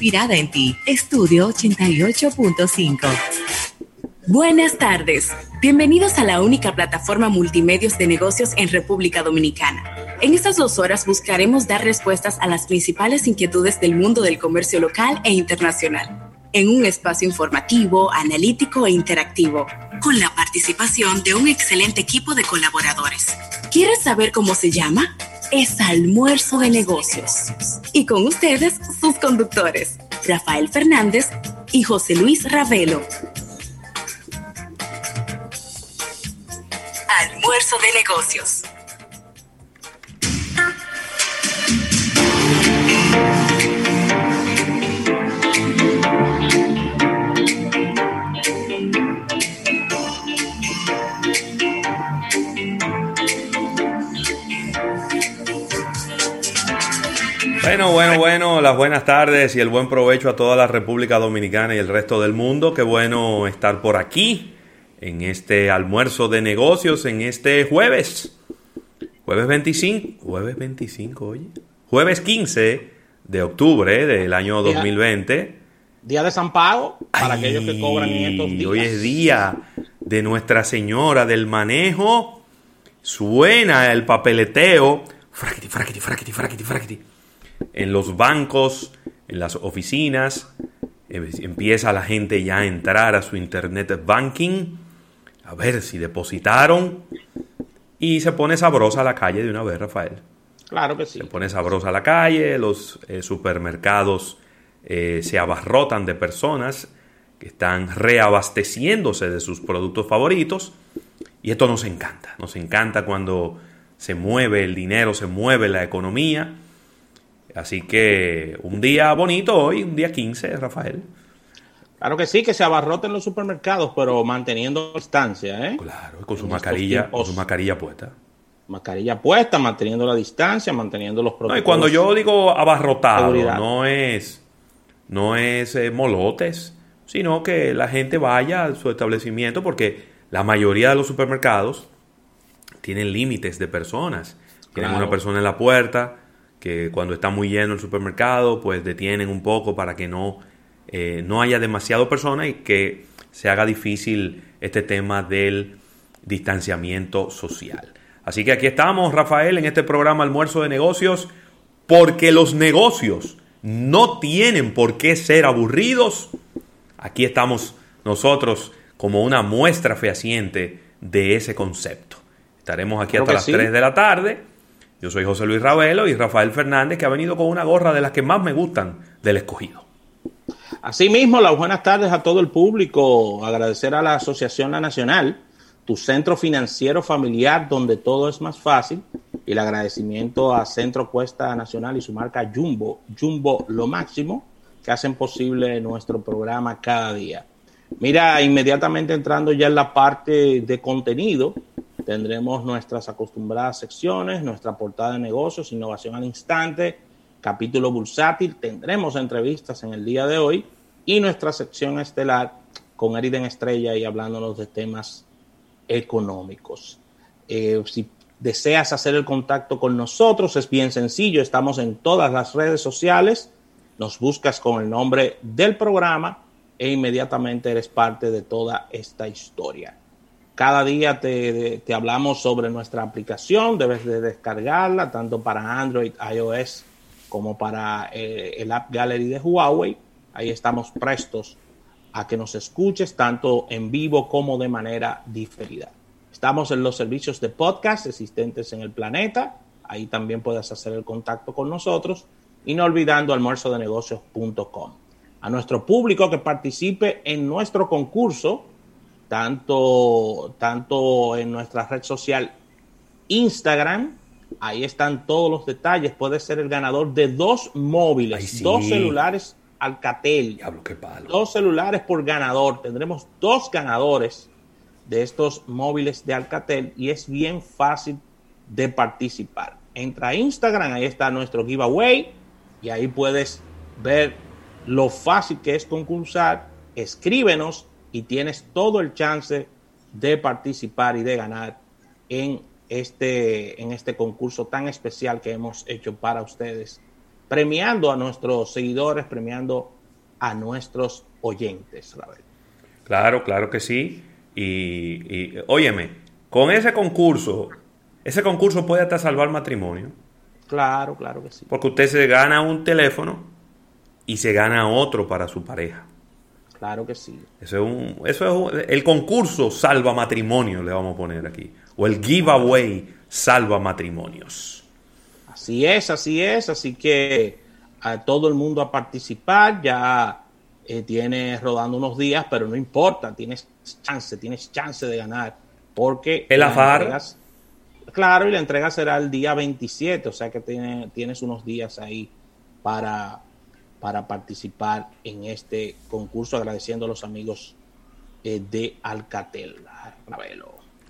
inspirada en ti. Estudio 88.5. Buenas tardes. Bienvenidos a la única plataforma multimedios de negocios en República Dominicana. En estas dos horas buscaremos dar respuestas a las principales inquietudes del mundo del comercio local e internacional, en un espacio informativo, analítico e interactivo, con la participación de un excelente equipo de colaboradores. ¿Quieres saber cómo se llama? Es Almuerzo de Negocios. Y con ustedes, sus conductores, Rafael Fernández y José Luis Ravelo. Almuerzo de negocios. Bueno, bueno, bueno, las buenas tardes y el buen provecho a toda la República Dominicana y el resto del mundo. Qué bueno estar por aquí en este almuerzo de negocios en este jueves. Jueves 25, jueves 25, oye. Jueves 15 de octubre del año 2020. Día de San Pago para aquellos que cobran en estos días. Hoy es día de Nuestra Señora del Manejo. Suena el papeleteo. Fraquiti, fraquiti, fraquiti, fraquiti, fraquiti. En los bancos, en las oficinas, eh, empieza la gente ya a entrar a su internet banking a ver si depositaron. Y se pone sabrosa la calle de una vez, Rafael. Claro que sí. Se pone sabrosa la calle, los eh, supermercados eh, se abarrotan de personas que están reabasteciéndose de sus productos favoritos. Y esto nos encanta. Nos encanta cuando se mueve el dinero, se mueve la economía. Así que un día bonito hoy, un día 15, Rafael. Claro que sí, que se abarroten los supermercados, pero manteniendo distancia, ¿eh? Claro, con su mascarilla, con su mascarilla puesta. Mascarilla puesta, manteniendo la distancia, manteniendo los protocolos. No, y cuando yo digo abarrotado, no es, no es eh, molotes, sino que la gente vaya a su establecimiento, porque la mayoría de los supermercados tienen límites de personas. Tienen una persona en la puerta, que cuando está muy lleno el supermercado, pues detienen un poco para que no eh, no haya demasiado personas y que se haga difícil este tema del distanciamiento social. Así que aquí estamos, Rafael, en este programa Almuerzo de Negocios, porque los negocios no tienen por qué ser aburridos. Aquí estamos nosotros como una muestra fehaciente de ese concepto. Estaremos aquí hasta las 3 de la tarde. Yo soy José Luis Ravelo y Rafael Fernández, que ha venido con una gorra de las que más me gustan del escogido. Asimismo, las buenas tardes a todo el público. Agradecer a la Asociación La Nacional, tu centro financiero familiar donde todo es más fácil. Y el agradecimiento a Centro Cuesta Nacional y su marca Jumbo, Jumbo lo máximo, que hacen posible nuestro programa cada día. Mira, inmediatamente entrando ya en la parte de contenido, tendremos nuestras acostumbradas secciones, nuestra portada de negocios, innovación al instante, capítulo bursátil. Tendremos entrevistas en el día de hoy y nuestra sección estelar con Eriden Estrella y hablándonos de temas económicos. Eh, si deseas hacer el contacto con nosotros, es bien sencillo. Estamos en todas las redes sociales. Nos buscas con el nombre del programa e inmediatamente eres parte de toda esta historia. Cada día te, te hablamos sobre nuestra aplicación, debes de descargarla tanto para Android, iOS como para eh, el App Gallery de Huawei. Ahí estamos prestos a que nos escuches tanto en vivo como de manera diferida. Estamos en los servicios de podcast existentes en el planeta. Ahí también puedes hacer el contacto con nosotros. Y no olvidando almuerzodenegocios.com. A nuestro público que participe en nuestro concurso, tanto, tanto en nuestra red social Instagram Ahí están todos los detalles. Puede ser el ganador de dos móviles, dos celulares Alcatel. Diablo, qué palo. Dos celulares por ganador. Tendremos dos ganadores de estos móviles de Alcatel y es bien fácil de participar. Entra a Instagram, ahí está nuestro giveaway y ahí puedes ver lo fácil que es concursar. Escríbenos y tienes todo el chance de participar y de ganar en este, en este concurso tan especial que hemos hecho para ustedes premiando a nuestros seguidores, premiando a nuestros oyentes, Claro, claro que sí. Y, y óyeme, con ese concurso, ese concurso puede hasta salvar matrimonio. Claro, claro que sí. Porque usted se gana un teléfono y se gana otro para su pareja. Claro que sí. Eso es un, eso es el concurso salva matrimonio, le vamos a poner aquí. O el giveaway salva matrimonios. Así es, así es. Así que a todo el mundo a participar. Ya eh, tienes rodando unos días, pero no importa. Tienes chance, tienes chance de ganar. Porque. El afar. claro, y la entrega será el día 27. O sea que tienes unos días ahí para para participar en este concurso, agradeciendo a los amigos eh, de Alcatel.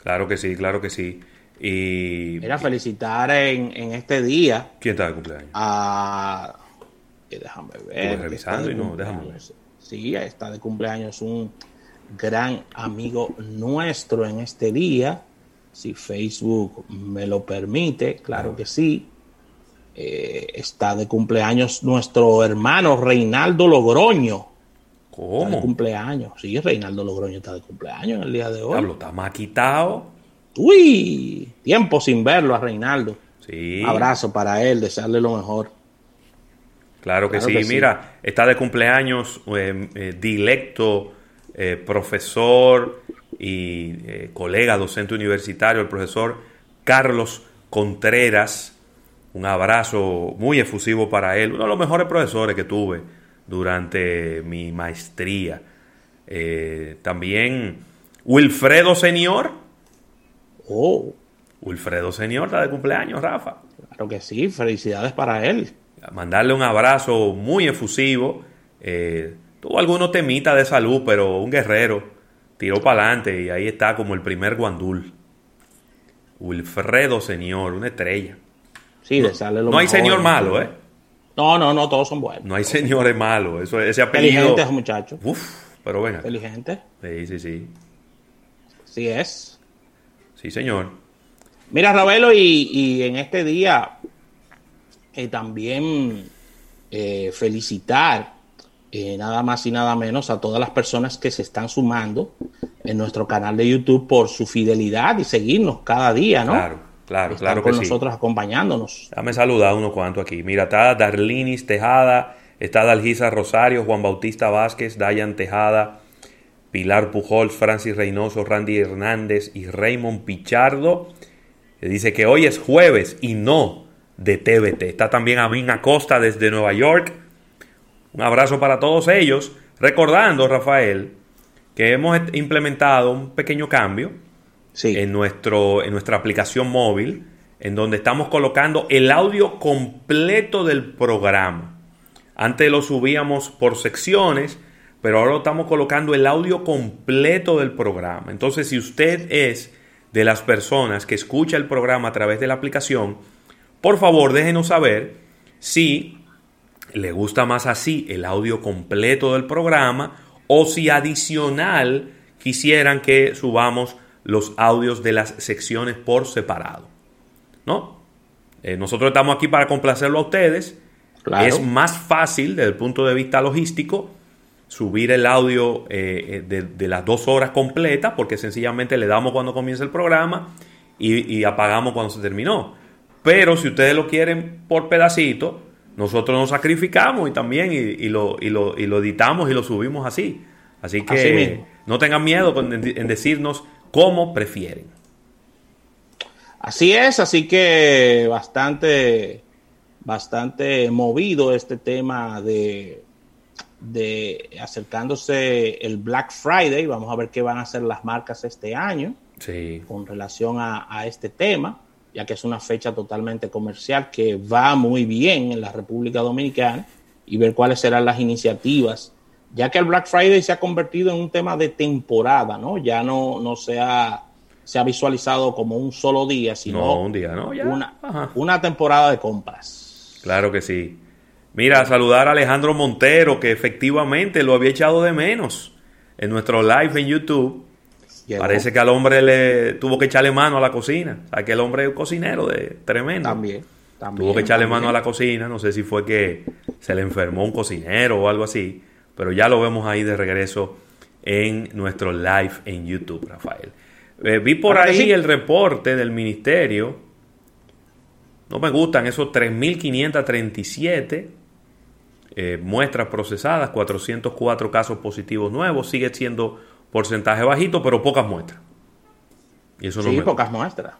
Claro que sí, claro que sí. Y. Era felicitar en, en este día. ¿Quién está de cumpleaños? A. Eh, déjame ver. revisando y no, déjame ver. Sí, está de cumpleaños un gran amigo nuestro en este día. Si Facebook me lo permite, claro que sí. Eh, está de cumpleaños nuestro hermano Reinaldo Logroño. ¿Cómo? de cumpleaños. Sí, Reinaldo Logroño está de cumpleaños en el día de hoy. Pablo, está maquitado. Uy, tiempo sin verlo a Reinaldo. Sí. abrazo para él, desearle lo mejor. Claro que, sí. Mira, está de cumpleaños eh, eh, dilecto, profesor y colega docente universitario, el profesor Carlos Contreras un abrazo muy efusivo para él, uno de los mejores profesores que tuve durante mi maestría. Eh, también Wilfredo Señor. Oh. Wilfredo Señor está de cumpleaños, Rafa. Claro que sí, felicidades para él. Mandarle un abrazo muy efusivo. Eh, tuvo algunos temitas de salud, pero un guerrero tiró para adelante y ahí está como el primer guandul. Wilfredo Señor, una estrella. Sí, no, hay señor malo, ¿eh? No, no, no, todos son buenos. No hay señores malos. Eso, ese apellido. Inteligentes, muchachos. Uf, pero venga. Inteligente. Sí, sí, sí. Sí es. Sí, señor. Mira, Ravelo, y, en este día eh, también eh, felicitar eh, nada más y nada menos a todas las personas que se están sumando en nuestro canal de YouTube por su fidelidad y seguirnos cada día, ¿no? Claro. Claro, claro que con nosotros acompañándonos. Dame saludar a unos cuantos aquí. Mira, está Darlinis Tejada, está Dalgisa Rosario, Juan Bautista Vázquez, Dayan Tejada, Pilar Pujols, Francis Reynoso, Randy Hernández y Raymond Pichardo. dice que hoy es jueves y no de TVT. Está también Amin Acosta desde Nueva York. Un abrazo para todos ellos. Recordando, Rafael, que hemos implementado un pequeño cambio en, nuestro, en nuestra aplicación móvil, en donde estamos colocando el audio completo del programa. Antes lo subíamos por secciones, pero ahora estamos colocando el audio completo del programa. Entonces, si usted es de las personas que escucha el programa a través de la aplicación, por favor déjenos saber si le gusta más así el audio completo del programa o si adicional quisieran que subamos los audios de las secciones por separado. ¿No? Eh, nosotros estamos aquí para complacerlo a ustedes. Es más fácil desde el punto de vista logístico subir el audio eh, eh, de, las dos horas completas porque sencillamente le damos cuando comienza el programa y, apagamos cuando se terminó. Pero si ustedes lo quieren por pedacito, nosotros nos sacrificamos y también y, lo, lo, editamos y lo subimos así. Así que no tengan miedo en decirnos como prefieren. Así es, así que bastante, bastante movido este tema de, de acercándose el Black Friday. Vamos a ver qué van a hacer las marcas este año con relación a, a este tema, ya que es una fecha totalmente comercial que va muy bien en la República Dominicana y ver cuáles serán las iniciativas ya que el Black Friday se ha convertido en un tema de temporada, ¿no? Ya no, no se, ha, se ha visualizado como un solo día, sino un día, ¿no? Una, una temporada de compras. Claro que sí. Mira, saludar a Alejandro Montero, que efectivamente lo había echado de menos en nuestro live en YouTube. Parece que al hombre le tuvo que echarle mano a la cocina. O sea, que el hombre es un cocinero de tremendo. También. Tuvo que echarle mano a la cocina, no sé si fue que se le enfermó un cocinero o algo así, pero ya lo vemos ahí de regreso en nuestro live en YouTube, Rafael. Eh, vi por ahí el reporte del ministerio. No me gustan esos 3.537 eh, muestras procesadas, 404 casos positivos nuevos. Sigue siendo porcentaje bajito, pero pocas muestras. Y eso sí, pocas muestras.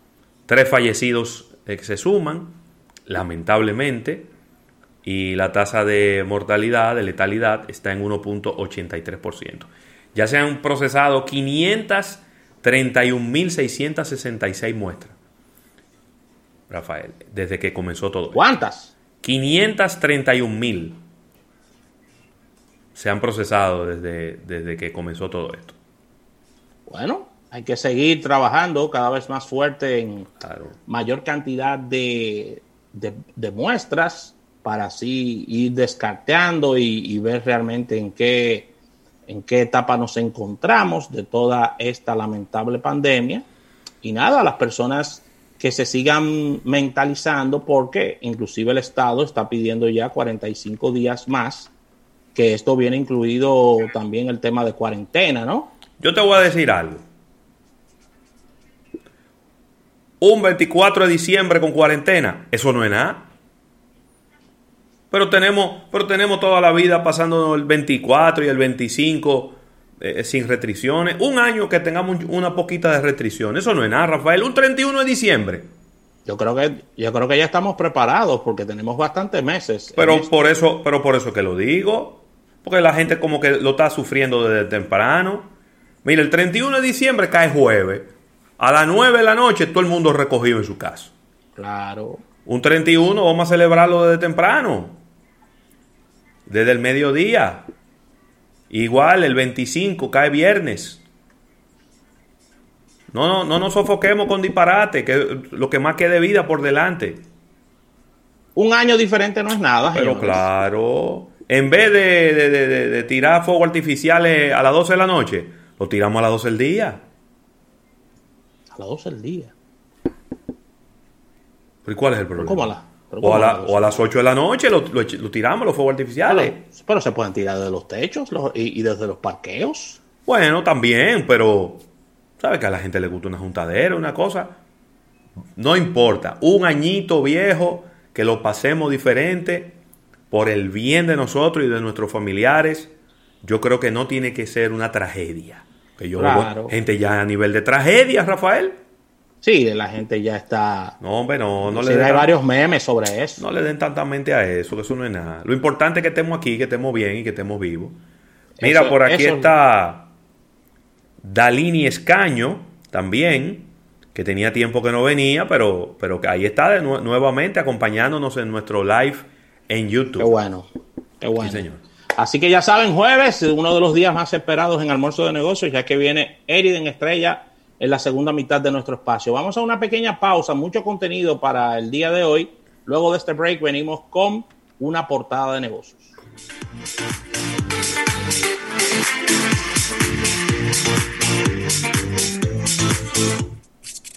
Tres fallecidos eh, que se suman lamentablemente, y la tasa de mortalidad, de letalidad, está en 1.83%. Ya se han procesado 531.666 muestras. Rafael, desde que comenzó todo. ¿Cuántas? 531.000 se han procesado desde, desde que comenzó todo esto. Bueno, hay que seguir trabajando cada vez más fuerte en mayor cantidad de, de, muestras para así ir descarteando y, ver realmente en qué, en qué etapa nos encontramos de toda esta lamentable pandemia. Y nada, las personas que se sigan mentalizando porque inclusive el Estado está pidiendo ya 45 días más, que esto viene incluido también el tema de cuarentena, ¿no? Yo te voy a decir algo. Un 24 de diciembre con cuarentena, eso no es nada. Pero tenemos, pero tenemos toda la vida pasando el 24 y el 25 eh, sin restricciones. Un año que tengamos una poquita de restricciones. Eso no es nada, Rafael. Un 31 de diciembre. Yo creo que, yo creo que ya estamos preparados porque tenemos bastantes meses. Pero por eso, pero por eso que lo digo. Porque la gente como que lo está sufriendo desde temprano. Mira, el 31 de diciembre cae jueves. A las 9 de la noche todo el mundo recogido en su casa. Claro. Un 31 vamos a celebrarlo desde temprano. Desde el mediodía. Igual el 25 cae viernes. No, no, no nos sofoquemos con disparate, que lo que más quede vida por delante. Un año diferente no es nada. Pero claro, en vez de, de, tirar fuego artificiales a las 12 de la noche, lo tiramos a las 12 del día las 12 del día. ¿Pero cuál es el problema? ¿Cómo a la, o, a o, a las 8 de la noche lo, tiramos, los fuegos artificiales. Pero, se pueden tirar desde los techos y, desde los parqueos. Bueno, también, pero ¿sabes que a la gente le gusta una juntadera, una cosa? No importa, un añito viejo que lo pasemos diferente por el bien de nosotros y de nuestros familiares, yo creo que no tiene que ser una tragedia. Que yo gente ya a nivel de tragedia, Rafael. Sí, la gente ya está. No, hombre, no, no le den. Hay varios memes sobre eso. No le den tanta mente a eso, que eso no es nada. Lo importante es que estemos aquí, que estemos bien y que estemos vivos. Mira, por aquí está Dalini Escaño, también, que tenía tiempo que no venía, pero, pero ahí está de nuevamente acompañándonos en nuestro live en YouTube. Qué bueno, qué bueno. Sí, señor. Así que ya saben, jueves, uno de los días más esperados en almuerzo de negocios, ya que viene Eriden Estrella en la segunda mitad de nuestro espacio. Vamos a una pequeña pausa, mucho contenido para el día de hoy. Luego de este break venimos con una portada de negocios.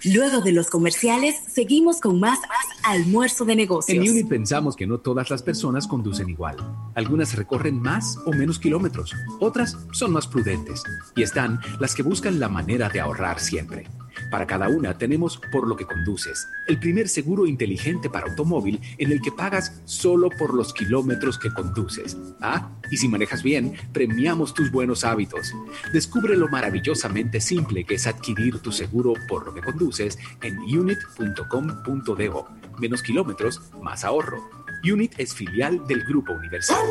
Luego de los comerciales, seguimos con más almuerzo de negocios. En Unit pensamos que no todas las personas conducen igual. Algunas recorren más o menos kilómetros, otras son más prudentes y están las que buscan la manera de ahorrar siempre. Para cada una tenemos Por lo que conduces, el primer seguro inteligente para automóvil en el que pagas solo por los kilómetros que conduces. Ah, y si manejas bien, premiamos tus buenos hábitos. Descubre lo maravillosamente simple que es adquirir tu seguro por lo que conduces en unit.com.do. Menos kilómetros, más ahorro. Unit es filial del Grupo Universal.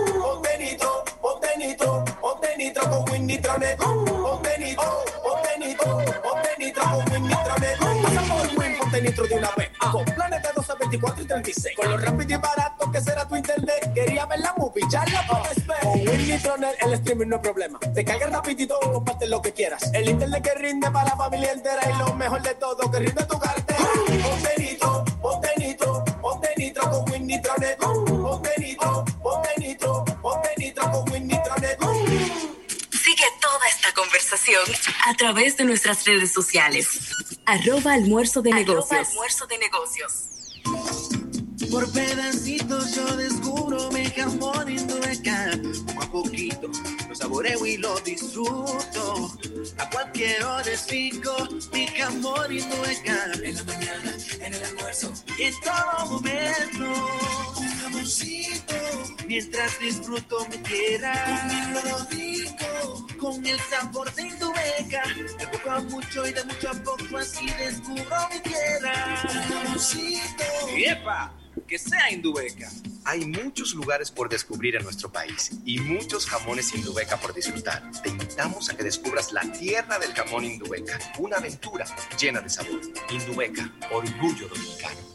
De una vez. Con planes de 12, 24 y 36. Con lo rápido y barato que será tu internet. Quería ver la movie, ya la puedes ver. Con Winnitronet el streaming no es problema. Te carga rapidito, comparte lo que quieras. El internet que rinde para la familia entera. Y lo mejor de todo, que rinde tu cartera. Ponte nitro, ponte nitro, ponte nitro con. Ponte nitro, ponte Sigue toda esta conversación a través de nuestras redes sociales. Arroba almuerzo de negocios. almuerzo de negocios. Por pedacitos yo descubro mi jamón. Poco a poquito lo saboreo y lo disfruto. A cualquier hora fico mi jamón indueca. En la mañana, en el almuerzo y en todo momento. Un jamoncito. Mientras disfruto mi tierra. Comiendo rico. Con el sabor de indueca. De poco a mucho y de mucho a poco así descubro mi tierra. Un jamoncito. ¡Epa! Que sea Indubeca. Hay muchos lugares por descubrir en nuestro país y muchos jamones Indubeca por disfrutar. Te invitamos a que descubras la tierra del jamón Indubeca, una aventura llena de sabor. Indubeca, orgullo dominicano.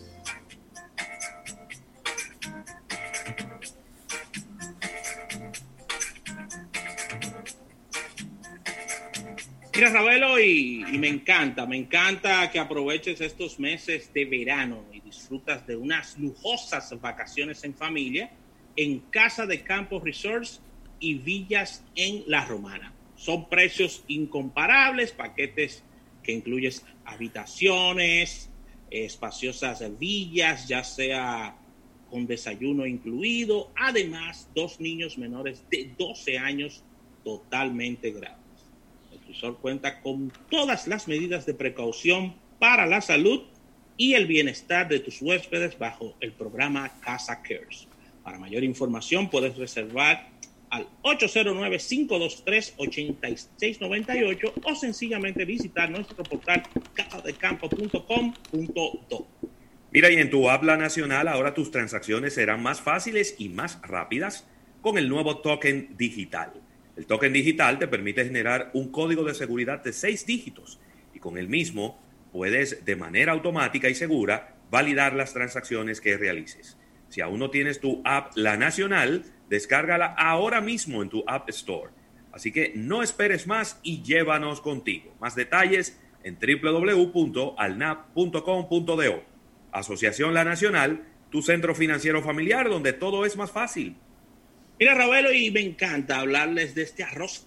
Mira, Ravelo, y, y me encanta, me encanta que aproveches estos meses de verano y disfrutas de unas lujosas vacaciones en familia en Casa de Campos Resorts y Villas en La Romana. Son precios incomparables, paquetes que incluyes habitaciones, espaciosas villas, ya sea con desayuno incluido, además dos niños menores de 12 años totalmente gratis. El resort cuenta con todas las medidas de precaución para la salud y el bienestar de tus huéspedes bajo el programa Casa Cares. Para mayor información puedes reservar al 809-523-8698 o sencillamente visitar nuestro portal casadecampo.com.do. Mira, y en tu habla nacional ahora tus transacciones serán más fáciles y más rápidas con el nuevo token digital. El token digital te permite generar un código de seguridad de seis dígitos y con el mismo puedes de manera automática y segura validar las transacciones que realices. Si aún no tienes tu app La Nacional, descárgala ahora mismo en tu App Store. Así que no esperes más y llévanos contigo. Más detalles en www.alnap.com.do. Asociación La Nacional, tu centro financiero familiar donde todo es más fácil. Mira, Ravelo, y me encanta hablarles de este arroz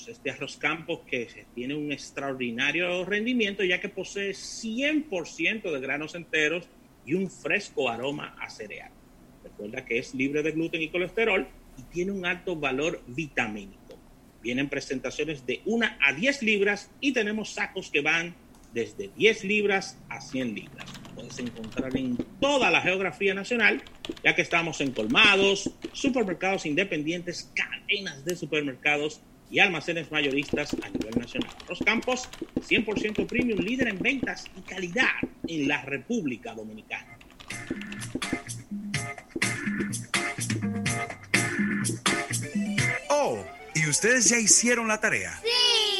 campos, este arroz campos que tiene un extraordinario rendimiento ya que posee 100% de granos enteros y un fresco aroma a cereal. Recuerda que es libre de gluten y colesterol y tiene un alto valor vitamínico. Vienen presentaciones de 1 a 10 libras y tenemos sacos que van desde 10 libras a 100 libras. Puedes encontrar en toda la geografía nacional, ya que estamos en colmados, supermercados independientes, cadenas de supermercados y almacenes mayoristas a nivel nacional. Los Campos, 100% premium, líder en ventas y calidad en la República Dominicana. Oh, ¿y ustedes ya hicieron la tarea? Sí,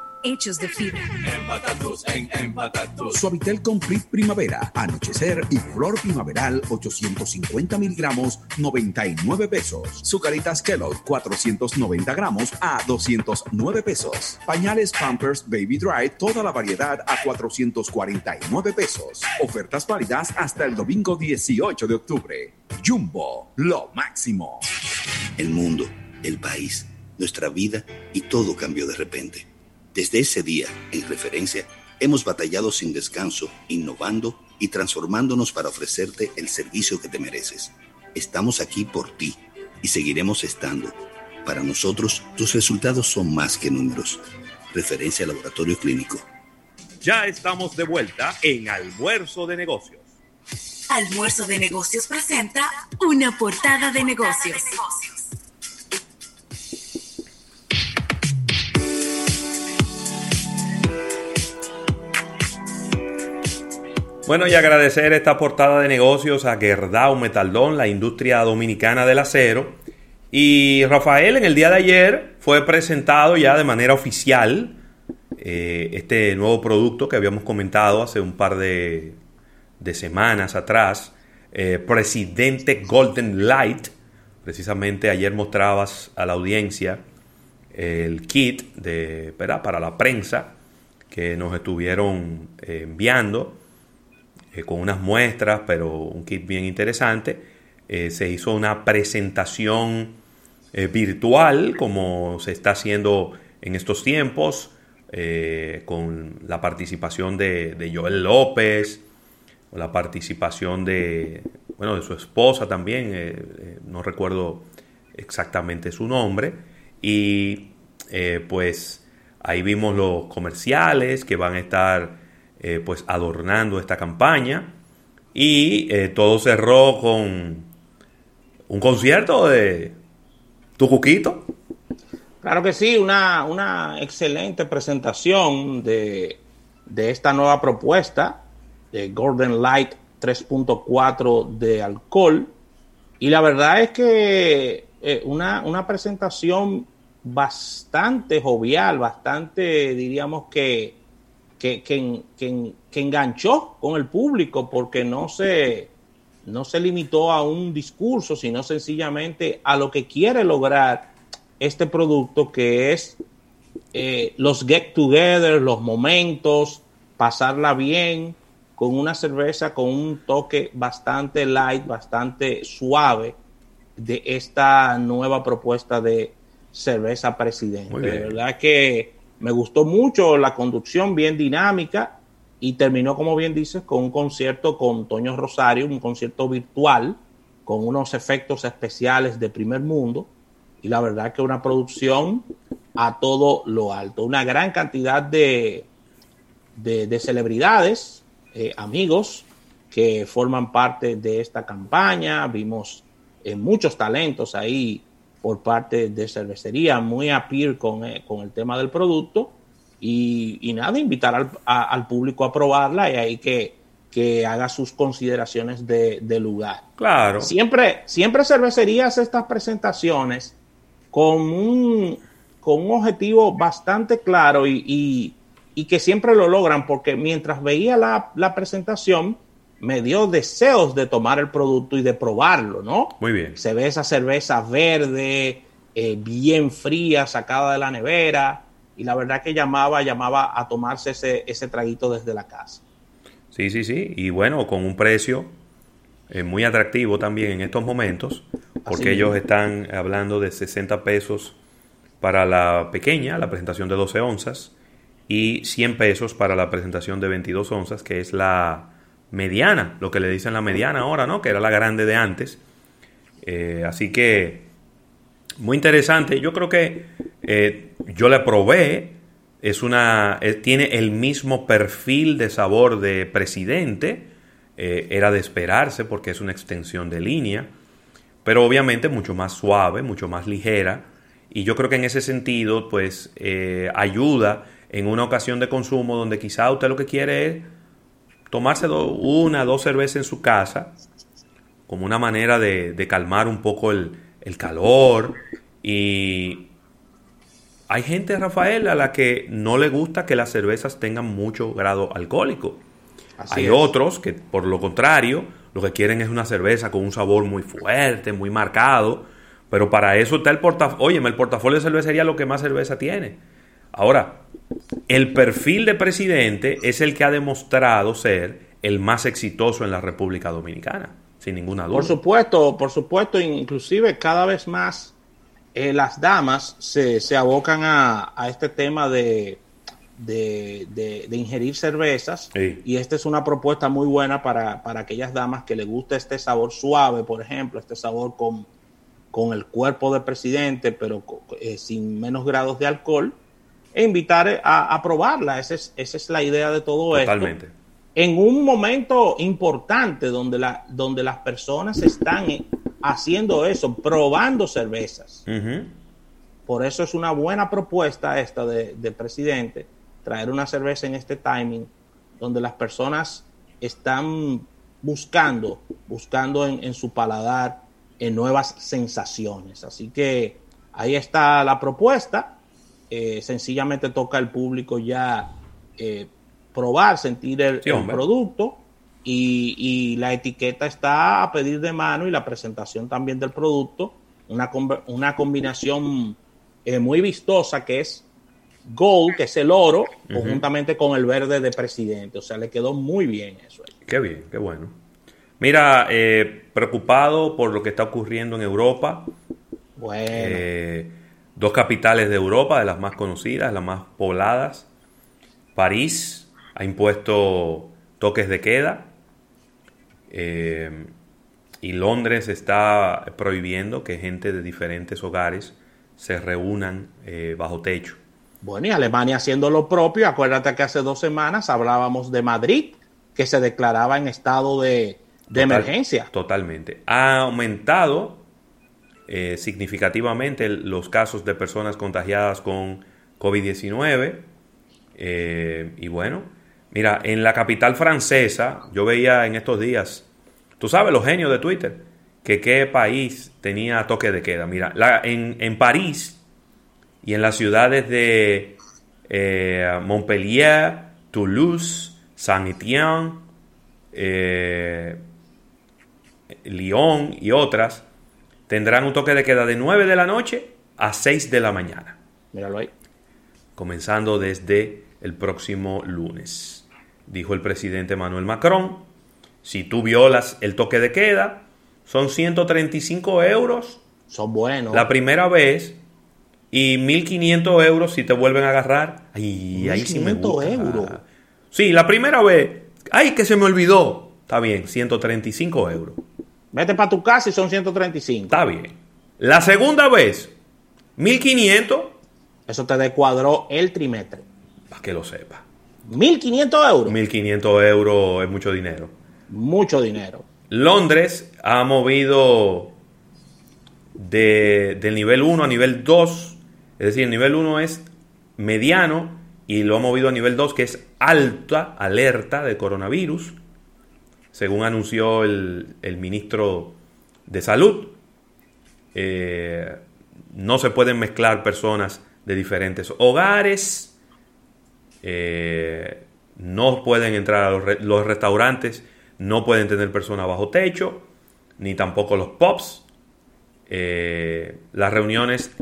hechos de fibra. Empatatus en Empatatus. Suavitel Complete Primavera, Anochecer y Flor Primaveral 850 miligramos, 99 pesos. Sucaritas Kellogg 490 gramos a 209 pesos. Pañales Pampers Baby Dry, toda la variedad a 449 pesos. Ofertas válidas hasta el domingo 18 de octubre. Jumbo, lo máximo. El mundo, el país, nuestra vida y todo cambió de repente. Desde ese día, en referencia, hemos batallado sin descanso, innovando y transformándonos para ofrecerte el servicio que te mereces. Estamos aquí por ti y seguiremos estando. Para nosotros, tus resultados son más que números. Referencia Laboratorio Clínico. Ya estamos de vuelta en Almuerzo de Negocios. Almuerzo de Negocios presenta una portada de negocios. Bueno, y agradecer esta portada de negocios a Gerdau Metaldón, la industria dominicana del acero. Y Rafael, en el día de ayer fue presentado ya de manera oficial eh, este nuevo producto que habíamos comentado hace un par de, semanas atrás, eh, Presidente Golden Light. Precisamente ayer mostrabas a la audiencia el kit de, para la prensa que nos estuvieron eh, enviando eh, con unas muestras, pero un kit bien interesante. se hizo una presentación virtual, como se está haciendo en estos tiempos, con la participación de, Joel López, la participación de, bueno, de su esposa también, eh, eh, no recuerdo exactamente su nombre, y eh, pues ahí vimos los comerciales que van a estar pues adornando esta campaña, y todo cerró con un concierto de Tucuquito. Claro que sí, una, una excelente presentación de, de esta nueva propuesta de Golden Light 3.4 de alcohol. Y la verdad es que eh, una, presentación bastante jovial, bastante, diríamos que, que, que, enganchó con el público porque no se, no se limitó a un discurso, sino sencillamente a lo que quiere lograr este producto que es eh, los get together, los momentos, pasarla bien, con una cerveza con un toque bastante light, bastante suave de esta nueva propuesta de cerveza presidente. De verdad que me gustó mucho la conducción, bien dinámica, y terminó, como bien dices, con un concierto con Toño Rosario, un concierto virtual, con unos efectos especiales de primer mundo, y la verdad que una producción a todo lo alto. Una gran cantidad de, de, de celebridades, eh, amigos que forman parte de esta campaña. Vimos eh, muchos talentos ahí por parte de cervecería, muy a peer con, eh, con el tema del producto. Y, nada, invitar al, al, público a probarla y ahí que, que haga sus consideraciones de, lugar. Claro. Siempre, siempre cervecería hace estas presentaciones con un, con un objetivo bastante claro y y que siempre lo logran porque mientras veía la, presentación me dio deseos de tomar el producto y de probarlo, ¿no? Muy bien. Se ve esa cerveza verde, eh, bien fría, sacada de la nevera y la verdad que llamaba, llamaba a tomarse ese, ese traguito desde la casa. Sí, sí, sí. Y bueno, con un precio eh, muy atractivo también en estos momentos, porque ellos están hablando de 60 pesos para la pequeña, la presentación de 12 onzas, y 100 pesos para la presentación de 22 onzas, que es la mediana, lo que le dicen la mediana ahora, ¿no? Que era la grande de antes. Eh, así que, muy interesante. Yo creo que eh, yo la probé. Es una, eh, tiene el mismo perfil de sabor de presidente. era de esperarse porque es una extensión de línea. Pero obviamente mucho más suave, mucho más ligera. Y yo creo que en ese sentido, pues, ayuda en una ocasión de consumo donde quizá usted lo que quiere es tomarse una, dos cervezas en su casa, como una manera de, calmar un poco el, calor. Y hay gente, Rafael, a la que no le gusta que las cervezas tengan mucho grado alcohólico. hay otros que, por lo contrario, lo que quieren es una cerveza con un sabor muy fuerte, muy marcado. Pero para eso está el portafolio. Óyeme, el portafolio de cervecería lo que más cerveza tiene. Ahora, el perfil de presidente es el que ha demostrado ser el más exitoso en la República Dominicana, sin ninguna duda. Por supuesto, por supuesto, inclusive cada vez más eh, las damas se, abocan a, este tema de, de, ingerir cervezas. Y esta es una propuesta muy buena para, aquellas damas que le gusta este sabor suave, por ejemplo, este sabor con, con el cuerpo de presidente, pero eh, sin menos grados de alcohol e invitar a, probarla. Esa es, esa es la idea de todo Totalmente. esto. En un momento importante donde, la, donde las personas están haciendo eso, probando cervezas. Por eso es una buena propuesta esta de, presidente, traer una cerveza en este timing, donde las personas están buscando, buscando en, en su paladar en nuevas sensaciones. Así que ahí está la propuesta eh, sencillamente toca al público ya eh, probar, sentir el, producto y, la etiqueta está a pedir de mano y la presentación también del producto, una, una combinación eh, muy vistosa que es gold, que es el oro, conjuntamente con el verde de presidente. O sea, le quedó muy bien eso. Qué bien, qué bueno. Mira, eh, preocupado por lo que está ocurriendo en Europa. Bueno. Eh, dos capitales de Europa, de las más conocidas, las más pobladas. París ha impuesto toques de queda. y Londres está prohibiendo que gente de diferentes hogares se reúnan bajo techo. Bueno, y Alemania haciendo lo propio. Acuérdate que hace dos semanas hablábamos de Madrid, que se declaraba en estado de, emergencia. Totalmente. Ha aumentado eh, significativamente los casos de personas contagiadas con COVID-19. Eh, y bueno, mira, en la capital francesa, yo veía en estos días, tú sabes, los genios de Twitter, que qué país tenía toque de queda. Mira, en, en París y en las ciudades de eh, Montpellier, Toulouse, Saint-Étienne, Lyon y otras, tendrán un toque de queda de 9 de la noche a 6 de la mañana. Míralo ahí. Comenzando desde el próximo lunes. Dijo el presidente Manuel Macron, si tú violas el toque de queda, son 135 euros. Son buenos. La primera vez y 1.500 euros si te vuelven a agarrar. Ay, ahí sí me gusta. euros. Sí, la primera vez. Ay, que se me olvidó. Está bien, 135 euros. Vete para tu casa y son 135. Está bien. La segunda vez, 1.500. Eso te descuadró el trimestre. Para que lo sepa. 1.500 euros. 1.500 euros es mucho dinero. Mucho dinero. Londres ha movido de, del nivel 1 a nivel 2 es decir, el nivel 1 es mediano y lo ha movido a nivel 2, que es alta alerta de coronavirus, según anunció el, ministro de Salud. Eh, no se pueden mezclar personas de diferentes hogares, eh, no pueden entrar a los, restaurantes, no pueden tener personas bajo techo, ni tampoco los pubs. Eh, las reuniones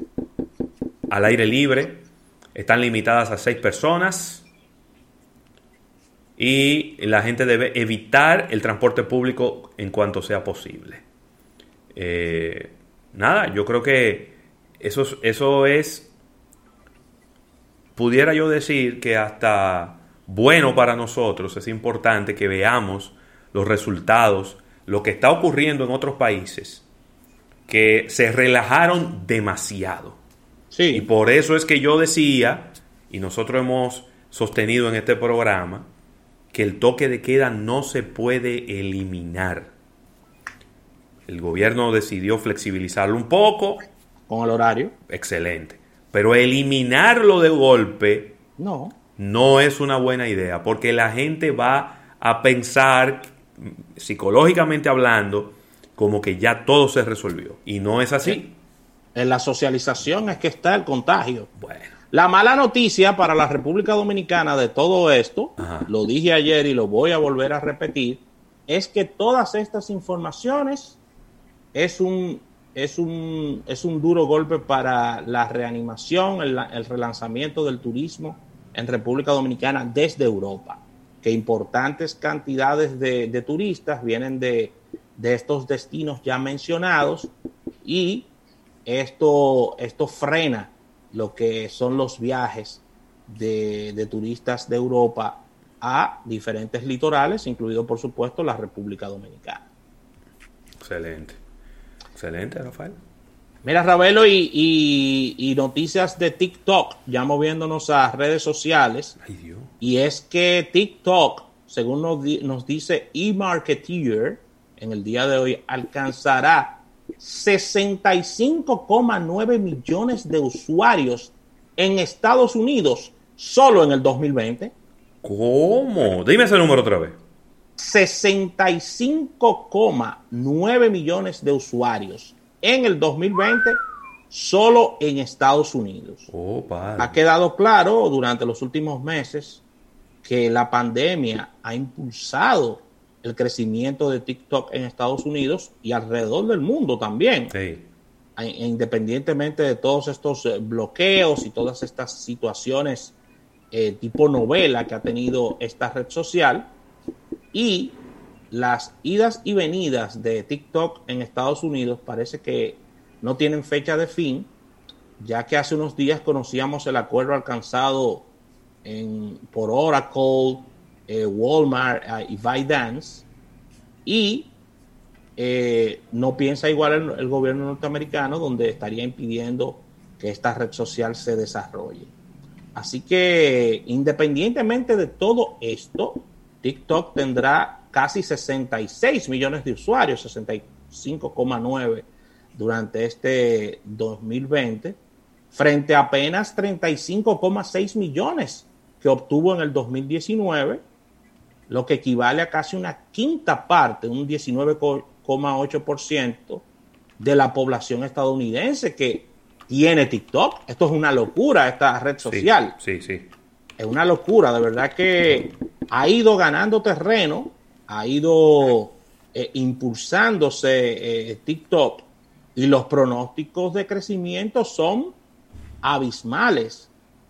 al aire libre, están limitadas a seis personas y la gente debe evitar el transporte público en cuanto sea posible. Eh, nada, yo creo que eso, eso es, pudiera yo decir que hasta bueno para nosotros, es importante que veamos los resultados, lo que está ocurriendo en otros países, que se relajaron demasiado. Y por eso es que yo decía, y nosotros hemos sostenido en este programa, que el toque de queda no se puede eliminar. El gobierno decidió flexibilizarlo un poco. Con el horario. Excelente. Pero eliminarlo de golpe no. no es una buena idea, porque la gente va a pensar, psicológicamente hablando, como que ya todo se resolvió. Y no es así. En la socialización es que está el contagio. Bueno. La mala noticia para la República Dominicana de todo esto, lo dije ayer y lo voy a volver a repetir, es que todas estas informaciones es un, es un, es un duro golpe para la reanimación, el, relanzamiento del turismo en República Dominicana desde Europa, que importantes cantidades de, de turistas vienen de, de estos destinos ya mencionados y esto, esto frena lo que son los viajes de, turistas de Europa a diferentes litorales, incluido por supuesto la República Dominicana. Excelente. Excelente, Rafael. Mira, Ravelo, y, noticias de TikTok, ya moviéndonos a redes sociales. Y es que TikTok, según nos, nos dice eMarketeer, en el día de hoy alcanzará 65,9 millones de usuarios en Estados Unidos solo en el 2020. ¿Cómo? Dime ese número otra vez. 65,9 millones de usuarios en el 2020 solo en Estados Unidos. Oh, ha quedado claro durante los últimos meses que la pandemia ha impulsado el crecimiento de TikTok en Estados Unidos y alrededor del mundo también. independientemente de todos estos eh, bloqueos y todas estas situaciones eh, tipo novela que ha tenido esta red social y las idas y venidas de TikTok en Estados Unidos parece que no tienen fecha de fin, ya que hace unos días conocíamos el acuerdo alcanzado en, por Oracle, eh, Walmart y ByteDance y eh, no piensa igual el, gobierno norteamericano, donde estaría impidiendo que esta red social se desarrolle. Así que independientemente de todo esto, TikTok tendrá casi 66 millones de usuarios, 65,9 durante este 2020, frente a apenas 35,6 millones que obtuvo en el 2019, lo que equivale a casi una quinta parte, un 19 8% de la población estadounidense que tiene TikTok. Esto es una locura, esta red social. Sí, sí. Es una locura, de verdad que ha ido ganando terreno, ha ido eh, impulsándose eh, TikTok y los pronósticos de crecimiento son abismales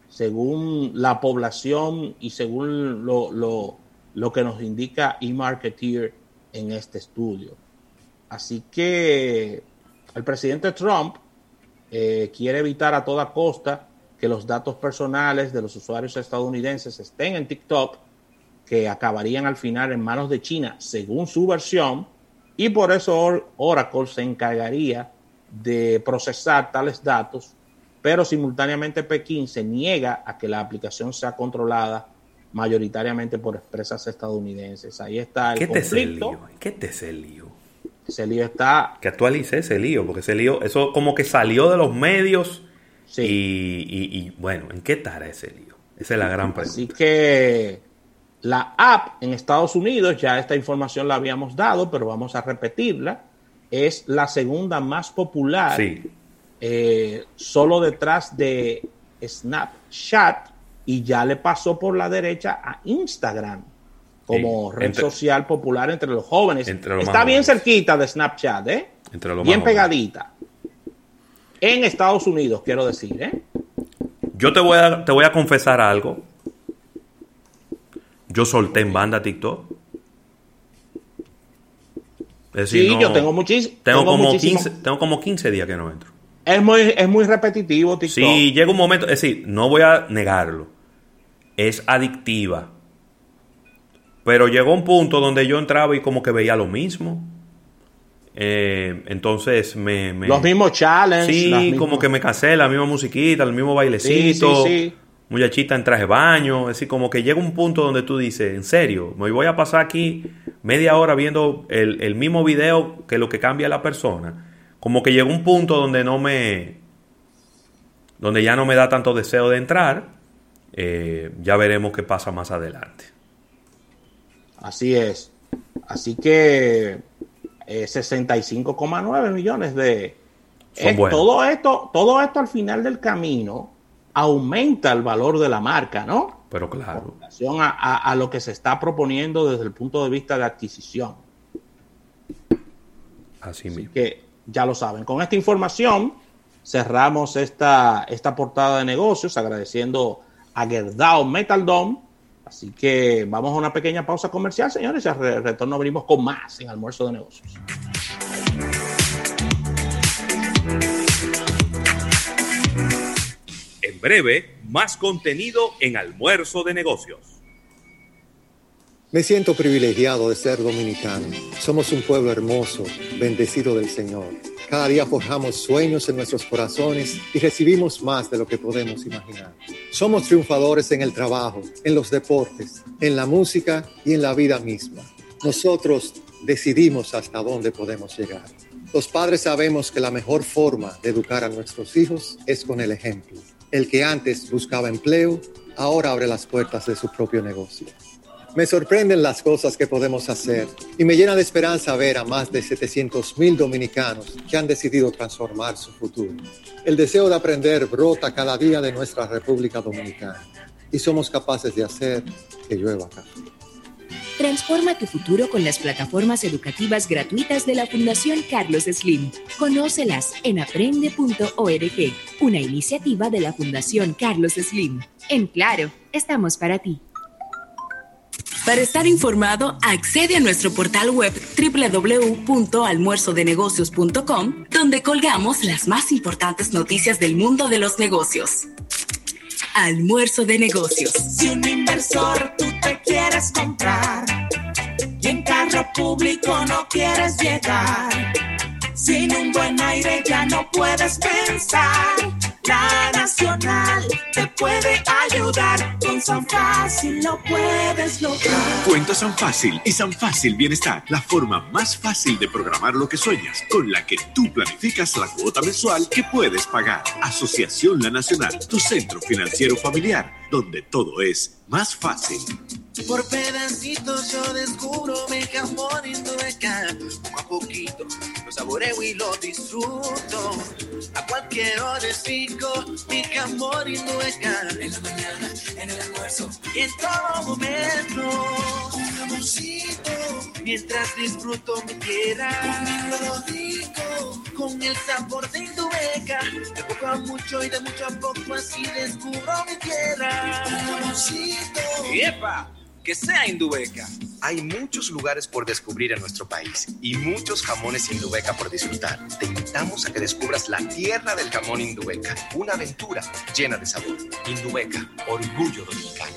según la población y según lo, lo, lo que nos indica eMarketeer en este estudio. Así que el presidente Trump eh, quiere evitar a toda costa que los datos personales de los usuarios estadounidenses estén en TikTok, que acabarían al final en manos de China, según su versión, y por eso Oracle se encargaría de procesar tales datos, pero simultáneamente Pekín se niega a que la aplicación sea controlada mayoritariamente por empresas estadounidenses. Ahí está el ¿Qué conflicto. Te ¿Qué te es el lío? Ese lío está. Que actualice ese lío, porque ese lío, eso como que salió de los medios. Y, bueno, ¿en qué estará ese lío? Esa es la gran pregunta. Así que la app en Estados Unidos, ya esta información la habíamos dado, pero vamos a repetirla. Es la segunda más popular. Eh, solo detrás de Snapchat y ya le pasó por la derecha a Instagram como red social popular entre los jóvenes. Está bien cerquita de Snapchat, ¿eh? bien pegadita. En Estados Unidos, quiero decir, ¿eh? Yo te voy a, te voy a confesar algo. Yo solté en banda TikTok. sí, yo tengo muchísimo. Tengo, como 15, tengo como 15 días que no entro. Es muy, es muy repetitivo TikTok. Sí, llega un momento, es decir, no voy a negarlo. Es adictiva pero llegó un punto donde yo entraba y como que veía lo mismo. Eh, entonces me, Los mismos challenges. Sí, como que me casé, la misma musiquita, el mismo bailecito. Sí, Muchachita en traje de baño. Es decir, como que llega un punto donde tú dices, en serio, me voy a pasar aquí media hora viendo el, mismo video que lo que cambia la persona. Como que llegó un punto donde no me. donde ya no me da tanto deseo de entrar. Eh, ya veremos qué pasa más adelante. Así es. Así que 65,9 eh, millones de... todo esto, todo esto al final del camino aumenta el valor de la marca, ¿no? Pero claro. En relación a, lo que se está proponiendo desde el punto de vista de adquisición. Así, mismo. que ya lo saben. Con esta información cerramos esta, esta portada de negocios agradeciendo a Gerdau Metal Dome Así que vamos a una pequeña pausa comercial, señores, y al retorno abrimos con más en Almuerzo de Negocios. En breve, más contenido en Almuerzo de Negocios. Me siento privilegiado de ser dominicano. Somos un pueblo hermoso, bendecido del Señor. Cada día forjamos sueños en nuestros corazones y recibimos más de lo que podemos imaginar. Somos triunfadores en el trabajo, en los deportes, en la música y en la vida misma. Nosotros decidimos hasta dónde podemos llegar. Los padres sabemos que la mejor forma de educar a nuestros hijos es con el ejemplo. El que antes buscaba empleo, ahora abre las puertas de su propio negocio. Me sorprenden las cosas que podemos hacer y me llena de esperanza ver a más de 700 mil dominicanos que han decidido transformar su futuro. El deseo de aprender brota cada día de nuestra República Dominicana y somos capaces de hacer que llueva acá. Transforma tu futuro con las plataformas educativas gratuitas de la Fundación Carlos Slim. Conócelas en aprende.org, una iniciativa de la Fundación Carlos Slim. En Claro, estamos para ti. Para estar informado, accede a nuestro portal web www.almuerzodenegocios.com, donde colgamos las más importantes noticias del mundo de los negocios. Almuerzo de negocios. Si un inversor tú te quieres comprar y en carro público no quieres llegar, sin un buen aire ya no puedes pensar. La Nacional te puede ayudar. Con San Fácil lo puedes lograr. Cuenta San Fácil y San Fácil Bienestar, la forma más fácil de programar lo que sueñas, con la que tú planificas la cuota mensual que puedes pagar. Asociación La Nacional, tu centro financiero familiar, donde todo es más fácil. Por pedacitos yo descubro mi jamón indueca. Poco a poquito lo saboreo y lo disfruto. A cualquier hora sigo mi jamón indueca. En la mañana, en el almuerzo en todo momento. Un jamoncito. Mientras disfruto mi tierra. Comiendo rico. Con el sabor de indueca. De poco a mucho y de mucho a poco así descubro mi tierra. Un jamoncito. ¡Epa! que sea Indubeca. Hay muchos lugares por descubrir en nuestro país y muchos jamones Indubeca por disfrutar. Te invitamos a que descubras la tierra del jamón Indubeca, una aventura llena de sabor. Indubeca, orgullo dominicano.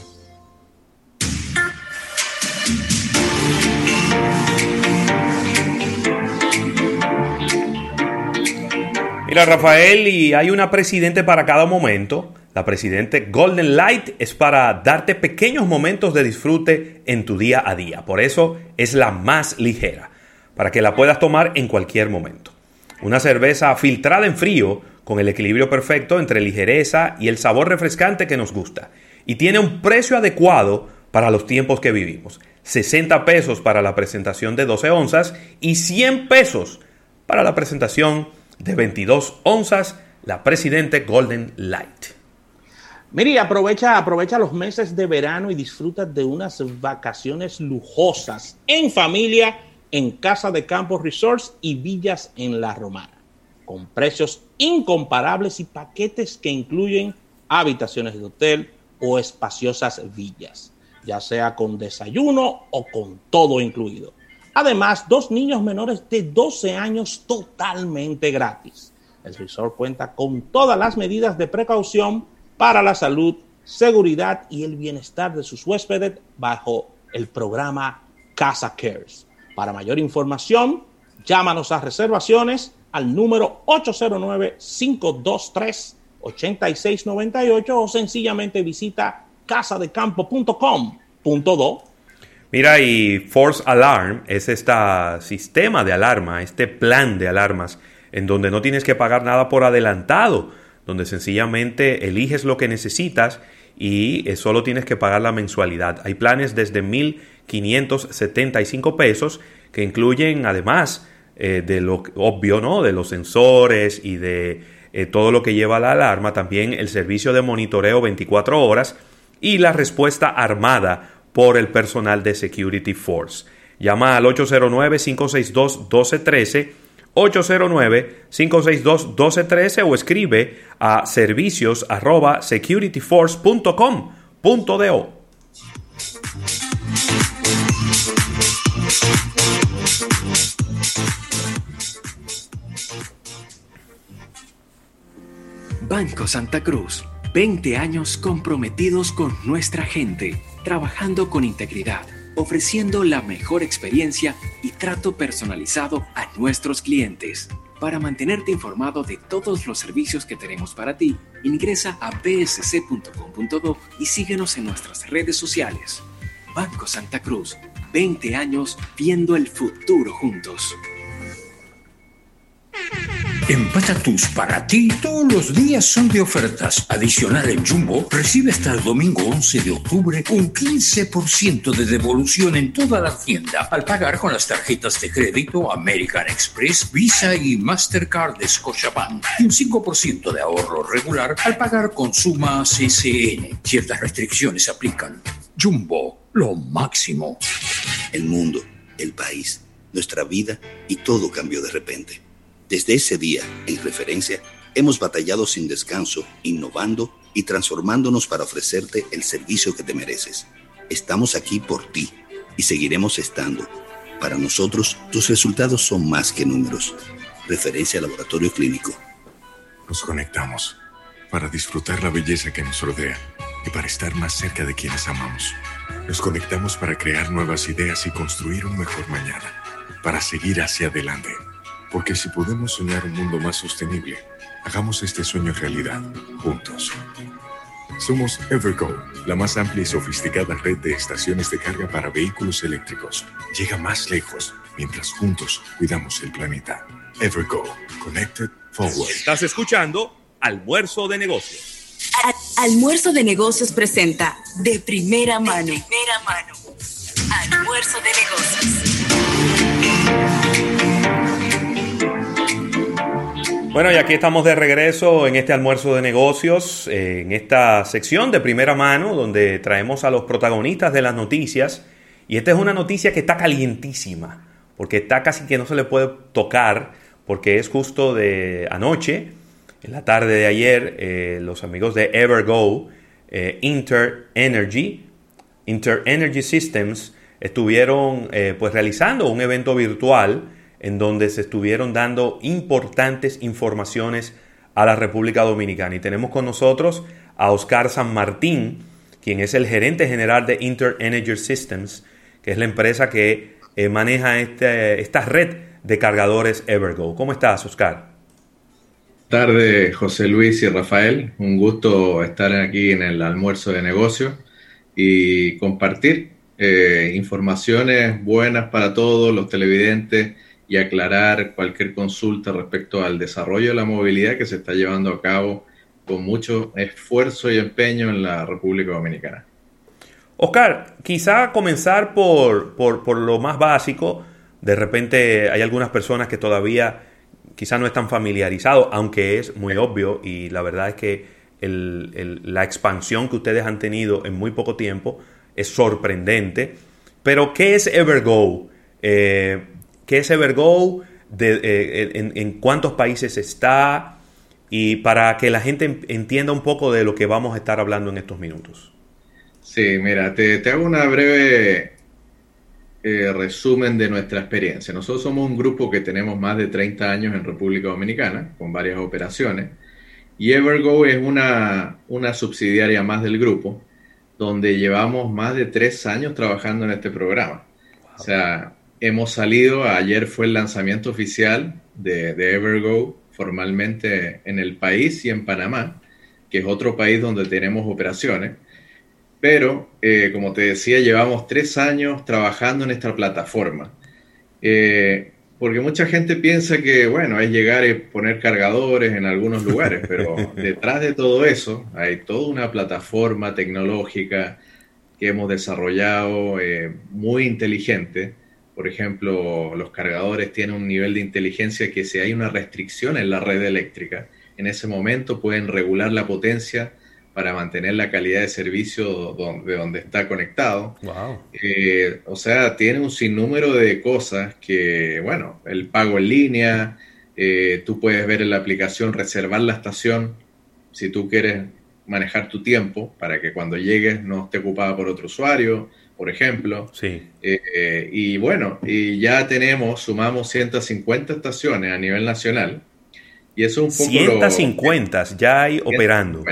Mira, Rafael, y hay una presidente para cada momento. La presidente Golden Light es para darte pequeños momentos de disfrute en tu día a día. Por eso es la más ligera, para que la puedas tomar en cualquier momento. Una cerveza filtrada en frío con el equilibrio perfecto entre ligereza y el sabor refrescante que nos gusta. Y tiene un precio adecuado para los tiempos que vivimos. 60 pesos para la presentación de 12 onzas y 100 pesos para la presentación de 22 onzas, la Presidente Golden Light. Miri, aprovecha, aprovecha los meses de verano y disfruta de unas vacaciones lujosas en familia en Casa de Campos Resorts y Villas en La Romana, con precios incomparables y paquetes que incluyen habitaciones de hotel o espaciosas villas, ya sea con desayuno o con todo incluido. Además, dos niños menores de 12 años totalmente gratis. El resort cuenta con todas las medidas de precaución para la salud, seguridad y el bienestar de sus huéspedes bajo el programa Casa Cares. Para mayor información, llámanos a reservaciones al número 809-523-8698 o sencillamente visita casadecampo.com.do. Mira, y Force Alarm es este sistema de alarma, este plan de alarmas, en donde no tienes que pagar nada por adelantado donde sencillamente eliges lo que necesitas y eh, solo tienes que pagar la mensualidad. Hay planes desde 1.575 pesos que incluyen además eh, de lo obvio, ¿no? De los sensores y de eh, todo lo que lleva la alarma, también el servicio de monitoreo 24 horas y la respuesta armada por el personal de Security Force. Llama al 809-562-1213 809-562-1213 o escribe a servicios arroba securityforce.com.do. Banco Santa Cruz, 20 años comprometidos con nuestra gente, trabajando con integridad ofreciendo la mejor experiencia y trato personalizado a nuestros clientes. Para mantenerte informado de todos los servicios que tenemos para ti, ingresa a bsc.com.do y síguenos en nuestras redes sociales. Banco Santa Cruz, 20 años viendo el futuro juntos. En Patatús para ti todos los días son de ofertas. Adicional en Jumbo, recibe hasta el domingo 11 de octubre un 15% de devolución en toda la tienda al pagar con las tarjetas de crédito American Express, Visa y Mastercard de Scotiabank y un 5% de ahorro regular al pagar con suma CCN. Ciertas restricciones aplican. Jumbo lo máximo. El mundo, el país, nuestra vida y todo cambió de repente. Desde ese día, en referencia, hemos batallado sin descanso, innovando y transformándonos para ofrecerte el servicio que te mereces. Estamos aquí por ti y seguiremos estando. Para nosotros, tus resultados son más que números. Referencia Laboratorio Clínico. Nos conectamos para disfrutar la belleza que nos rodea y para estar más cerca de quienes amamos. Nos conectamos para crear nuevas ideas y construir un mejor mañana, para seguir hacia adelante. Porque si podemos soñar un mundo más sostenible, hagamos este sueño realidad, juntos. Somos Evergo, la más amplia y sofisticada red de estaciones de carga para vehículos eléctricos. Llega más lejos mientras juntos cuidamos el planeta. Evergo, Connected Forward. Estás escuchando Almuerzo de Negocios. Almuerzo de Negocios presenta de primera mano. De primera mano. Almuerzo de Negocios. Bueno, y aquí estamos de regreso en este almuerzo de negocios, en esta sección de primera mano, donde traemos a los protagonistas de las noticias. Y esta es una noticia que está calientísima, porque está casi que no se le puede tocar, porque es justo de anoche en la tarde de ayer, eh, los amigos de Evergo, eh, Inter Energy, Inter Energy Systems, estuvieron eh, pues realizando un evento virtual en donde se estuvieron dando importantes informaciones a la República Dominicana. Y tenemos con nosotros a Oscar San Martín, quien es el gerente general de Inter Energy Systems, que es la empresa que maneja este, esta red de cargadores Evergo. ¿Cómo estás, Oscar? tardes, José Luis y Rafael. Un gusto estar aquí en el almuerzo de negocio y compartir eh, informaciones buenas para todos los televidentes y aclarar cualquier consulta respecto al desarrollo de la movilidad que se está llevando a cabo con mucho esfuerzo y empeño en la República Dominicana. Oscar, quizá comenzar por, por, por lo más básico. De repente hay algunas personas que todavía quizá no están familiarizados, aunque es muy obvio y la verdad es que la expansión que ustedes han tenido en muy poco tiempo es sorprendente. Pero, ¿qué es Evergo? Eh, ¿Qué es Evergo? Eh, en, cuántos países está? Y para que la gente entienda un poco de lo que vamos a estar hablando en estos minutos. Sí, mira, te, te hago una breve eh, resumen de nuestra experiencia. Nosotros somos un grupo que tenemos más de 30 años en República Dominicana, con varias operaciones, y Evergo es una, una subsidiaria más del grupo, donde llevamos más de tres años trabajando en este programa. O sea, hemos salido, ayer fue el lanzamiento oficial de, de Evergo formalmente en el país y en Panamá, que es otro país donde tenemos operaciones. Pero, eh, como te decía, llevamos tres años trabajando en esta plataforma. Eh, porque mucha gente piensa que, bueno, es llegar y poner cargadores en algunos lugares, pero detrás de todo eso hay toda una plataforma tecnológica que hemos desarrollado eh, muy inteligente. Por ejemplo, los cargadores tienen un nivel de inteligencia que si hay una restricción en la red eléctrica, en ese momento pueden regular la potencia para mantener la calidad de servicio de donde está conectado. Eh, o sea, tiene un sinnúmero de cosas que, bueno, el pago en línea, eh, tú puedes ver en la aplicación reservar la estación si tú quieres manejar tu tiempo para que cuando llegues no esté ocupada por otro usuario, por ejemplo. Sí. Eh, y bueno, y ya tenemos, sumamos 150 estaciones a nivel nacional. Y eso es un poco... 150 ya hay operando.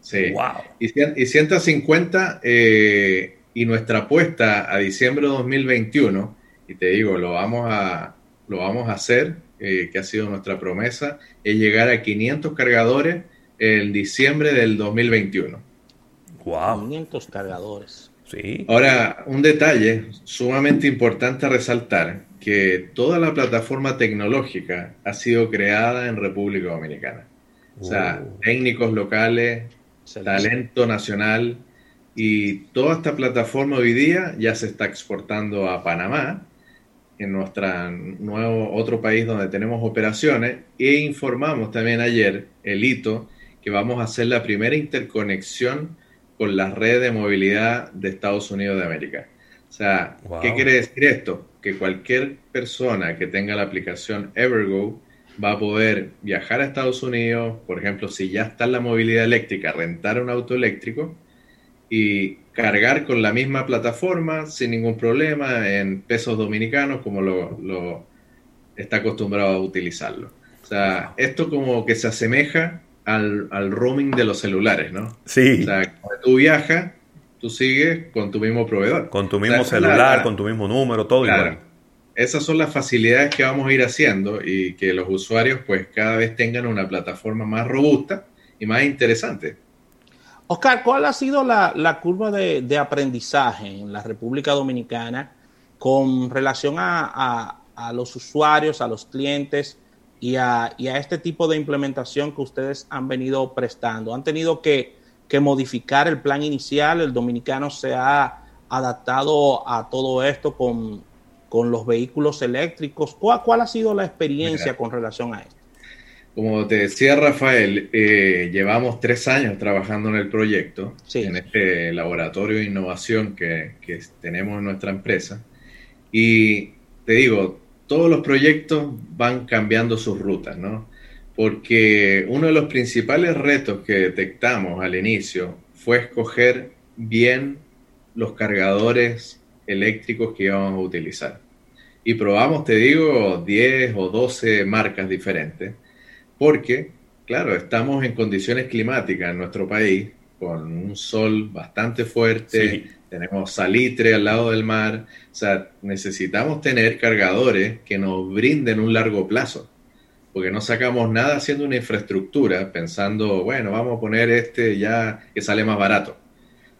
Sí. Y, 150 eh, y nuestra apuesta a diciembre de 2021, y te digo, lo vamos a, lo vamos a hacer, eh, que ha sido nuestra promesa, es llegar a 500 cargadores en diciembre del 2021. Wow. 500 cargadores. Sí. Ahora, un detalle sumamente importante a resaltar, que toda la plataforma tecnológica ha sido creada en República Dominicana. O sea, oh. técnicos locales, talento nacional y toda esta plataforma hoy día ya se está exportando a Panamá, en nuestro nuevo otro país donde tenemos operaciones e informamos también ayer el hito que vamos a hacer la primera interconexión con la red de movilidad de Estados Unidos de América. O sea, ¿qué quiere decir esto? Que cualquier persona que tenga la aplicación Evergo va a poder viajar a Estados Unidos, por ejemplo, si ya está en la movilidad eléctrica, rentar un auto eléctrico y cargar con la misma plataforma sin ningún problema en pesos dominicanos como lo, está acostumbrado a utilizarlo. O sea, esto como que se asemeja al, roaming de los celulares, ¿no? Sí. O sea, cuando tú viajas, tú sigues con tu mismo proveedor. Con tu mismo celular, con tu mismo número, todo igual esas son las facilidades que vamos a ir haciendo y que los usuarios pues cada vez tengan una plataforma más robusta y más interesante. Oscar, ¿cuál ha sido la, curva de, aprendizaje en la República Dominicana con relación a, los usuarios, a los clientes y a, este tipo de implementación que ustedes han venido prestando? ¿Han tenido que, que modificar el plan inicial? ¿El dominicano se ha adaptado a todo esto con con los vehículos eléctricos. ¿Cuál, ha sido la experiencia con relación a esto? Como te decía Rafael, eh, llevamos tres años trabajando en el proyecto, en este laboratorio de innovación que, que tenemos en nuestra empresa. Y te digo, todos los proyectos van cambiando sus rutas, ¿no? Porque uno de los principales retos que detectamos al inicio fue escoger bien los cargadores eléctricos que íbamos a utilizar. Y probamos, te digo, 10 o 12 marcas diferentes, porque, claro, estamos en condiciones climáticas en nuestro país, con un sol bastante fuerte, tenemos salitre al lado del mar, o sea, necesitamos tener cargadores que nos brinden un largo plazo, porque no sacamos nada haciendo una infraestructura pensando, bueno, vamos a poner este ya que sale más barato.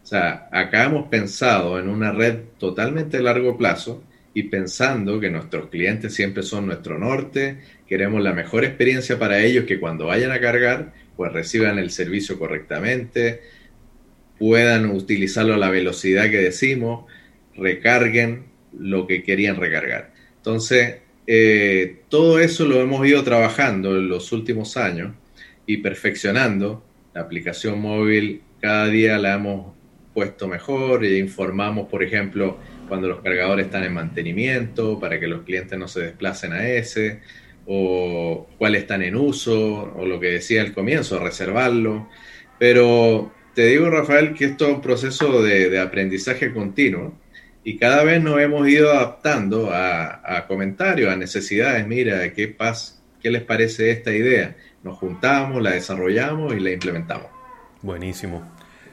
O sea, acá hemos pensado en una red totalmente largo plazo y pensando que nuestros clientes siempre son nuestro norte, queremos la mejor experiencia para ellos, que cuando vayan a cargar, pues reciban el servicio correctamente, puedan utilizarlo a la velocidad que decimos, recarguen lo que querían recargar. Entonces, eh, todo eso lo hemos ido trabajando en los últimos años y perfeccionando. La aplicación móvil cada día la hemos puesto mejor e informamos, por ejemplo, cuando los cargadores están en mantenimiento para que los clientes no se desplacen a ese, o cuáles están en uso, o lo que decía al comienzo, reservarlo. Pero te digo, Rafael, que esto es un proceso de, aprendizaje continuo y cada vez nos hemos ido adaptando a, comentarios, a necesidades. Mira, ¿qué, pasa? ¿qué les parece esta idea? Nos juntamos, la desarrollamos y la implementamos. Buenísimo.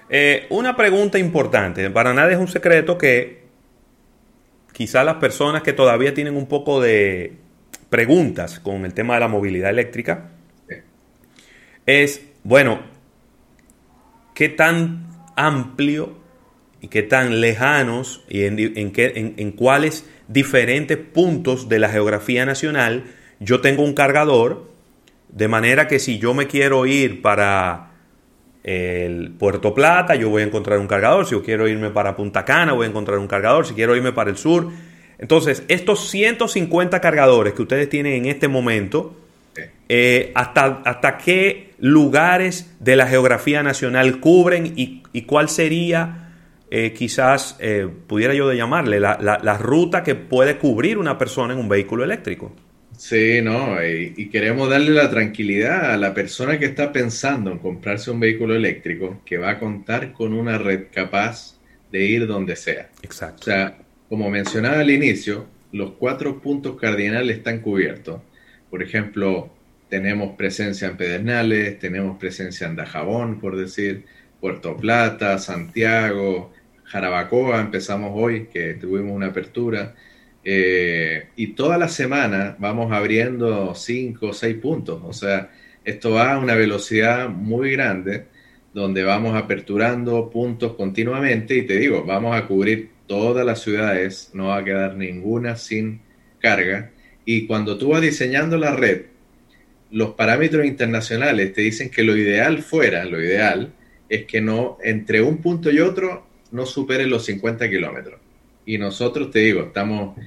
Eh, una pregunta importante. Para nadie es un secreto que quizá las personas que todavía tienen un poco de preguntas con el tema de la movilidad eléctrica es, bueno, ¿qué tan amplio y qué tan lejanos y en, en, en cuáles diferentes puntos de la geografía nacional yo tengo un cargador? De manera que si yo me quiero ir para el Puerto Plata, yo voy a encontrar un cargador. Si yo quiero irme para Punta Cana, voy a encontrar un cargador. Si quiero irme para el sur. Entonces, estos 150 cargadores que ustedes tienen en este momento, eh, hasta, ¿hasta qué lugares de la geografía nacional cubren y, cuál sería, eh, quizás, eh, pudiera yo llamarle, la ruta que puede cubrir una persona en un vehículo eléctrico? Sí, no, y, queremos darle la tranquilidad a la persona que está pensando en comprarse un vehículo eléctrico que va a contar con una red capaz de ir donde sea. Exacto. O sea, como mencionaba al inicio, los cuatro puntos cardinales están cubiertos. Por ejemplo, tenemos presencia en Pedernales, tenemos presencia en Dajabón, por decir, Puerto Plata, Santiago, Jarabacoa, empezamos hoy, que tuvimos una apertura. Eh, y toda la semana vamos abriendo 5 o 6 puntos. O sea, esto va a una velocidad muy grande donde vamos aperturando puntos continuamente y te digo, vamos a cubrir todas las ciudades, no va a quedar ninguna sin carga. Y cuando tú vas diseñando la red, los parámetros internacionales te dicen que lo ideal fuera, lo ideal es que no entre un punto y otro no supere los 50 kilómetros. Y nosotros, te digo, estamos,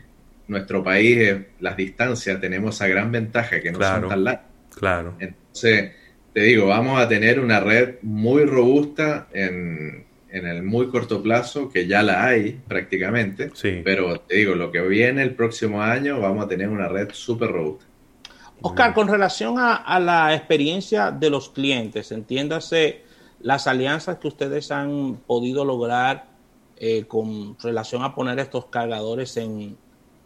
nuestro país, las distancias, tenemos esa gran ventaja que no son tan largas. Claro. Entonces, te digo, vamos a tener una red muy robusta en, en el muy corto plazo, que ya la hay prácticamente, sí. pero te digo, lo que viene el próximo año vamos a tener una red súper robusta. Oscar, con relación a, a, la experiencia de los clientes, entiéndase las alianzas que ustedes han podido lograr eh, con relación a poner estos cargadores en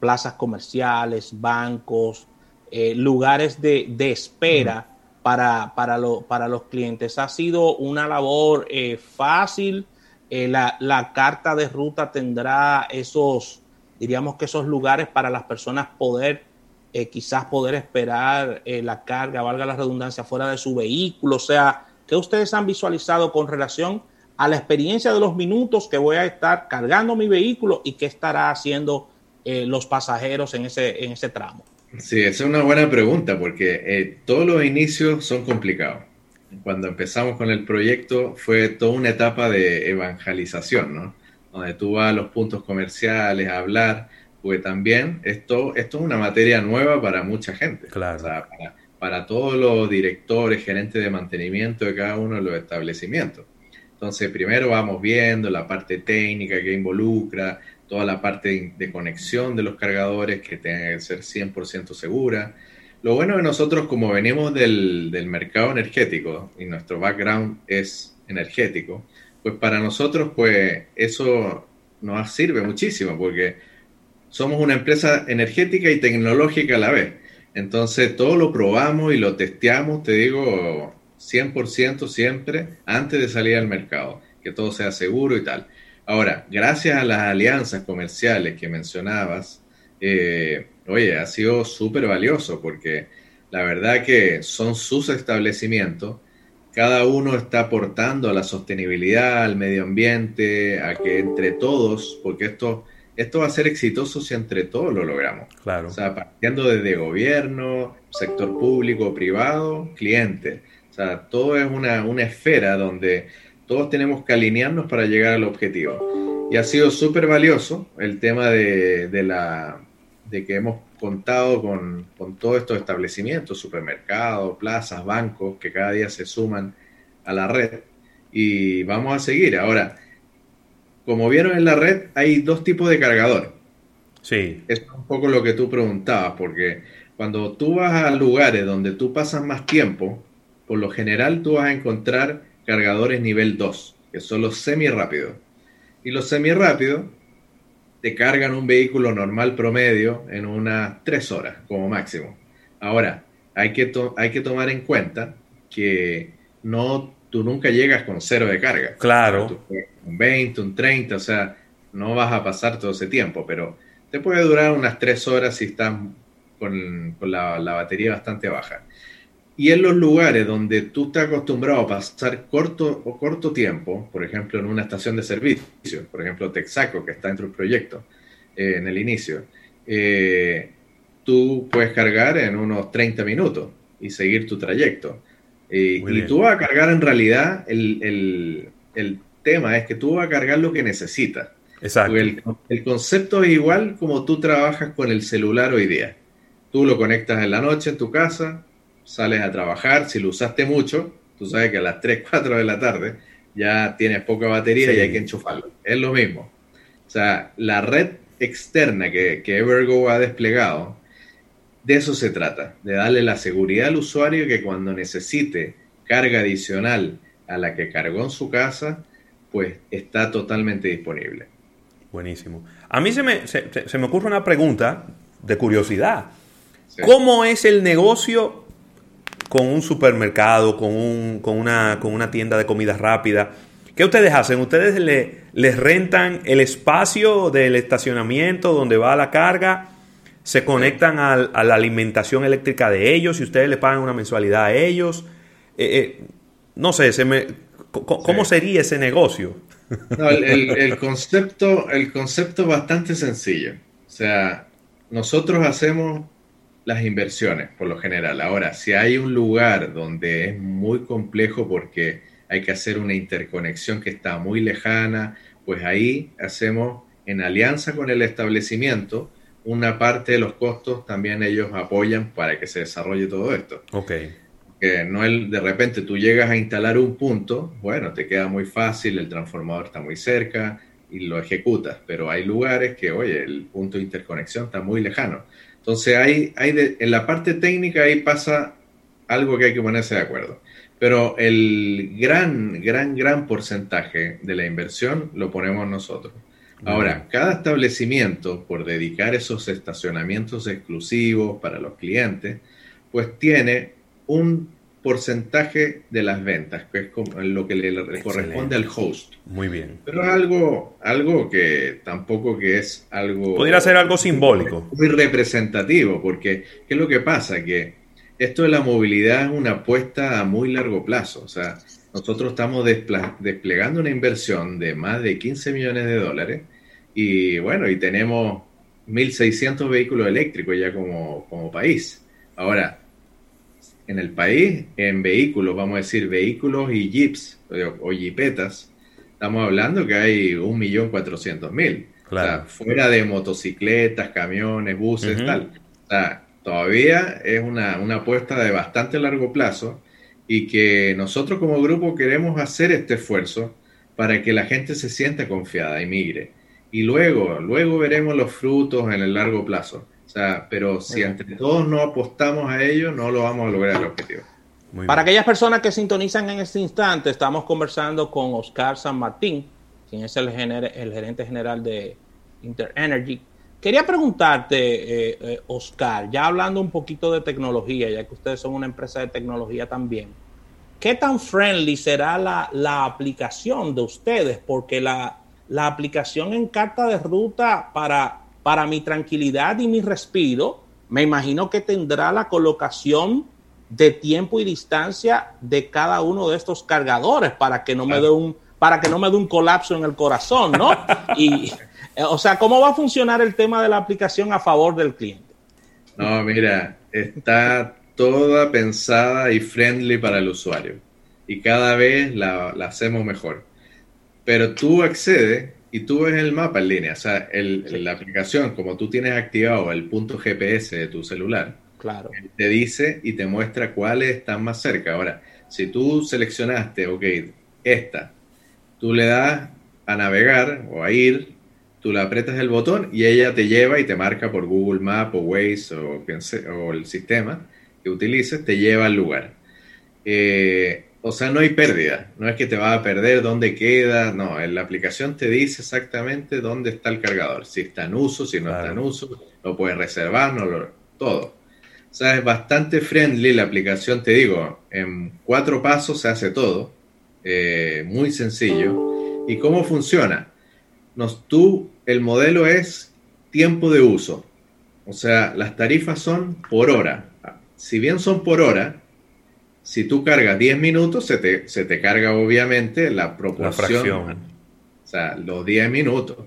plazas comerciales, bancos, eh, lugares de, de espera para, para, lo, para, los clientes. Ha sido una labor eh, fácil. La, la, carta de ruta tendrá esos, diríamos que esos lugares para las personas poder, quizás poder esperar la carga, valga la redundancia, fuera de su vehículo. O sea, ¿qué ustedes han visualizado con relación a la experiencia de los minutos que voy a estar cargando mi vehículo y qué estará haciendo eh, los pasajeros en ese, en ese tramo? Sí, esa es una buena pregunta porque eh, todos los inicios son complicados. Cuando empezamos con el proyecto fue toda una etapa de evangelización, ¿no? Donde tú vas a los puntos comerciales a hablar, porque también esto, esto es una materia nueva para mucha gente. Claro. O sea, para, para todos los directores, gerentes de mantenimiento de cada uno de los establecimientos. Entonces, primero vamos viendo la parte técnica que involucra, toda la parte de conexión de los cargadores que tenga que ser 100% segura. Lo bueno de nosotros, como venimos del, del, mercado energético y nuestro background es energético, pues para nosotros, pues eso nos sirve muchísimo porque somos una empresa energética y tecnológica a la vez. Entonces, todo lo probamos y lo testeamos, te digo, 100% siempre antes de salir al mercado, que todo sea seguro y tal. Ahora, gracias a las alianzas comerciales que mencionabas, eh, oye, ha sido súper valioso porque la verdad que son sus establecimientos, cada uno está aportando a la sostenibilidad, al medio ambiente, a que entre todos, porque esto, esto va a ser exitoso si entre todos lo logramos. Claro. O sea, partiendo desde gobierno, sector público, privado, cliente. O sea, todo es una, una esfera donde todos tenemos que alinearnos para llegar al objetivo. Y ha sido súper valioso el tema de, de, la, de que hemos contado con, con todos estos establecimientos, supermercados, plazas, bancos, que cada día se suman a la red. Y vamos a seguir. Ahora, como vieron en la red, hay dos tipos de cargador. Sí. Es un poco lo que tú preguntabas, porque cuando tú vas a lugares donde tú pasas más tiempo, por lo general tú vas a encontrar cargadores nivel 2, que son los semi rápidos. Y los semi rápidos te cargan un vehículo normal promedio en unas 3 horas como máximo. Ahora, hay que, hay que tomar en cuenta que no, tú nunca llegas con cero de carga. Claro. Un 20, un 30, o sea, no vas a pasar todo ese tiempo, pero te puede durar unas 3 horas si estás con, con la, la batería bastante baja. Y en los lugares donde tú estás acostumbrado a pasar corto o corto tiempo, por ejemplo, en una estación de servicio, por ejemplo, Texaco, que está dentro del proyecto, eh, en el inicio, eh, tú puedes cargar en unos 30 minutos y seguir tu trayecto. Eh, y tú vas a cargar en realidad, el, el, el, tema es que tú vas a cargar lo que necesitas. Exacto. El, el concepto es igual como tú trabajas con el celular hoy día. Tú lo conectas en la noche en tu casa, sales a trabajar, si lo usaste mucho, tú sabes que a las 3, 4 de la tarde ya tienes poca batería sí. y hay que enchufarlo. Es lo mismo. O sea, la red externa que, que, Evergo ha desplegado, de eso se trata, de darle la seguridad al usuario que cuando necesite carga adicional a la que cargó en su casa, pues está totalmente disponible. Buenísimo. A mí se me, se, se me ocurre una pregunta de curiosidad. Sí. ¿Cómo es el negocio con un supermercado, con, un, con, una, con una tienda de comida rápida. ¿Qué ustedes hacen? ¿Ustedes le, les rentan el espacio del estacionamiento donde va la carga? ¿Se conectan a, a la alimentación eléctrica de ellos y ustedes le pagan una mensualidad a ellos? Eh, eh, no sé, se me, ¿cómo sí. sería ese negocio? No, el, el, el, concepto, el concepto es bastante sencillo. O sea, nosotros hacemos las inversiones, por lo general. Ahora, si hay un lugar donde es muy complejo porque hay que hacer una interconexión que está muy lejana, pues ahí hacemos en alianza con el establecimiento una parte de los costos también ellos apoyan para que se desarrolle todo esto. Ok. Que no el, de repente tú llegas a instalar un punto, bueno, te queda muy fácil, el transformador está muy cerca y lo ejecutas, pero hay lugares que, oye, el punto de interconexión está muy lejano. Entonces, hay, hay en la parte técnica ahí pasa algo que hay que ponerse de acuerdo. Pero el gran, gran, gran porcentaje de la inversión lo ponemos nosotros. Ahora, cada establecimiento, por dedicar esos estacionamientos exclusivos para los clientes, pues tiene un porcentaje de las ventas, que es lo que le corresponde al host. Muy bien. Pero es algo, algo que tampoco que es algo... Podría ser algo simbólico. Muy representativo, porque ¿qué es lo que pasa? Que esto de la movilidad es una apuesta a muy largo plazo. O sea, nosotros estamos desplegando una inversión de más de 15 millones de dólares y bueno, y tenemos 1.600 vehículos eléctricos ya como, como país. Ahora, en el país, en vehículos, vamos a decir vehículos y jeeps o, jeepetas, estamos hablando que hay 1.400.000. O sea, fuera de motocicletas, camiones, buses, tal. O sea, todavía es una, una apuesta de bastante largo plazo y que nosotros como grupo queremos hacer este esfuerzo para que la gente se sienta confiada y migre. Y luego, luego veremos los frutos en el largo plazo. Sea, pero si entre todos no apostamos a ello, no lo vamos a lograr el objetivo. Para aquellas personas que sintonizan en este instante, estamos conversando con Oscar San Martín, quien es el, el gerente general de InterEnergy Quería preguntarte, eh, eh, Oscar, ya hablando un poquito de tecnología, ya que ustedes son una empresa de tecnología también, ¿qué tan friendly será la, aplicación de ustedes? Porque la, aplicación en carta de ruta para, para mi tranquilidad y mi respiro, me imagino que tendrá la colocación de tiempo y distancia de cada uno de estos cargadores para que no me dé un para que no me dé un colapso en el corazón, ¿no? Y, o sea, ¿cómo va a funcionar el tema de la aplicación a favor del cliente? No, mira, está toda pensada y friendly para el usuario. Y cada vez la, hacemos mejor. Pero tú accedes y tú ves el mapa en línea. O sea, la aplicación, como tú tienes activado el punto GPS de tu celular, claro. te dice y te muestra cuáles están más cerca. Ahora, si tú seleccionaste, ok, esta, tú le das a navegar o a ir tú le apretas el botón y ella te lleva y te marca por Google Maps o Waze o, o el sistema que utilices, te lleva al lugar. Eh, o sea, no hay pérdida, no es que te va a perder dónde queda, no, en la aplicación te dice exactamente dónde está el cargador, si está en uso, si no está en uso, lo puedes reservar, no lo, todo. O sea, es bastante friendly la aplicación, te digo, en cuatro pasos se hace todo, eh, muy sencillo. ¿Y cómo funciona? Nos, tú el modelo es tiempo de uso. O sea, las tarifas son por hora. Si bien son por hora, si tú cargas 10 minutos, se te, carga obviamente la proporción. o sea, los 10 minutos.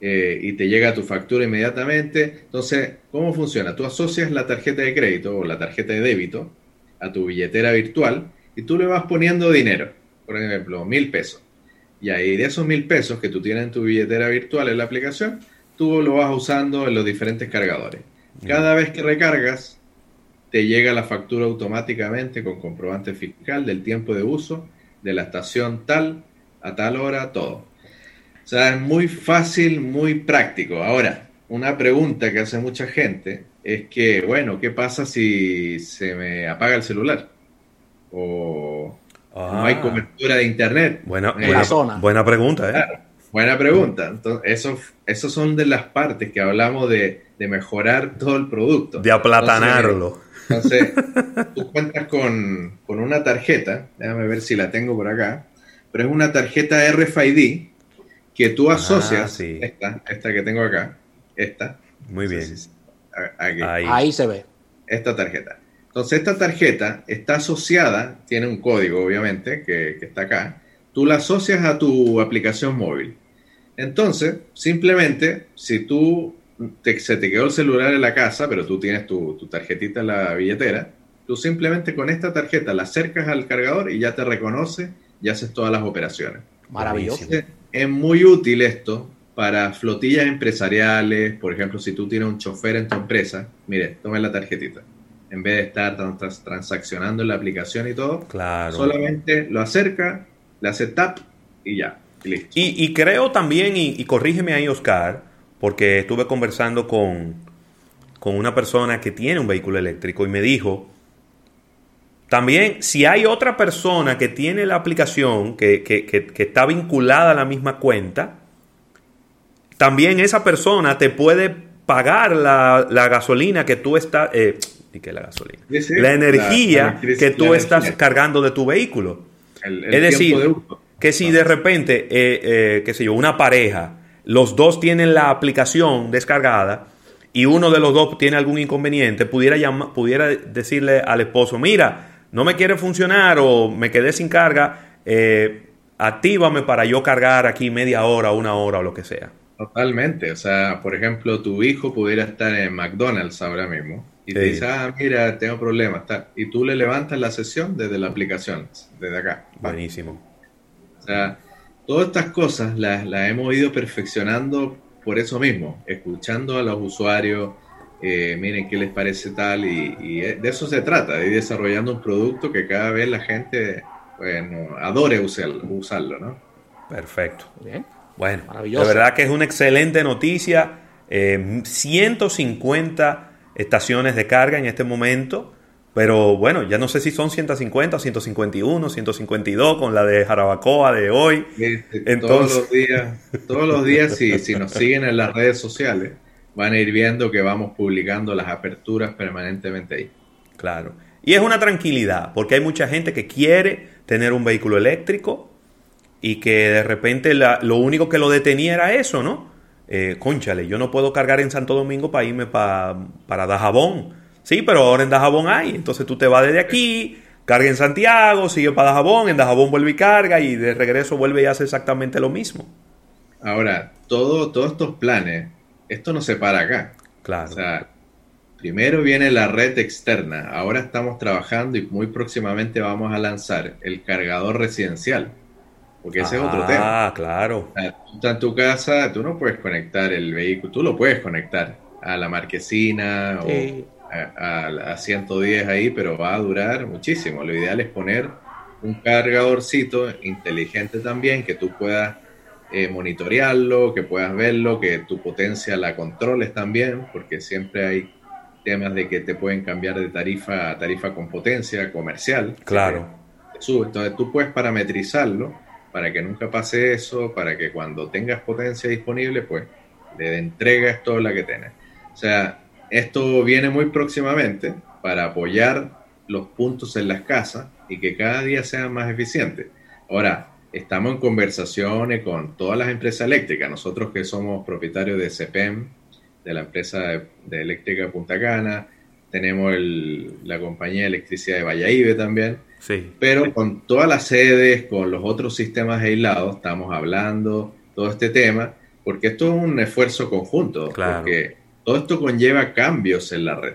Eh, y te llega tu factura inmediatamente. Entonces, ¿cómo funciona? Tú asocias la tarjeta de crédito o la tarjeta de débito a tu billetera virtual y tú le vas poniendo dinero. Por ejemplo, mil pesos. Y ahí de esos mil pesos que tú tienes en tu billetera virtual en la aplicación, tú lo vas usando en los diferentes cargadores. Cada vez que recargas, te llega la factura automáticamente con comprobante fiscal del tiempo de uso de la estación tal a tal hora, todo. O sea, es muy fácil, muy práctico. Ahora, una pregunta que hace mucha gente es que, bueno, ¿qué pasa si se me apaga el celular? O no hay ah. cobertura de internet buena, en la zona. Buena pregunta, ¿eh? buena pregunta. Entonces, eso, esos son de las partes que hablamos de, mejorar todo el producto. De aplatanarlo. Entonces, tú cuentas con, una tarjeta, déjame ver si la tengo por acá, pero es una tarjeta RFID que tú ah, asocias, esta, esta que tengo acá, esta. Muy bien. Ahí se ve. Esta tarjeta. Entonces esta tarjeta está asociada, tiene un código obviamente que, está acá, tú la asocias a tu aplicación móvil. Entonces, simplemente, si tú se te quedó el celular en la casa, pero tú tienes tu, tarjetita en la billetera, tú simplemente con esta tarjeta la acercas al cargador y ya te reconoce y haces todas las operaciones. Maravilloso. es muy útil esto para flotillas empresariales, por ejemplo, si tú tienes un chofer en tu empresa, mire, toma la tarjetita en vez de estar transaccionando en la aplicación y todo. Claro. Solamente lo acerca, le hace tap y ya. Y, creo también, y, corrígeme ahí, Oscar, porque estuve conversando con, con una persona que tiene un vehículo eléctrico y me dijo, también si hay otra persona que tiene la aplicación, que, que, está vinculada a la misma cuenta, también esa persona te puede pagar la, gasolina que tú estás... Eh, que la gasolina? la energía que tú estás cargando de tu vehículo. es decir, que si de repente, eh, eh, qué sé yo, una pareja, los dos tienen la aplicación descargada y uno de los dos tiene algún inconveniente, pudiera, pudiera decirle al esposo, mira, no me quiere funcionar o me quedé sin carga, eh, actívame para yo cargar aquí media hora, una hora o lo que sea. Totalmente, o sea, por ejemplo, tu hijo pudiera estar en McDonald's ahora mismo y te dice, ah, mira, tengo problemas, y tú le levantas la sesión desde la aplicación, desde acá. Buenísimo. O sea, todas estas cosas las, hemos ido perfeccionando por eso mismo, escuchando a los usuarios, eh, miren qué les parece tal, y, de eso se trata, de ir desarrollando un producto que cada vez la gente bueno, adore usarlo, ¿no? Perfecto. Bien. Bueno, de verdad que es una excelente noticia. 150 eh, estaciones de carga en este momento. Pero bueno, ya no sé si son 150, 151, 152 con la de Jarabacoa de hoy. Entonces... Todos los días, todos los días si, si nos siguen en las redes sociales, van a ir viendo que vamos publicando las aperturas permanentemente ahí. Claro. Y es una tranquilidad, porque hay mucha gente que quiere tener un vehículo eléctrico y que de repente lo único que lo detenía era eso, ¿no? Eh, conchale, yo no puedo cargar en Santo Domingo para irme para Dajabón Sí, pero ahora en Dajabón hay. Entonces tú te vas desde aquí, carga en Santiago, sigue para Dajabón, en Dajabón vuelve y carga y de regreso vuelve y hace exactamente lo mismo. Ahora, todo, todos estos planes, esto no se para acá. Claro. O sea, primero viene la red externa. Ahora estamos trabajando y muy próximamente vamos a lanzar el cargador residencial. Porque ese es otro tema. Ah, claro. tú estás en tu casa, tú no puedes conectar el vehículo, tú lo puedes conectar a la marquesina o a, 110 ahí, pero va a durar muchísimo. Lo ideal es poner un cargadorcito inteligente también, que tú puedas eh, monitorearlo, que puedas verlo, que tu potencia la controles también, porque siempre hay temas de que te pueden cambiar de tarifa a tarifa con potencia comercial. Claro. Entonces tú puedes parametrizarlo para que nunca pase eso, para que cuando tengas potencia disponible, pues le entregas toda la que tienes. O sea, esto viene muy próximamente para apoyar los puntos en las casas y que cada día sean más eficientes. Ahora, estamos en conversaciones con todas las empresas eléctricas. Nosotros que somos propietarios de CPEM, de la empresa de, eléctrica Punta Cana, tenemos la compañía de electricidad de Valladolid también. Sí. Pero con todas las sedes, con los otros sistemas aislados, estamos hablando todo este tema, porque esto es un esfuerzo conjunto. Claro. Porque todo esto conlleva cambios en la red.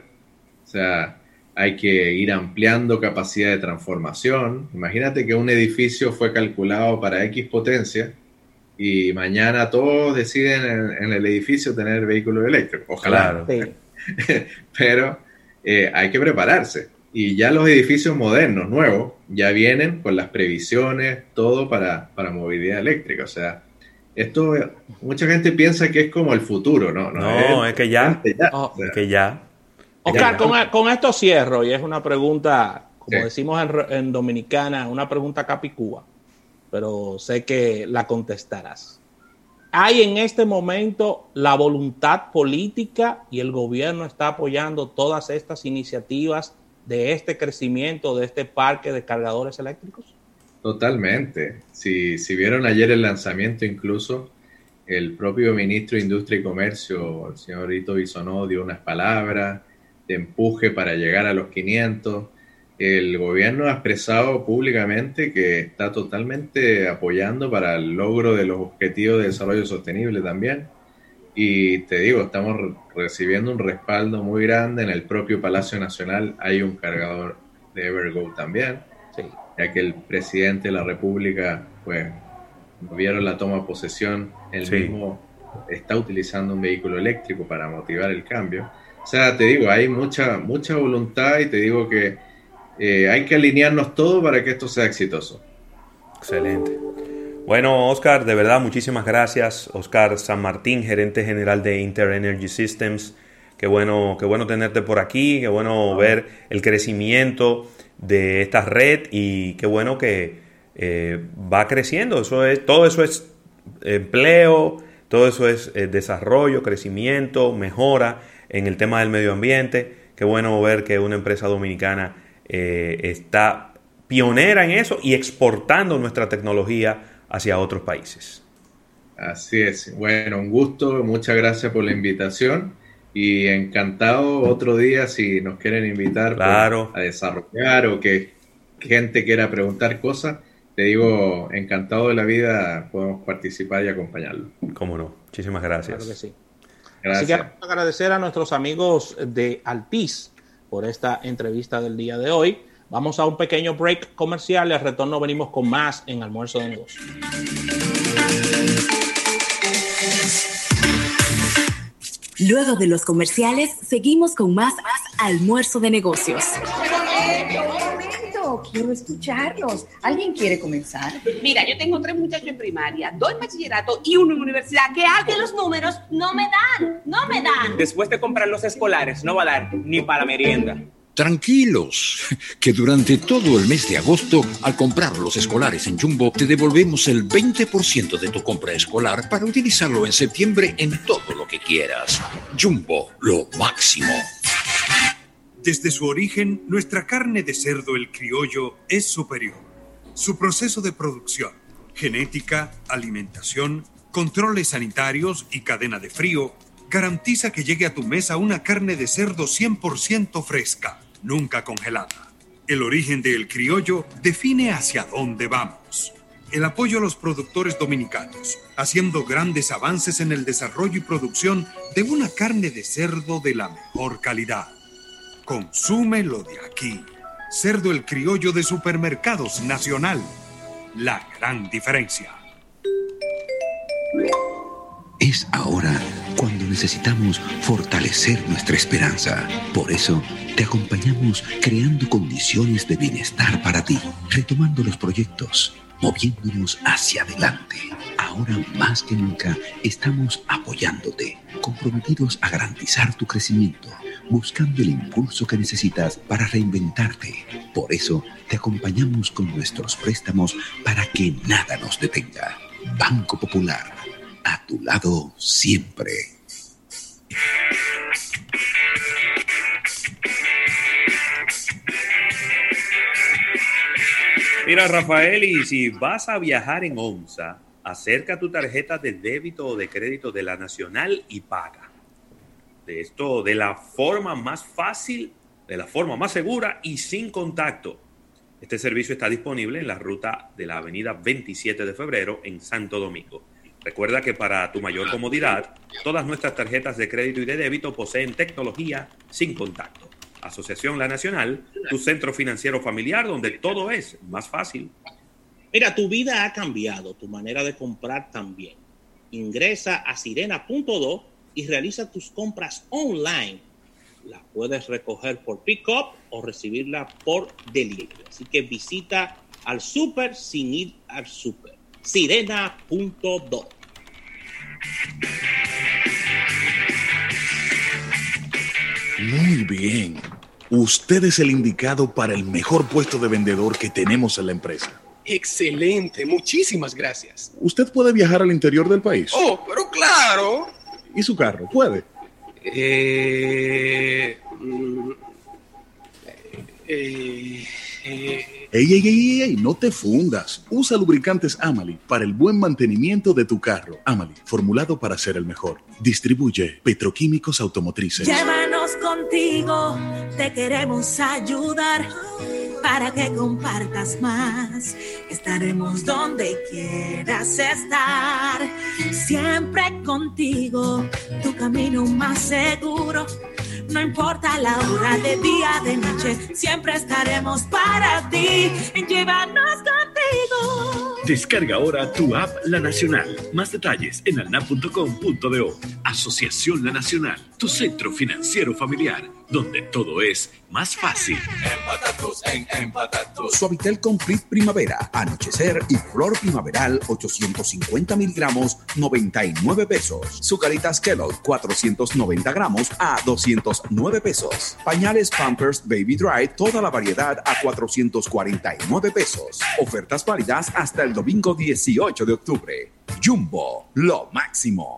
O sea, hay que ir ampliando capacidad de transformación. Imagínate que un edificio fue calculado para X potencia y mañana todos deciden en, el edificio tener vehículos eléctricos. Ojalá. Pero eh, hay que prepararse. Y ya los edificios modernos, nuevos, ya vienen con las previsiones, todo para, para movilidad eléctrica. O sea, esto, mucha gente piensa que es como el futuro, ¿no? No, es, que ya. Oh. Es que ya. Oscar, con, esto cierro y es una pregunta, como decimos en, Dominicana, una pregunta capicúa, pero sé que la contestarás. ¿Hay en este momento la voluntad política y el gobierno está apoyando todas estas iniciativas de este crecimiento de este parque de cargadores eléctricos? Totalmente. Si, si vieron ayer el lanzamiento incluso, el propio ministro de Industria y Comercio, el señor Ito Bisonó, dio unas palabras de empuje para llegar a los 500. El gobierno ha expresado públicamente que está totalmente apoyando para el logro de los objetivos de desarrollo sostenible también. Y te digo, estamos recibiendo un respaldo muy grande. En el propio Palacio Nacional hay un cargador de Evergo también ya que el presidente de la República, pues, vieron la toma de posesión, él mismo está utilizando un vehículo eléctrico para motivar el cambio. O sea, te digo, hay mucha, mucha voluntad y te digo que eh, hay que alinearnos todos para que esto sea exitoso. Excelente. Bueno, Oscar, de verdad, muchísimas gracias. Oscar San Martín, gerente general de Inter Energy Systems. Qué bueno, qué bueno tenerte por aquí, qué bueno ver el crecimiento de esta red y qué bueno que eh, va creciendo. Eso es, todo eso es empleo, todo eso es eh, desarrollo, crecimiento, mejora en el tema del medio ambiente. Qué bueno ver que una empresa dominicana eh, está pionera en eso y exportando nuestra tecnología hacia otros países. Así es. Bueno, un gusto, muchas gracias por la invitación y encantado otro día si nos quieren invitar pues, a desarrollar o que gente quiera preguntar cosas. Te digo, encantado de la vida, podemos participar y acompañarlo. Cómo no, muchísimas gracias. Claro que sí. Gracias. Así que agradecer a nuestros amigos de Altis por esta entrevista del día de hoy. Vamos a un pequeño break comercial y al retorno venimos con más en Almuerzo de Negocios. Luego de los comerciales, seguimos con más Almuerzo de Negocios. Quiero escucharlos. ¿Alguien quiere comenzar? Mira, yo tengo tres muchachos en primaria, dos en bachillerato y uno en universidad. ¿Qué hago? los números no me dan, no me dan. Después de comprar los escolares, no va a dar ni para la merienda. Tranquilos, que durante todo el mes de agosto, al comprar los escolares en Jumbo, te devolvemos el 20% de tu compra escolar para utilizarlo en septiembre en todo lo que quieras. Jumbo, lo máximo. Desde su origen, nuestra carne de cerdo el criollo es superior. Su proceso de producción, genética, alimentación, controles sanitarios y cadena de frío garantiza que llegue a tu mesa una carne de cerdo 100% fresca nunca congelada. El origen del criollo define hacia dónde vamos. El apoyo a los productores dominicanos, haciendo grandes avances en el desarrollo y producción de una carne de cerdo de la mejor calidad. Consúmelo de aquí. Cerdo el criollo de supermercados nacional. La gran diferencia. Es ahora cuando necesitamos fortalecer nuestra esperanza. Por eso, te acompañamos creando condiciones de bienestar para ti, retomando los proyectos, moviéndonos hacia adelante. Ahora más que nunca estamos apoyándote, comprometidos a garantizar tu crecimiento, buscando el impulso que necesitas para reinventarte. Por eso, te acompañamos con nuestros préstamos para que nada nos detenga. Banco Popular a tu lado siempre. Mira, Rafael, y si vas a viajar en ONSA, acerca tu tarjeta de débito o de crédito de la Nacional y paga. De esto de la forma más fácil, de la forma más segura y sin contacto. Este servicio está disponible en la ruta de la avenida 27 de febrero en Santo Domingo. Recuerda que para tu mayor comodidad, todas nuestras tarjetas de crédito y de débito poseen tecnología sin contacto. Asociación La Nacional, tu centro financiero familiar donde todo es más fácil. Mira, tu vida ha cambiado, tu manera de comprar también. Ingresa a sirena.do y realiza tus compras online. La puedes recoger por pick-up o recibirla por delivery. Así que visita al super sin ir al super sirena.do. Muy bien. Usted es el indicado para el mejor puesto de vendedor que tenemos en la empresa. Excelente, muchísimas gracias. ¿Usted puede viajar al interior del país? Oh, pero claro. ¿Y su carro? ¿Puede? Eh, mm, eh, eh Ey, ey, ey, ey, no te fundas. Usa lubricantes Amali para el buen mantenimiento de tu carro. Amali, formulado para ser el mejor. Distribuye Petroquímicos Automotrices. Llévanos contigo, te queremos ayudar para que compartas más. Estaremos donde quieras estar. Siempre contigo, tu camino más seguro no importa la hora de día, de noche, siempre estaremos para ti. Llévanos contigo. Descarga ahora tu app La Nacional. Más detalles en alnap.com.do. Asociación La Nacional tu centro financiero familiar, donde todo es más fácil. Suavitel Complete Primavera, Anochecer y Flor Primaveral 850 miligramos, 99 pesos. Zucaritas Kellogg 490 gramos a 209 pesos. Pañales Pampers Baby Dry, toda la variedad a 449 pesos. Ofertas válidas hasta el domingo 18 de octubre. Jumbo, lo máximo.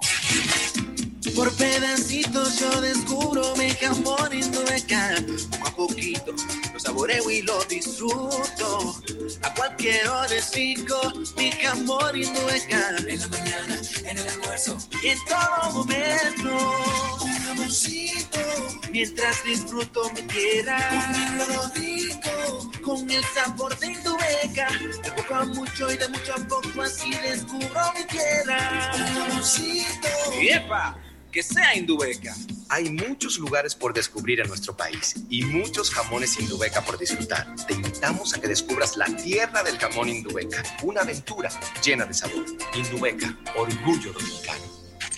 Por pedacitos yo descubro mi jamón Indubeca. Poco a poquito lo saboreo y lo disfruto. A cualquier hora fico mi jamón Indubeca. En la mañana, en el almuerzo y en todo momento. Un jamoncito. Mientras disfruto mi tierra. Comiendo rico. Con el sabor de Indubeca. De poco a mucho y de mucho a poco así descubro mi tierra. Un jamoncito. ¡Yepa! Que sea Indubeca. Hay muchos lugares por descubrir en nuestro país y muchos jamones Indubeca por disfrutar. Te invitamos a que descubras la tierra del jamón Indubeca, una aventura llena de sabor. Indubeca, orgullo dominicano.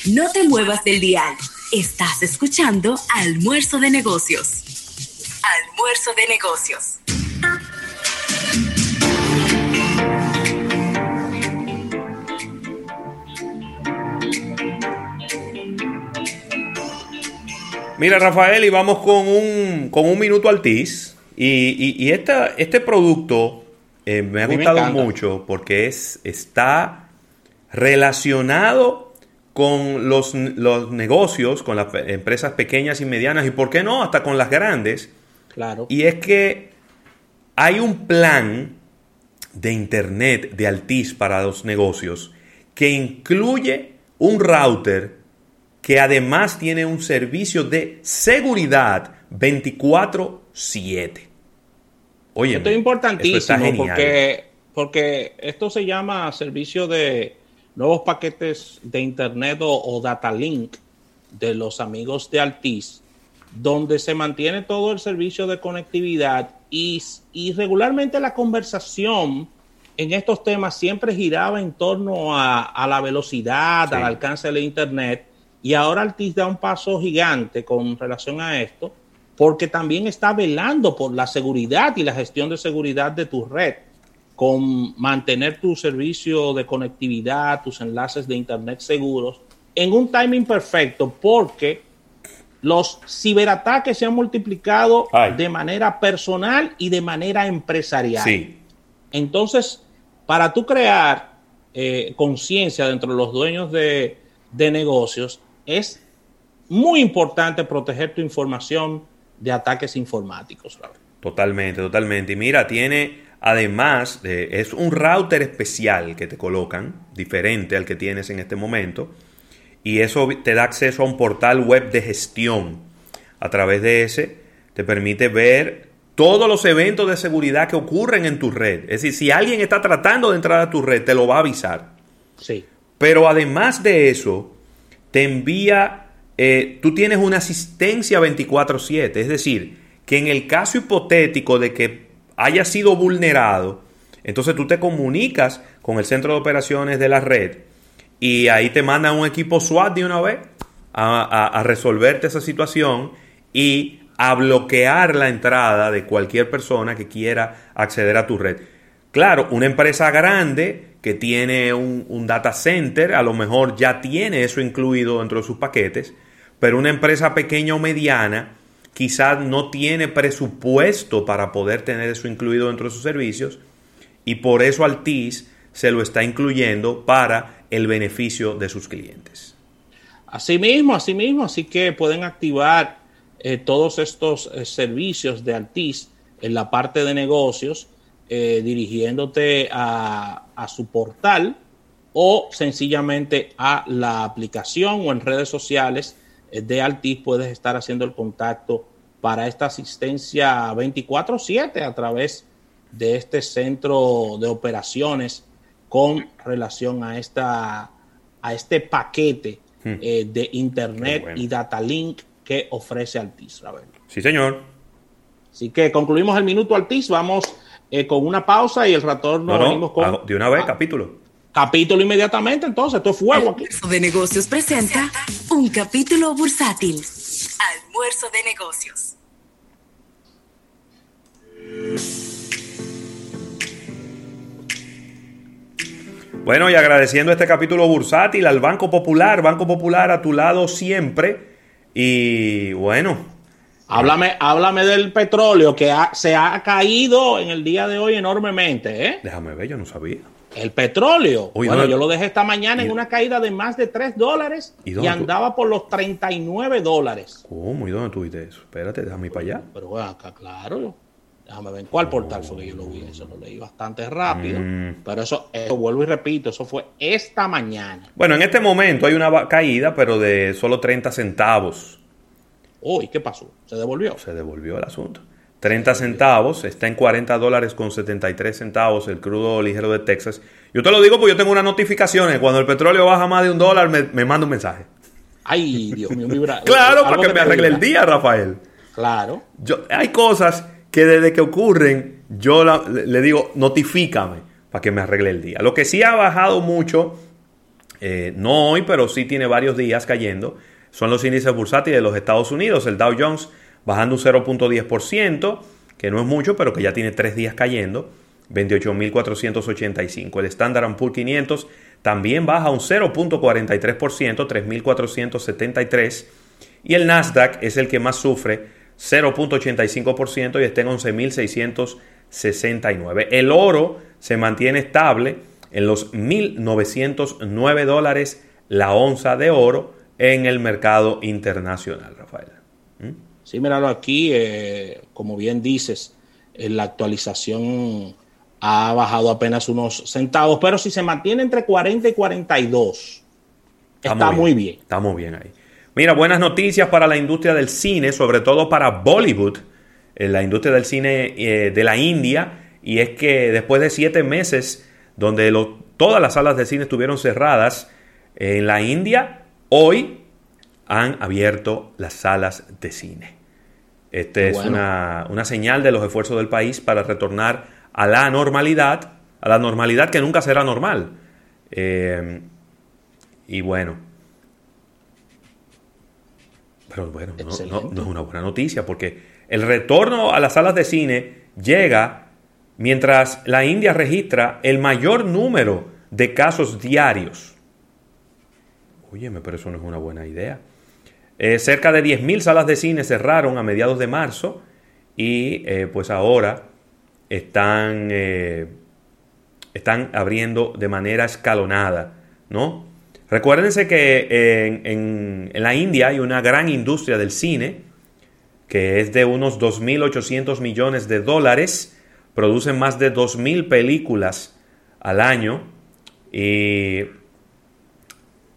No te muevas del dial. Estás escuchando Almuerzo de Negocios. Almuerzo de Negocios. Mira, Rafael, y vamos con un, con un minuto altiz. Y, y, y esta, este producto eh, me ha me gustado encanta. mucho porque es, está relacionado con los, los negocios, con las empresas pequeñas y medianas, y por qué no, hasta con las grandes. Claro. Y es que hay un plan de Internet de Altiz para los negocios que incluye un router que además tiene un servicio de seguridad 24/7. Oye, Esto es importantísimo porque, porque esto se llama servicio de nuevos paquetes de Internet o, o Data Link de los amigos de Altiz, donde se mantiene todo el servicio de conectividad y, y regularmente la conversación en estos temas siempre giraba en torno a, a la velocidad, Sí. al alcance del Internet. Y ahora Altiz da un paso gigante con relación a esto, porque también está velando por la seguridad y la gestión de seguridad de tu red, con mantener tu servicio de conectividad, tus enlaces de Internet seguros, en un timing perfecto, porque los ciberataques se han multiplicado de manera personal y de manera empresarial. Sí. Entonces, para tú crear eh, conciencia dentro de los dueños de, de negocios, es muy importante proteger tu información de ataques informáticos. Raúl. Totalmente, totalmente. Y mira, tiene además, de, es un router especial que te colocan, diferente al que tienes en este momento. Y eso te da acceso a un portal web de gestión. A través de ese te permite ver todos los eventos de seguridad que ocurren en tu red. Es decir, si alguien está tratando de entrar a tu red, te lo va a avisar. Sí. Pero además de eso, te envía, eh, tú tienes una asistencia 24/7, es decir, que en el caso hipotético de que haya sido vulnerado, entonces tú te comunicas con el centro de operaciones de la red y ahí te mandan un equipo SWAT de una vez a, a- a resolverte esa situación y a bloquear la entrada de cualquier persona que quiera acceder a tu red. Claro, una empresa grande que tiene un, data center, a lo mejor ya tiene eso incluido dentro de sus paquetes, pero una empresa pequeña o mediana quizás no tiene presupuesto para poder tener eso incluido dentro de sus servicios y por eso Altiz se lo está incluyendo para el beneficio de sus clientes. Así mismo, así mismo, así que pueden activar eh, todos estos eh, servicios de Altiz en la parte de negocios, eh, dirigiéndote a, a su portal o sencillamente a la aplicación o en redes sociales eh, de Altiz puedes estar haciendo el contacto para esta asistencia 24/7 a través de este centro de operaciones con relación a esta a este paquete Hmm. eh, de internet bueno. y data link que ofrece Ravel. Sí, señor. Así que concluimos el minuto Altiz, vamos eh, con una pausa y el retorno No, venimos no, con ah, de una vez, capítulo. capítulo inmediatamente, entonces, esto es fuego aquí. Almuerzo de Negocios presenta un capítulo bursátil. almuerzo de negocios. Bueno, y agradeciendo este capítulo bursátil al Banco Popular, Banco Popular a tu lado siempre. Y bueno. Háblame, háblame del petróleo que ha- se ha caído en el día de hoy enormemente, ¿eh? Déjame ver, yo no sabía. El petróleo. Bueno, no, yo lo dejé esta mañana y- en una caída de más de 3 dólares ¿Y y, dónde tú- andaba por los 39 dólares. ¿Cómo? ¿Y dónde tuviste eso? Espérate, déjame ir para allá. Pero bueno, acá, claro. Déjame ver en cuál portal fue que yo lo vi. Eso lo leí bastante rápido. Mm. Pero eso, eso, vuelvo y repito, eso fue esta mañana. Bueno, en este momento hay una caída, pero de solo 30 centavos. Uy, ¿qué pasó? ¿Se devolvió? Se devolvió el asunto. 30 centavos, está en 40 dólares con 73 centavos el crudo ligero de Texas. Yo te lo digo porque yo tengo unas notificaciones. Cuando el petróleo baja más de un dólar, me, me manda un mensaje. Ay, Dios mío, vibra- Claro, algo para que me arregle el día, Rafael. Claro. Yo, hay cosas que desde que ocurren, yo la- le digo, notifícame para que me arregle el día. Lo que sí ha bajado mucho, eh, no hoy, pero sí tiene varios días cayendo, son los índices bursátiles de los Estados Unidos. El Dow Jones bajando un 0.10%, que no es mucho, pero que ya tiene tres días cayendo, 28.485. El Standard Poor's 500 también baja un 0.43%, 3.473. Y el Nasdaq es el que más sufre, 0.85% y está en 11.669. El oro se mantiene estable en los 1.909 dólares la onza de oro en el mercado internacional, Rafael. Sí, míralo aquí, eh, como bien dices, eh, la actualización ha bajado apenas unos centavos, pero si se mantiene entre 40 y 42, está muy bien. Estamos bien ahí. Mira, buenas noticias para la industria del cine, sobre todo para Bollywood, eh, la industria del cine eh, de la India, y es que después de siete meses donde lo- todas las salas de cine estuvieron cerradas eh, en la India, hoy han abierto las salas de cine. Este Qué es una, una señal de los esfuerzos del país para retornar a la normalidad, a la normalidad que nunca será normal. Eh, y bueno, pero bueno, no, no- no es una buena noticia porque el retorno a las salas de cine llega mientras la India registra el mayor número de casos diarios. Óyeme, pero eso no es una buena idea. Eh, cerca de 10.000 salas de cine cerraron a mediados de marzo y eh, pues ahora están, eh, están abriendo de manera escalonada, ¿no? Recuérdense que en, en- en la India hay una gran industria del cine que es de unos 2.800 millones de dólares, producen más de 2.000 películas al año y,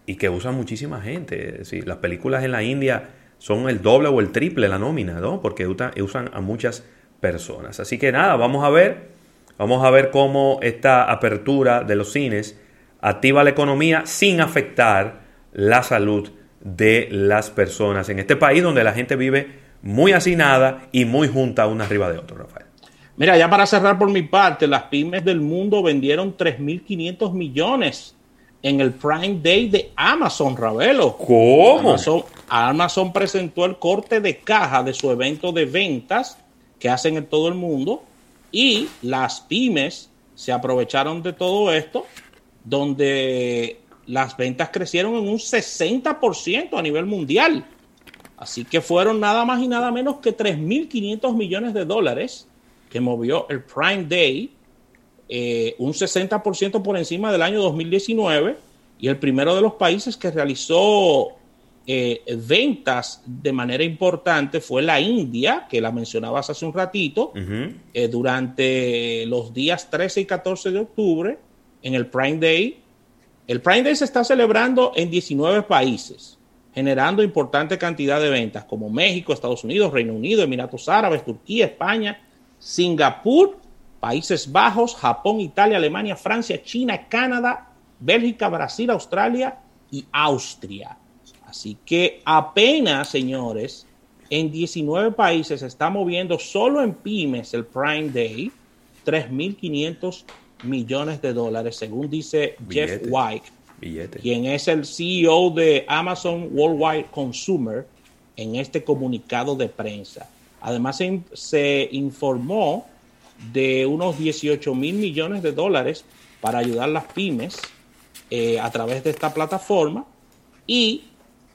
y que usan muchísima gente. Decir, las películas en la India son el doble o el triple la nómina, ¿no? Porque usan a muchas personas. Así que nada, vamos a ver, vamos a ver cómo esta apertura de los cines activa la economía sin afectar la salud de las personas en este país donde la gente vive muy hacinada y muy junta una arriba de otra, Rafael. Mira, ya para cerrar por mi parte, las pymes del mundo vendieron 3.500 millones en el Prime Day de Amazon, Ravelo. ¿Cómo? Amazon, Amazon presentó el corte de caja de su evento de ventas que hacen en todo el mundo y las pymes se aprovecharon de todo esto, donde las ventas crecieron en un 60% a nivel mundial. Así que fueron nada más y nada menos que 3.500 millones de dólares que movió el Prime Day, eh, un 60% por encima del año 2019 y el primero de los países que realizó eh, ventas de manera importante fue la India, que la mencionabas hace un ratito, eh, durante los días 13 y 14 de octubre en el Prime Day. El Prime Day se está celebrando en 19 países, generando importante cantidad de ventas como México, Estados Unidos, Reino Unido, Emiratos Árabes, Turquía, España, Singapur, Países Bajos, Japón, Italia, Alemania, Francia, China, Canadá, Bélgica, Brasil, Australia y Austria. Así que apenas, señores, en 19 países se está moviendo solo en pymes el Prime Day 3.500 millones de dólares, según dice Jeff. White, Billete. quien es el CEO de Amazon Worldwide Consumer, en este comunicado de prensa. Además, se, se informó de unos 18 mil millones de dólares para ayudar a las pymes eh, a través de esta plataforma. Y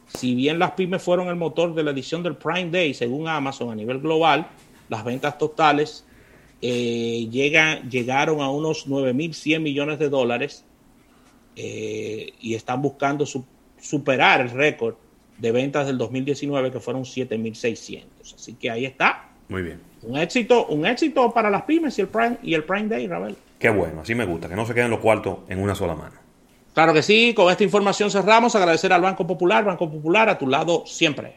si bien las pymes fueron el motor de la edición del Prime Day, según Amazon a nivel global, las ventas totales eh, llegaron a unos 9.100 millones de dólares eh, y están buscando superar el récord de ventas del 2019 que fueron 7.600. Así que ahí está. Muy bien. Un éxito, un éxito para las pymes y el Prime, y el Prime Day, Ravel. Qué bueno, así me gusta, que no se queden los cuartos en una sola mano. Claro que sí, con esta información cerramos. Agradecer al Banco Popular, Banco Popular, a tu lado siempre.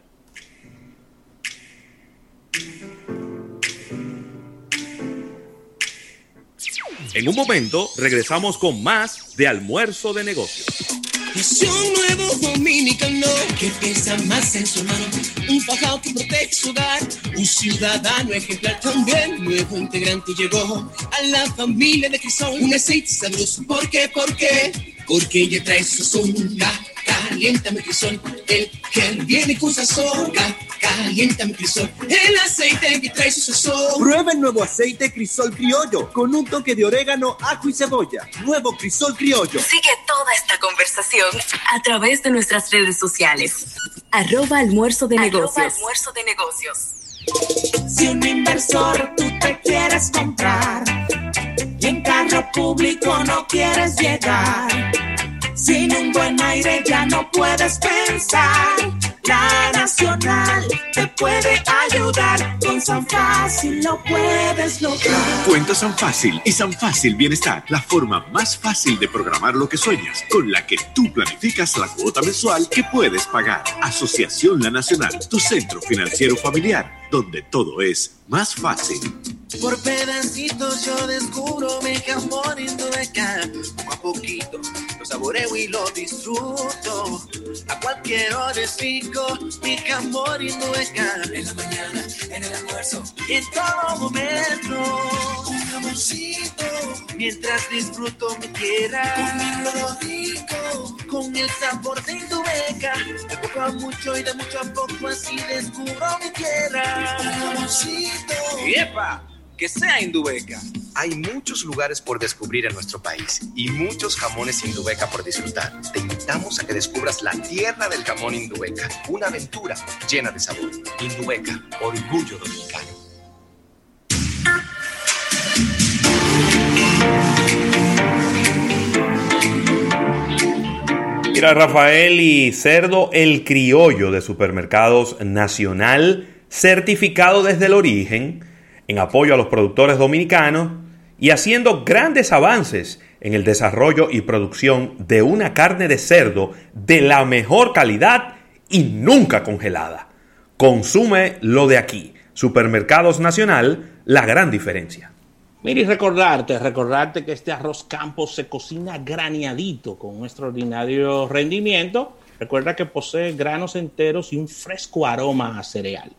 En un momento regresamos con más de almuerzo de negocios. Es un nuevo dominicano que piensa más en su hermano. Un fajado que protege su hogar. Un ciudadano ejemplar también. Nuevo integrante llegó a la familia de Crisol. Un aceite sabroso. ¿Por qué? ¿Por qué? Porque ella trae su songa. Caliéntame Crisol. El que viene con sazón. Caliéntame Crisol. El aceite que trae su sazón. Prueba el nuevo aceite Crisol Criollo con un toque de orégano, ajo y cebolla. Nuevo Crisol Criollo. Sigue toda esta conversación a través de nuestras redes sociales. Arroba almuerzo de Arroba negocios. almuerzo de negocios. Si un inversor tú te quieres comprar y en carro público no quieres llegar, sin un buen aire ya no puedes pensar. La Nacional te puede ayudar, con San Fácil lo puedes lograr. Cuenta San Fácil y San Fácil Bienestar, la forma más fácil de programar lo que sueñas, con la que tú planificas la cuota mensual que puedes pagar. Asociación La Nacional, tu centro financiero familiar, donde todo es más fácil. Por pedacitos yo descubro mi jamón hindueca. Poco a poquito lo saboreo y lo disfruto. A cualquier hora es mi jamón hindueca. En la mañana, en el almuerzo, en todo momento. Un jamoncito. Mientras disfruto mi tierra. Comiendo rico. Con el sabor de hindueca. De poco a mucho y de mucho a poco así descubro mi tierra. Un jamoncito. ¡Epa! Que sea Indubeca. Hay muchos lugares por descubrir en nuestro país y muchos jamones Indubeca por disfrutar. Te invitamos a que descubras la tierra del jamón Indubeca, una aventura llena de sabor. Indubeca, orgullo dominicano. Mira, Rafael y Cerdo, el criollo de supermercados nacional, certificado desde el origen, en apoyo a los productores dominicanos y haciendo grandes avances en el desarrollo y producción de una carne de cerdo de la mejor calidad y nunca congelada. Consume lo de aquí. Supermercados Nacional, la gran diferencia. Mira, y recordarte, recordarte que este arroz campo se cocina graneadito con un extraordinario rendimiento. Recuerda que posee granos enteros y un fresco aroma a cereal.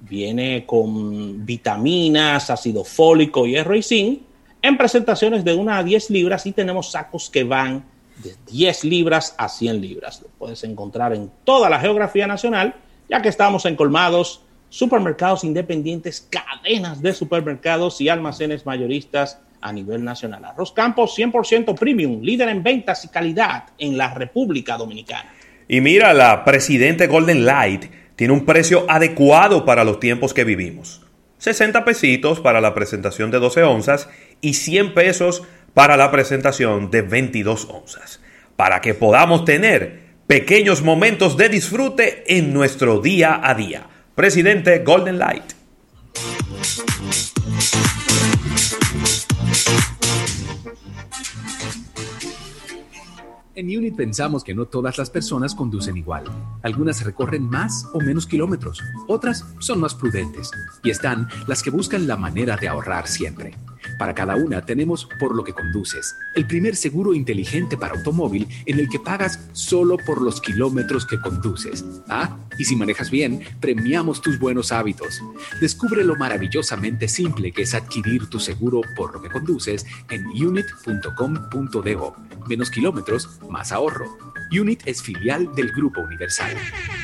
Viene con vitaminas, ácido fólico, hierro y zinc en presentaciones de 1 a 10 libras y tenemos sacos que van de 10 libras a 100 libras. Lo puedes encontrar en toda la geografía nacional, ya que estamos en colmados, supermercados independientes, cadenas de supermercados y almacenes mayoristas a nivel nacional. Arroz Campos 100% premium, líder en ventas y calidad en la República Dominicana. Y mira, la Presidente Golden Light tiene un precio adecuado para los tiempos que vivimos. 60 pesitos para la presentación de 12 onzas y 100 pesos para la presentación de 22 onzas. Para que podamos tener pequeños momentos de disfrute en nuestro día a día. Presidente Golden Light. En Unit pensamos que no todas las personas conducen igual. Algunas recorren más o menos kilómetros, otras son más prudentes y están las que buscan la manera de ahorrar siempre. Para cada una tenemos Por lo que conduces, el primer seguro inteligente para automóvil en el que pagas solo por los kilómetros que conduces. Ah, Y si manejas bien, premiamos tus buenos hábitos. Descubre lo maravillosamente simple que es adquirir tu seguro por lo que conduces en unit.com.do. Menos kilómetros, más ahorro. Unit es filial del Grupo Universal.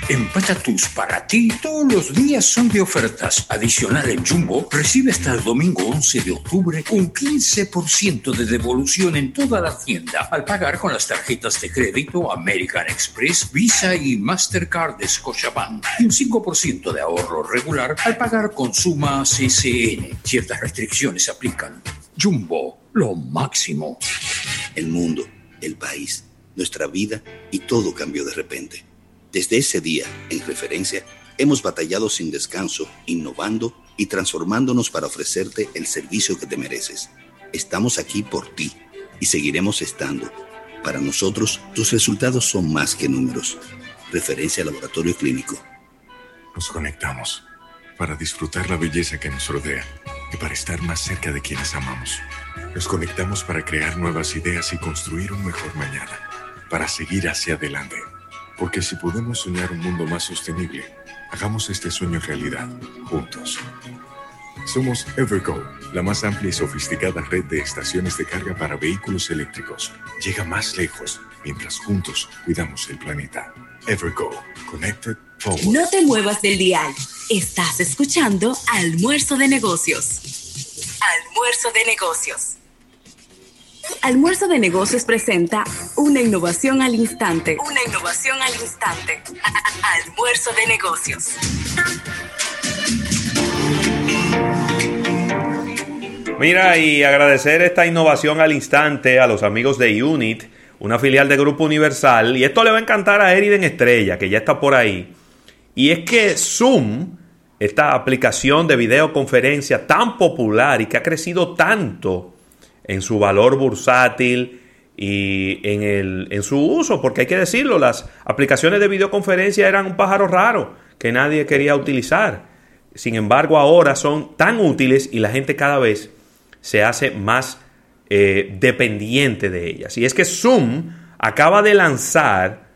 En Patatus para ti todos los días son de ofertas. Adicional en Jumbo, recibe hasta el domingo 11 de octubre un 15% de devolución en toda la tienda al pagar con las tarjetas de crédito American Express, Visa y Mastercard de Scotiabank y un 5% de ahorro regular al pagar con Suma CCN. Ciertas restricciones aplican. Jumbo, lo máximo. El mundo, el país, nuestra vida y todo cambió de repente. Desde ese día, en referencia, hemos batallado sin descanso, innovando y transformándonos para ofrecerte el servicio que te mereces. Estamos aquí por ti y seguiremos estando. Para nosotros, tus resultados son más que números. Referencia Laboratorio Clínico. Nos conectamos para disfrutar la belleza que nos rodea y para estar más cerca de quienes amamos. Nos conectamos para crear nuevas ideas y construir un mejor mañana, para seguir hacia adelante. Porque si podemos soñar un mundo más sostenible, hagamos este sueño realidad, juntos. Somos Evergo, la más amplia y sofisticada red de estaciones de carga para vehículos eléctricos. Llega más lejos mientras juntos cuidamos el planeta. Evergo, Connected Forward. No te muevas del dial. Estás escuchando Almuerzo de Negocios. Almuerzo de Negocios. Almuerzo de Negocios presenta una innovación al instante. Una innovación al instante. Almuerzo de Negocios. Mira, y agradecer esta innovación al instante a los amigos de Unit, una filial de Grupo Universal. Y esto le va a encantar a Eriden Estrella, que ya está por ahí. Y es que Zoom, esta aplicación de videoconferencia tan popular y que ha crecido tanto en su valor bursátil y en, el, en su uso, porque hay que decirlo, las aplicaciones de videoconferencia eran un pájaro raro que nadie quería utilizar. Sin embargo, ahora son tan útiles y la gente cada vez se hace más eh, dependiente de ellas. Y es que Zoom acaba de lanzar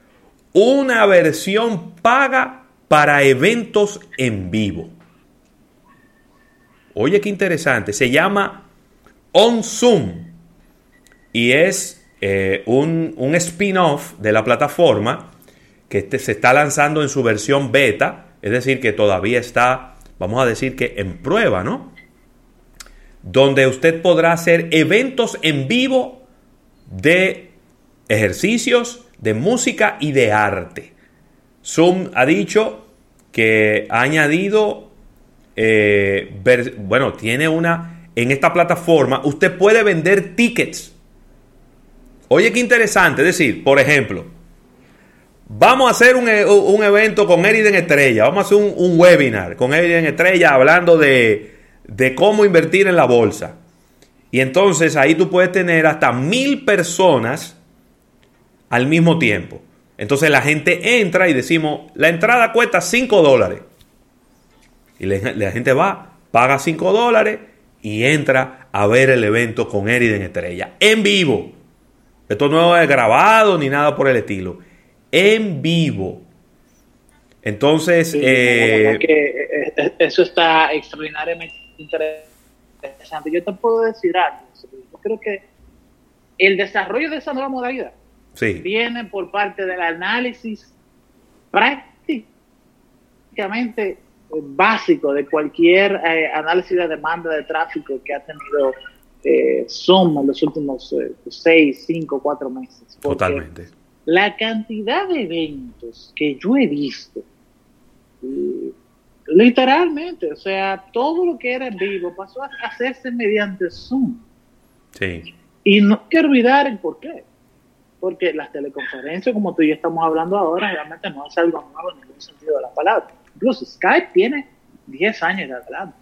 una versión paga para eventos en vivo. Oye, qué interesante. Se llama On Zoom y es eh, un, un spin-off de la plataforma que este se está lanzando en su versión beta, es decir, que todavía está, vamos a decir que en prueba, ¿no? donde usted podrá hacer eventos en vivo de ejercicios, de música y de arte. Zoom ha dicho que ha añadido, eh, bueno, tiene una, en esta plataforma usted puede vender tickets. Oye, qué interesante, es decir, por ejemplo, vamos a hacer un, un evento con Eriden Estrella, vamos a hacer un, webinar con Eriden Estrella hablando de cómo invertir en la bolsa. Y entonces ahí tú puedes tener hasta mil personas al mismo tiempo. Entonces la gente entra y decimos, la entrada cuesta 5 dólares. Y la, gente va, paga 5 dólares y entra a ver el evento con Eriden Estrella. En vivo. Esto no es grabado ni nada por el estilo. En vivo. Entonces... Eh, eh, eh, eso está extraordinariamente interesante. Yo te puedo decir algo. Yo creo que el desarrollo de esa nueva modalidad viene por parte del análisis prácticamente básico de cualquier eh, análisis de demanda de tráfico que ha tenido eh, Zoom en los últimos 6, 5, 4 meses. Totalmente. La cantidad de eventos que yo he visto eh, Literalmente, o sea, todo lo que era en vivo pasó a hacerse mediante Zoom. Sí. Y no hay que olvidar el por qué. Porque las teleconferencias, como tú y yo estamos hablando ahora, realmente no es algo nuevo en ningún sentido de la palabra. Incluso Skype tiene 10 años de adelante.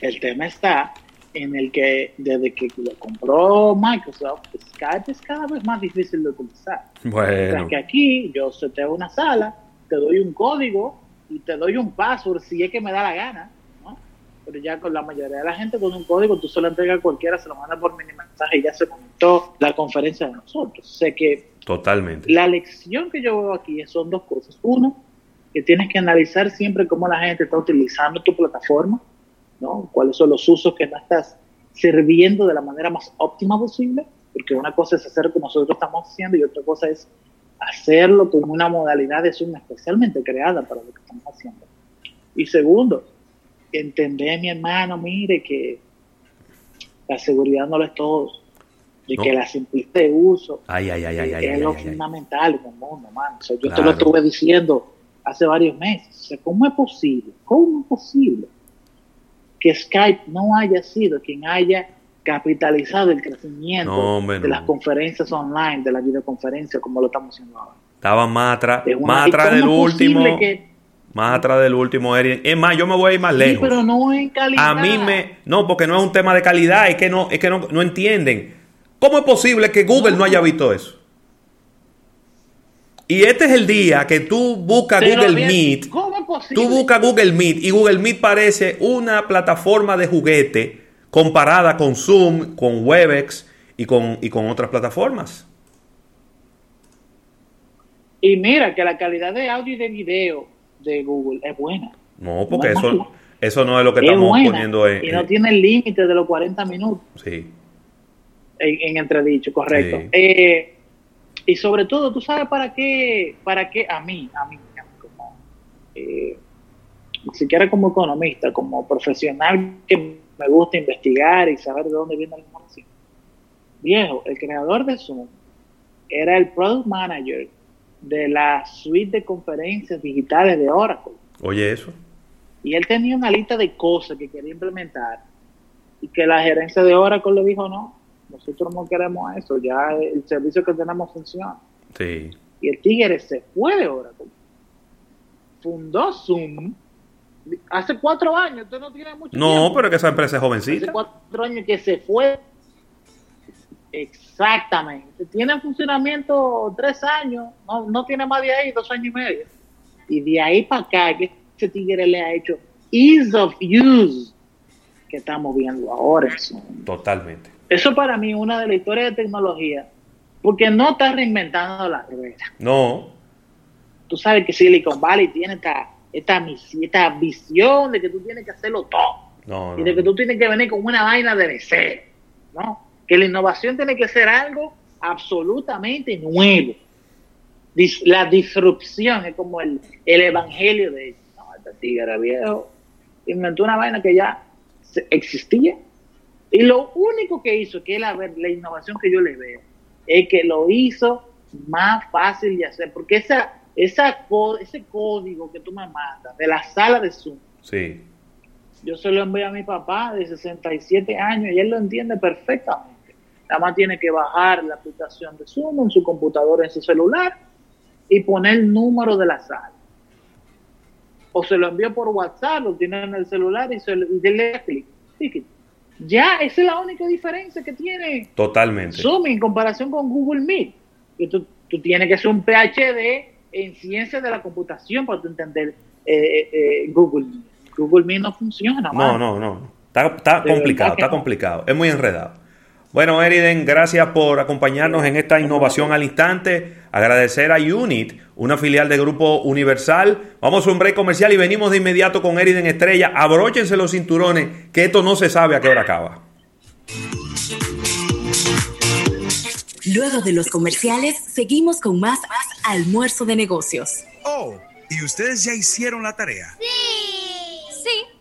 El tema está en el que desde que lo compró Microsoft, Skype es cada vez más difícil de utilizar. Bueno. O sea, que aquí yo seteo una sala, te doy un código y te doy un password si es que me da la gana, ¿no? Pero ya con la mayoría de la gente con un código tú se lo entregas a cualquiera, se lo manda por mini mensaje y ya se montó la conferencia de nosotros. Sé que Totalmente. La lección que yo veo aquí son dos cosas. Uno, que tienes que analizar siempre cómo la gente está utilizando tu plataforma, ¿no? Cuáles son los usos que no estás sirviendo de la manera más óptima posible, porque una cosa es hacer lo que nosotros estamos haciendo y otra cosa es hacerlo con una modalidad de Zoom especialmente creada para lo que estamos haciendo. Y segundo, entender, mi hermano, mire que la seguridad no lo es todo, y que la simplicidad de uso es lo fundamental en el mundo, hermano. yo te lo estuve diciendo hace varios meses. ¿Cómo es posible? ¿Cómo es posible que Skype no haya sido quien haya capitalizado el crecimiento de las conferencias online, de la videoconferencia, como lo estamos haciendo ahora? Estaba más atrás, más atrás del último. más atrás del último Es más, yo me voy a ir más lejos. Sí, pero no en calidad. A mí me. No, porque no es un tema de calidad, es que no, es que no, no entienden. ¿Cómo es posible que Google no haya visto eso? Y este es el día que tú buscas Google Meet. Tú buscas Google Meet y Google Meet parece una plataforma de juguete comparada con Zoom, con Webex y con, y con otras plataformas. Y mira que la calidad de audio y de video de Google es buena. No, porque eso, eso no es lo que estamos poniendo en. Y no tiene el límite de los 40 minutos. Sí. En, entredicho, correcto. Eh, y sobre todo, ¿tú sabes para qué? Para qué a mí, a mí, como, eh, ni siquiera como economista, como profesional que me gusta investigar y saber de dónde viene la información. Viejo, el creador de Zoom era el product manager de la suite de conferencias digitales de Oracle. Oye, eso. Y él tenía una lista de cosas que quería implementar y que la gerencia de Oracle le dijo no, nosotros no queremos eso, ya el servicio que tenemos funciona. Sí. Y el tigre se fue de Oracle. Fundó Zoom hace cuatro años, usted no tiene mucho No, pero que esa empresa es jovencita. Hace cuatro años que se fue. Exactamente. Tiene en funcionamiento tres años, no, no tiene más de ahí, dos años y medio. Y de ahí para acá, que ese tigre le ha hecho ease of use que estamos viendo ahora. Totalmente. Eso para mí es una de las historias de tecnología, porque no está reinventando la rueda. No. Tú sabes que Silicon Valley tiene esta, esta, esta visión de que tú tienes que hacerlo todo. No, y de que tú tienes que venir con una vaina de ser, ¿no? Que la innovación tiene que ser algo absolutamente nuevo. La disrupción es como el, el evangelio de no, este tigre viejo inventó una vaina que ya existía y lo único que hizo, que es la, la innovación que yo le veo, es que lo hizo más fácil de hacer, porque esa, esa, ese código que tú me mandas de la sala de Zoom, sí. yo se lo envío a mi papá de 67 años y él lo entiende perfectamente. Nada más tiene que bajar la aplicación de Zoom en su computadora, en su celular y poner el número de la sala. O se lo envío por WhatsApp, lo tiene en el celular y, se, y le clic. Ya, esa es la única diferencia que tiene Totalmente. Zoom en comparación con Google Meet. Que tú, tienes que ser un PhD en ciencia de la computación para entender eh, eh, eh, Google Meet. Google Meet no funciona. No, no, no. Está, está complicado, está complicado. Es muy enredado. Bueno, Eriden, gracias por acompañarnos en esta innovación al instante. Agradecer a Unit, una filial de Grupo Universal. Vamos a un break comercial y venimos de inmediato con Eriden Estrella. Abróchense los cinturones, que esto no se sabe a qué hora acaba. Luego de los comerciales, seguimos con más almuerzo de negocios. Oh, ¿y ustedes ya hicieron la tarea? Sí.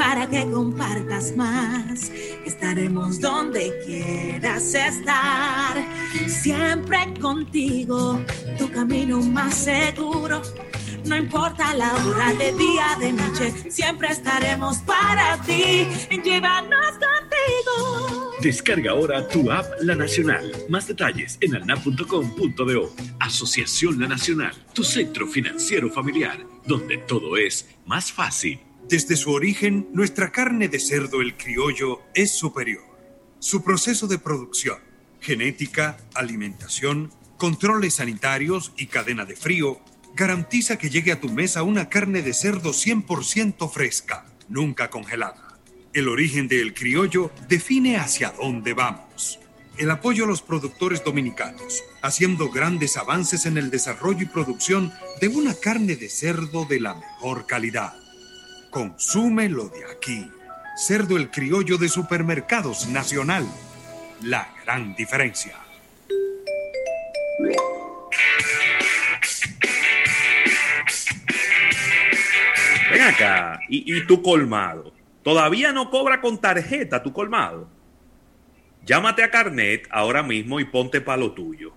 para que compartas más. Estaremos donde quieras estar, siempre contigo, tu camino más seguro. No importa la hora de día, de noche, siempre estaremos para ti. Llévanos contigo. Descarga ahora tu app La Nacional. Más detalles en alnap.com.do. Asociación La Nacional, tu centro financiero familiar, donde todo es más fácil. Desde su origen, nuestra carne de cerdo el criollo es superior. Su proceso de producción, genética, alimentación, controles sanitarios y cadena de frío garantiza que llegue a tu mesa una carne de cerdo 100% fresca, nunca congelada. El origen del criollo define hacia dónde vamos. El apoyo a los productores dominicanos, haciendo grandes avances en el desarrollo y producción de una carne de cerdo de la mejor calidad. Consúmelo de aquí. Cerdo el criollo de Supermercados Nacional. La gran diferencia. Ven acá, ¿y, y tu colmado? ¿Todavía no cobra con tarjeta tu colmado? Llámate a Carnet ahora mismo y ponte pa' lo tuyo.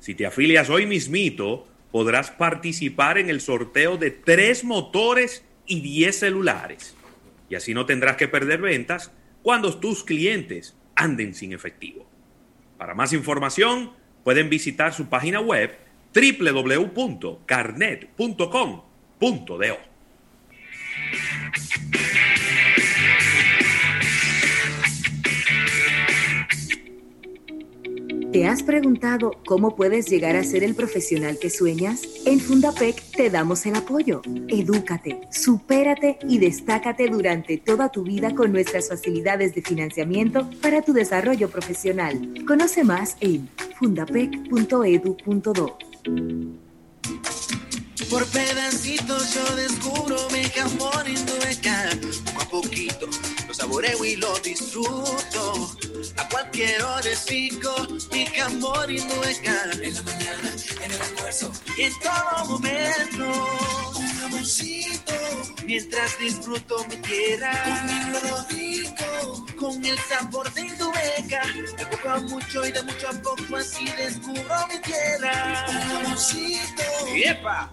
Si te afilias hoy mismito, podrás participar en el sorteo de tres motores y 10 celulares. Y así no tendrás que perder ventas cuando tus clientes anden sin efectivo. Para más información, pueden visitar su página web www.carnet.com.do. ¿Te has preguntado cómo puedes llegar a ser el profesional que sueñas? En Fundapec te damos el apoyo. Edúcate, supérate y destácate durante toda tu vida con nuestras facilidades de financiamiento para tu desarrollo profesional. Conoce más en fundapec.edu.do. Por pedacitos yo descubro mi jamón indueca. Poco a saboreo y lo disfruto. A cualquier hora es mi jamón indueca. En la mañana, en el almuerzo y en todo momento. Un jamoncito. Mientras disfruto mi tierra. Rico. Con el sabor de indueca. De poco a mucho y de mucho a poco así descubro mi tierra. Un jamoncito. ¡Yepa!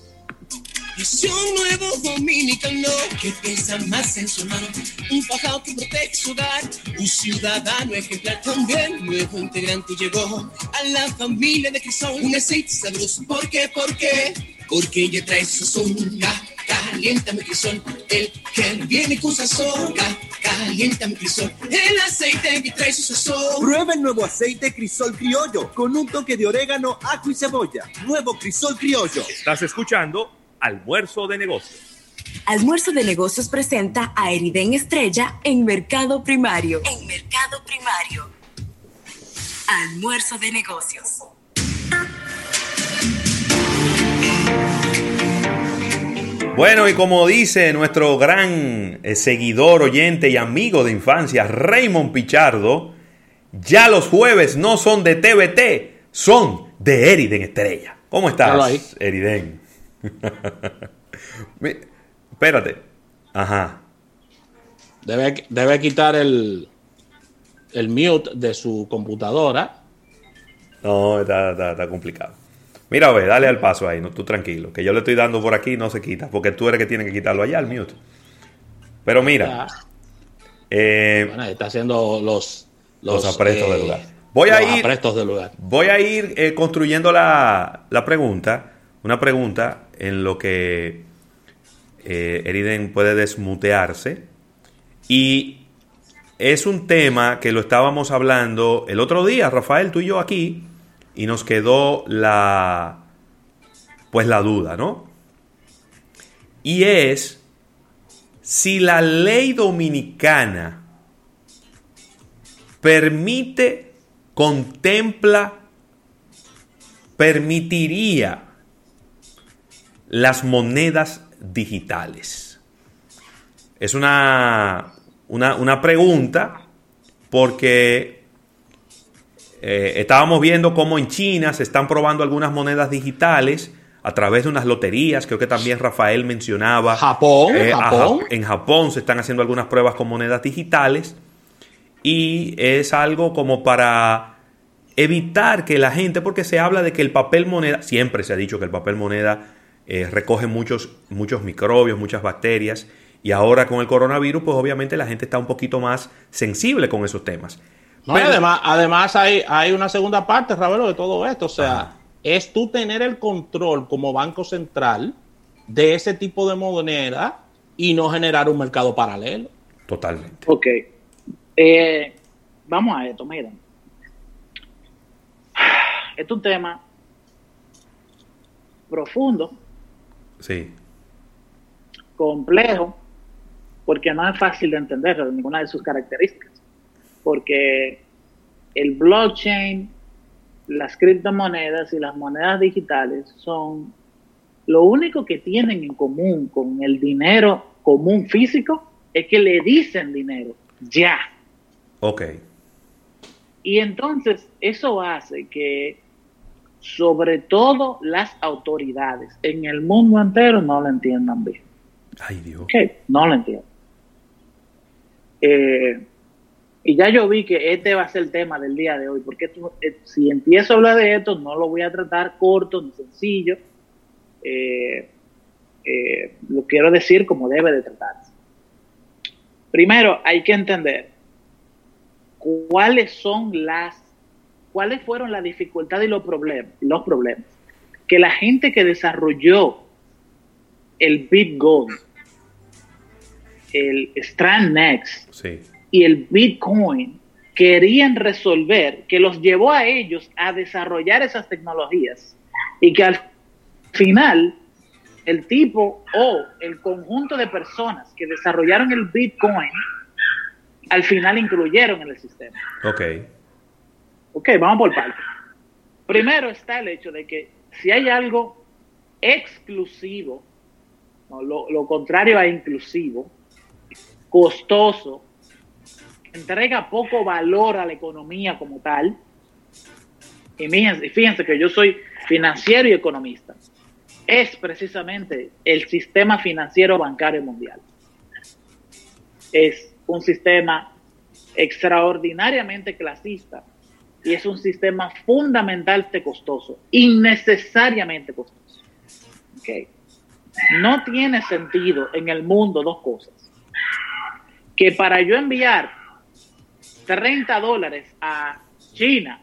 Es un nuevo dominicano que piensa más en su mano. Un fajado que protege su hogar. Un ciudadano ejemplar también. Nuevo integrante llegó a la familia de Crisol. Un aceite sabroso. ¿Por qué? ¿Por qué? Porque ella trae su sazón. Ca- Caliéntame Crisol. El que viene con sazón. Ca- Caliéntame Crisol. El aceite que trae su sazón. Prueba el nuevo aceite Crisol Criollo con un toque de orégano, ajo y cebolla. Nuevo Crisol Criollo. Estás escuchando Almuerzo de Negocios. Almuerzo de Negocios presenta a Eriden Estrella en Mercado Primario. En Mercado Primario. Almuerzo de Negocios. Bueno, y como dice nuestro gran eh, seguidor, oyente y amigo de infancia, Raymond Pichardo, ya los jueves no son de TVT, son de Eriden Estrella. ¿Cómo estás, Eriden? Espérate. Ajá. Debe, debe quitar el, el mute de su computadora. No, está, está- está complicado. Mira, ve, dale al paso ahí, no, tú tranquilo, que yo le estoy dando por aquí y no se quita, porque tú eres que tiene que quitarlo allá, el mute. Pero mira, eh, Bueno, está haciendo los, los, aprestos eh, del lugar. Voy a los ir, aprestos del lugar. voy a ir eh, construyendo la, la pregunta, una pregunta en lo que eh, Eriden puede desmutearse. Y es un tema que lo estábamos hablando el otro día, Rafael, tú y yo aquí, y nos quedó la, pues la duda, ¿no? Y es si la ley dominicana permite, contempla, permitiría las monedas digitales. Es una, una, una pregunta porque eh, estábamos viendo cómo en China se están probando algunas monedas digitales a través de unas loterías. Creo que también Rafael mencionaba. Japón, eh, Japón. Ja- en Japón se están haciendo algunas pruebas con monedas digitales. Y es algo como para evitar que la gente, porque se habla de que el papel moneda, siempre se ha dicho que el papel moneda eh, recoge muchos, muchos microbios, muchas bacterias, y ahora con el coronavirus, pues obviamente la gente está un poquito más sensible con esos temas. No, además, además hay, hay una segunda parte, Ravelo, de todo esto. O sea, es tú tener el control como Banco Central de ese tipo de moneda y no generar un mercado paralelo. Totalmente. Ok. Eh, vamos a esto, miren. Este es un tema profundo, Sí. complejo, porque no es fácil de entender ninguna de sus características. Porque el blockchain, las criptomonedas y las monedas digitales son lo único que tienen en común con el dinero común físico es que le dicen dinero ya. Ok. Y entonces eso hace que sobre todo las autoridades en el mundo entero no lo entiendan bien. Ay, Dios. No lo entiendo. Eh, y ya yo vi que este va a ser el tema del día de hoy, porque esto, eh, si empiezo a hablar de esto, no lo voy a tratar corto ni sencillo. Eh, lo quiero decir como debe de tratarse. Primero, hay que entender cuáles son las, cuáles fueron las dificultades y los problemas, los problemas que la gente que desarrolló el Bitcoin, el Strand Next Sí. y el Bitcoin querían resolver, que los llevó a ellos a desarrollar esas tecnologías y que al final el tipo o el conjunto de personas que desarrollaron el Bitcoin al final incluyeron en el sistema. Ok. Ok, vamos por partes. Primero está el hecho de que si hay algo exclusivo, lo contrario a inclusivo, costoso, entrega poco valor a la economía como tal, y fíjense, fíjense que yo soy financiero y economista, es precisamente el sistema financiero bancario mundial. Es un sistema extraordinariamente clasista y es un sistema fundamentalmente costoso, innecesariamente costoso. Ok. No tiene sentido en el mundo dos cosas. Que para yo enviar 30 dólares a China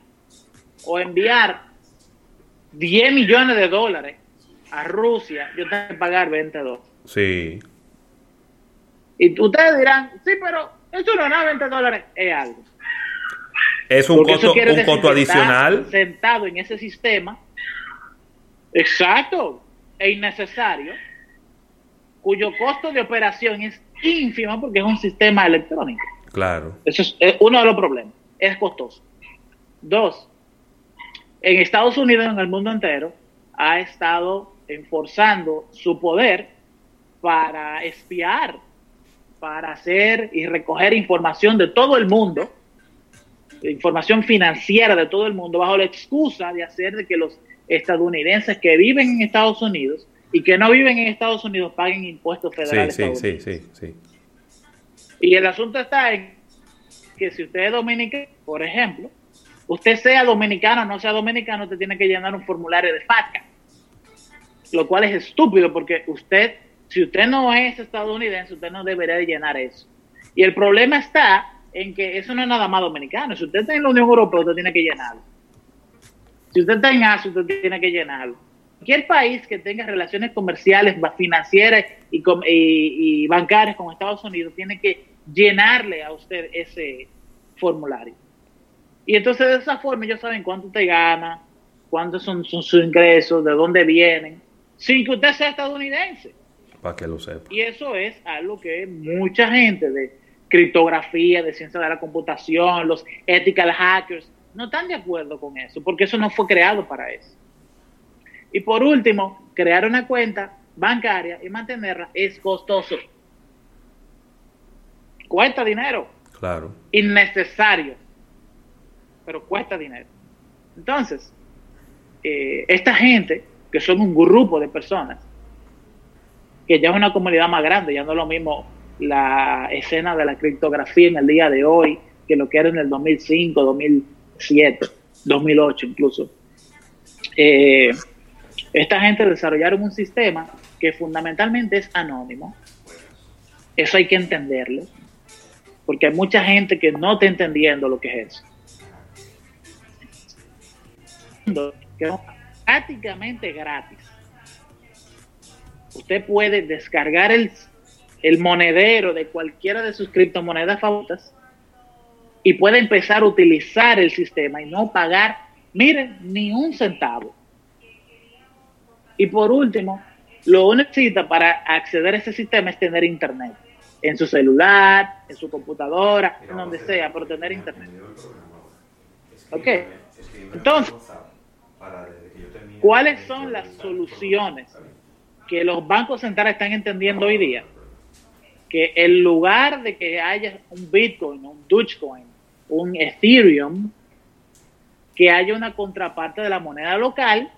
o enviar 10 millones de dólares a Rusia, yo tengo que pagar 20 dólares. Sí. Y ustedes dirán, sí, pero eso no nada, 20 dólares, es algo. Es un Porque costo, un decir costo adicional. Sentado en ese sistema, exacto, e innecesario, cuyo costo de operación es ínfimo porque es un sistema electrónico. Claro. Eso es, es uno de los problemas. Es costoso. Dos, en Estados Unidos, en el mundo entero, ha estado enforzando su poder para espiar, para hacer y recoger información de todo el mundo, información financiera de todo el mundo, bajo la excusa de hacer de que los estadounidenses que viven en Estados Unidos y que no viven en Estados Unidos paguen impuestos federales. sí, sí, sí, sí. Y el asunto está en que si usted es dominicano, por ejemplo, usted sea dominicano o no sea dominicano, usted tiene que llenar un formulario de FATCA. Lo cual es estúpido porque usted, si usted no es estadounidense, usted no debería de llenar eso. Y el problema está en que eso no es nada más dominicano. Si usted está en la Unión Europea, usted tiene que llenarlo. Si usted está en Asia, usted tiene que llenarlo. Cualquier país que tenga relaciones comerciales, financieras y, com- y- y bancarias con Estados Unidos tiene que llenarle a usted ese formulario. Y entonces de esa forma ellos saben cuánto usted gana, cuántos son, son sus ingresos, de dónde vienen, sin que usted sea estadounidense. Para que lo sepa. Y eso es algo que mucha gente de criptografía, de ciencia de la computación, los ethical hackers, no están de acuerdo con eso, porque eso no fue creado para eso. Y por último, crear una cuenta bancaria y mantenerla es costoso. Cuesta dinero, Claro. innecesario, pero cuesta dinero. Entonces, eh, esta gente, que son un grupo de personas, que ya es una comunidad más grande, ya no es lo mismo la escena de la criptografía en el día de hoy que lo que era en el 2005, 2007. 2008 incluso. Eh, esta gente desarrollaron un sistema que fundamentalmente es anónimo. Eso hay que entenderlo, porque hay mucha gente que no está entendiendo lo que es eso. Prácticamente gratis. Usted puede descargar el, el monedero de cualquiera de sus criptomonedas favoritas y puede empezar a utilizar el sistema y no pagar, miren, ni un centavo. Y por último, lo único que necesita para acceder a ese sistema es tener internet. En su celular, en su computadora, en donde sea, por tener internet. Ok. Entonces, ¿cuáles son las soluciones que los bancos centrales están entendiendo hoy día? Que en lugar de que haya un Bitcoin, un Dogecoin, un Ethereum, que haya una contraparte de la moneda local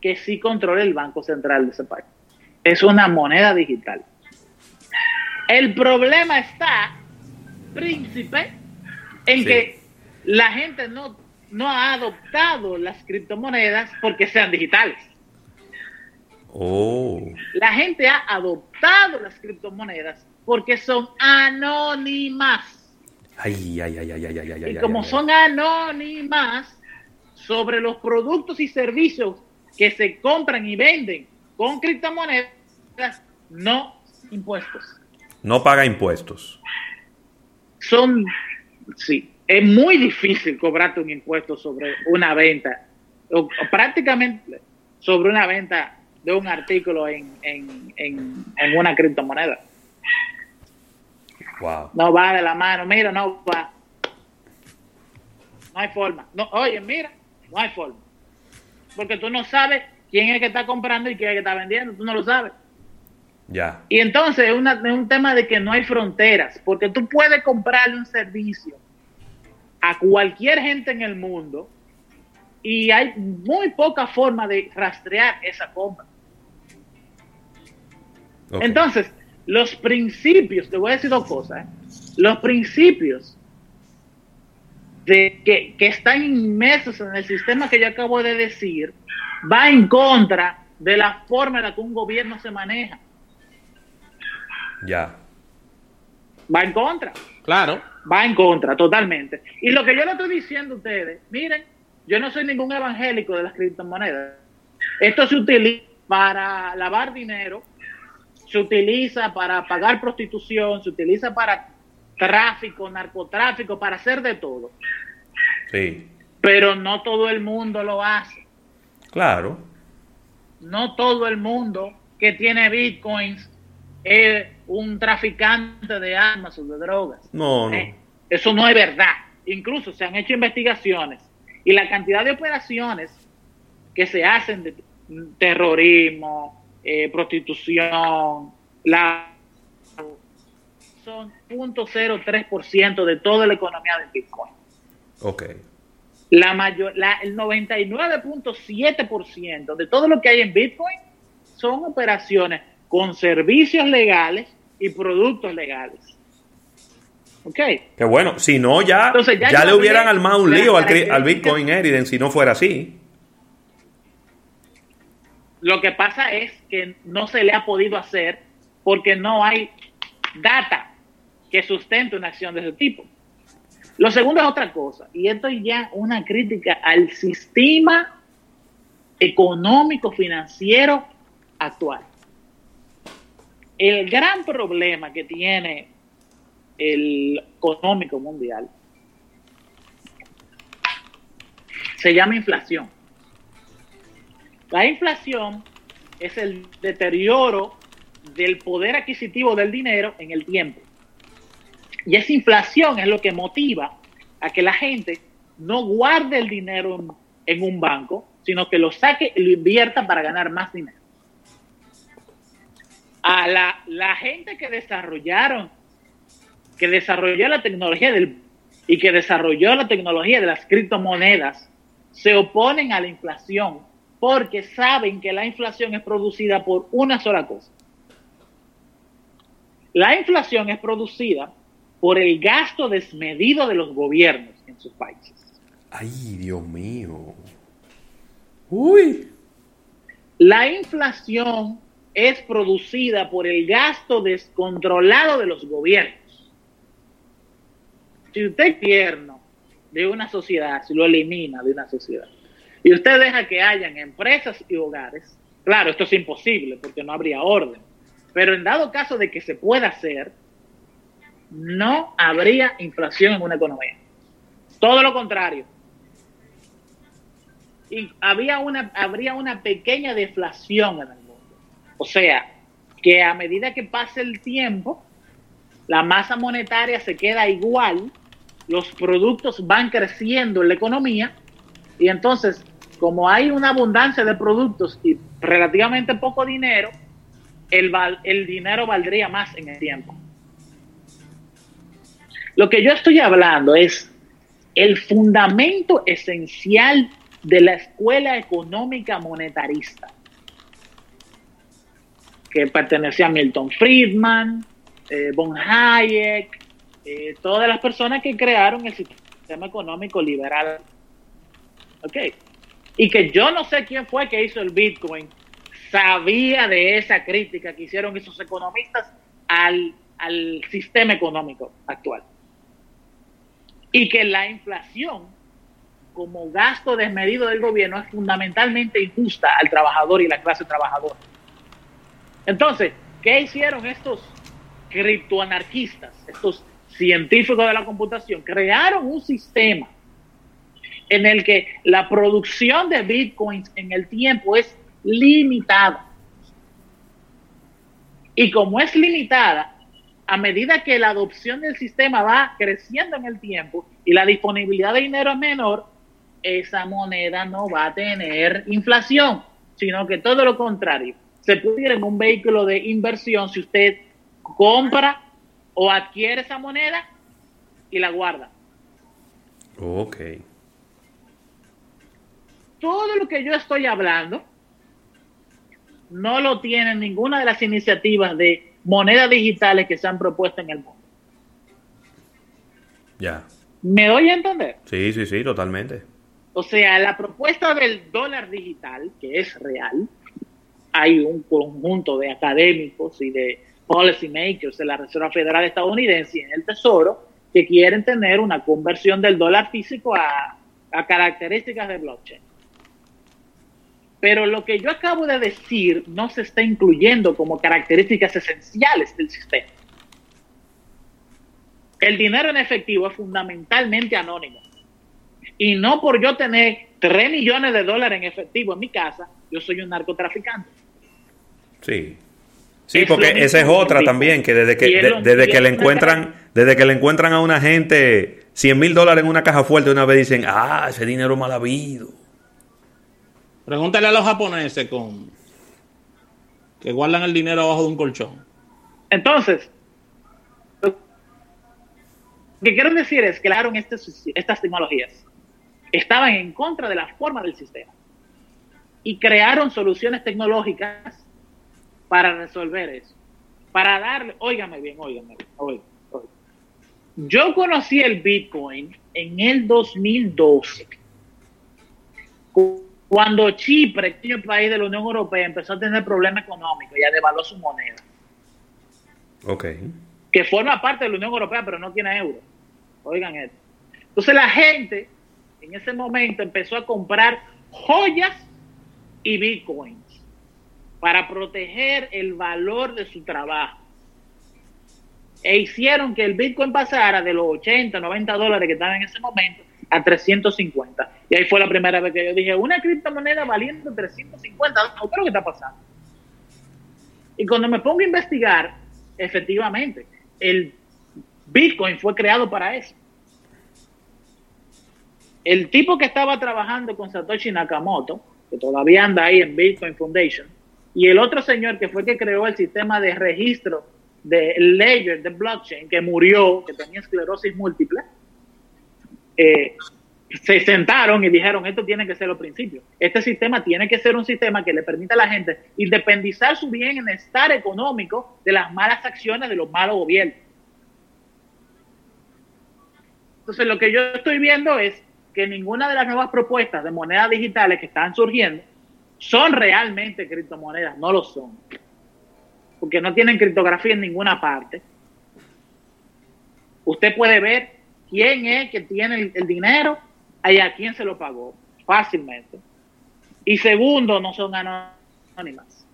que sí controle el Banco Central de ese país. Es una moneda digital. El problema está, príncipe, en que la gente no, no ha adoptado las criptomonedas porque sean digitales. Oh. La gente ha adoptado las criptomonedas porque son anónimas. Ay, ay, ay, ay, ay, ay, ay. Y como ay, ay. son anónimas sobre los productos y servicios que se compran y venden con criptomonedas, no impuestos. No paga impuestos. Son, sí, es muy difícil cobrarte un impuesto sobre una venta, o, prácticamente sobre una venta de un artículo en, en, en, en una criptomoneda. Wow. No va de la mano, mira, no va. No hay forma. No, oye, mira, no hay forma. Porque tú no sabes quién es que está comprando y quién es que está vendiendo, tú no lo sabes. Ya. Y entonces es, una- es un tema de que no hay fronteras, porque tú puedes comprarle un servicio a cualquier gente en el mundo y hay muy poca forma de rastrear esa compra. Entonces, los principios, te voy a decir dos cosas, ¿eh? los principios de que, que están inmersos en el sistema que yo acabo de decir, va en contra de la forma en la que un gobierno se maneja. Ya. Va en contra. Claro. Va en contra, totalmente. Y lo que yo le estoy diciendo a ustedes, miren, yo no soy ningún evangélico de las criptomonedas. Esto se utiliza para lavar dinero, se utiliza para pagar prostitución, se utiliza para tráfico, narcotráfico, para hacer de todo. Sí. Pero no todo el mundo lo hace. Claro. No todo el mundo que tiene bitcoins es un traficante de armas o de drogas. No, no. Eh, Eso no es verdad. Incluso se han hecho investigaciones y la cantidad de operaciones que se hacen de terrorismo, eh, prostitución, la son 0.03% de toda la economía del Bitcoin. Ok. La mayor, la, el 99.7% de todo lo que hay en Bitcoin son operaciones con servicios legales y productos legales. ¿Ok? Qué bueno. Si no, ya, Entonces, ya ya, le hubieran armado un lío al, al Bitcoin Evidence si no fuera así. Lo que pasa es que no se le ha podido hacer porque no hay data que sustente una acción de ese tipo. Lo segundo es otra cosa, y esto es ya una crítica al sistema económico financiero actual. El gran problema que tiene el económico mundial se llama inflación. La inflación es el deterioro del poder adquisitivo del dinero en el tiempo. Y esa inflación es lo que motiva a que la gente no guarde el dinero en, un banco, sino que lo saque y lo invierta para ganar más dinero. A la, la gente que desarrollaron, que desarrolló la tecnología del y que desarrolló la tecnología de las criptomonedas, se oponen a la inflación porque saben que la inflación es producida por una sola cosa. La inflación es producida por el gasto desmedido de los gobiernos en sus países. Ay, Dios mío. Uy. La inflación es producida por el gasto descontrolado de los gobiernos. Si usted es gobierno de una sociedad, si lo elimina de una sociedad, y usted deja que hayan empresas y hogares, claro, esto es imposible porque no habría orden, pero en dado caso de que se pueda hacer, no habría inflación en una economía. Todo lo contrario. Y había una, habría una pequeña deflación en el mundo. O sea, que a medida que pase el tiempo, la masa monetaria se queda igual, los productos van creciendo en la economía y entonces, como hay una abundancia de productos y relativamente poco dinero, el, dinero valdría más en el tiempo. Lo que yo estoy hablando es el fundamento esencial de la escuela económica monetarista, que pertenecía a Milton Friedman, eh, Von Hayek, eh, todas las personas que crearon el sistema económico liberal. ¿Ok? Y que yo no sé quién fue que hizo el Bitcoin, sabía de esa crítica que hicieron esos economistas al, al sistema económico actual. Y que la inflación como gasto desmedido del gobierno es fundamentalmente injusta al trabajador y la clase trabajadora. Entonces, ¿qué hicieron estos criptoanarquistas, estos científicos de la computación? Crearon un sistema en el que la producción de bitcoins en el tiempo es limitada. Y como es limitada, a medida que la adopción del sistema va creciendo en el tiempo y la disponibilidad de dinero es menor, esa moneda no va a tener inflación, sino que todo lo contrario. Se puede ir en un vehículo de inversión si usted compra o adquiere esa moneda y la guarda. Ok. Todo lo que yo estoy hablando no lo tiene ninguna de las iniciativas de monedas digitales que se han propuesto en el mundo. Ya. ¿Me doy a entender? Sí, sí, sí, totalmente. O sea, la propuesta del dólar digital, que es real, hay un conjunto de académicos y de policy makers de la Reserva Federal estadounidense y en el Tesoro que quieren tener una conversión del dólar físico a, a características de blockchain. Pero lo que yo acabo de decir no se está incluyendo como características esenciales del sistema. El dinero en efectivo es fundamentalmente anónimo. Y no por yo tener 3 millones de dólares en efectivo en mi casa, yo soy un narcotraficante. Sí. Sí, porque esa es otra también, que desde que, de, desde que le encuentran, desde que le encuentran a una gente 100 mil dólares en una caja fuerte, una vez dicen, ah, ese dinero mal habido. Pregúntale a los japoneses con que guardan el dinero abajo de un colchón. Entonces, lo que quiero decir es que crearon estas, estas tecnologías. Estaban en contra de la forma del sistema. Y crearon soluciones tecnológicas para resolver eso. Para darle, óigame bien, óigame bien, óigame. Yo conocí el Bitcoin en el 2012 cuando Chipre, pequeño país de la Unión Europea, empezó a tener problemas económicos y a devaluar su moneda. Ok. Que forma parte de la Unión Europea, pero no tiene euro. Oigan esto. Entonces la gente en ese momento empezó a comprar joyas y bitcoins para proteger el valor de su trabajo. E hicieron que el bitcoin pasara de los 80, 90 dólares que estaban en ese momento a 350. Y ahí fue la primera vez que yo dije, una criptomoneda valiendo 350, ¿qué es lo que está pasando? Y cuando me pongo a investigar, efectivamente, el Bitcoin fue creado para eso. El tipo que estaba trabajando con Satoshi Nakamoto, que todavía anda ahí en Bitcoin Foundation, y el otro señor que fue que creó el sistema de registro de ledger de blockchain, que murió, que tenía esclerosis múltiple, eh, se sentaron y dijeron, esto tiene que ser los principios. Este sistema tiene que ser un sistema que le permita a la gente independizar su bienestar económico de las malas acciones de los malos gobiernos. Entonces, lo que yo estoy viendo es que ninguna de las nuevas propuestas de monedas digitales que están surgiendo son realmente criptomonedas, no lo son. Porque no tienen criptografía en ninguna parte. Usted puede ver quién es que tiene el, el dinero y a quién se lo pagó fácilmente. Y segundo, no son anónimas.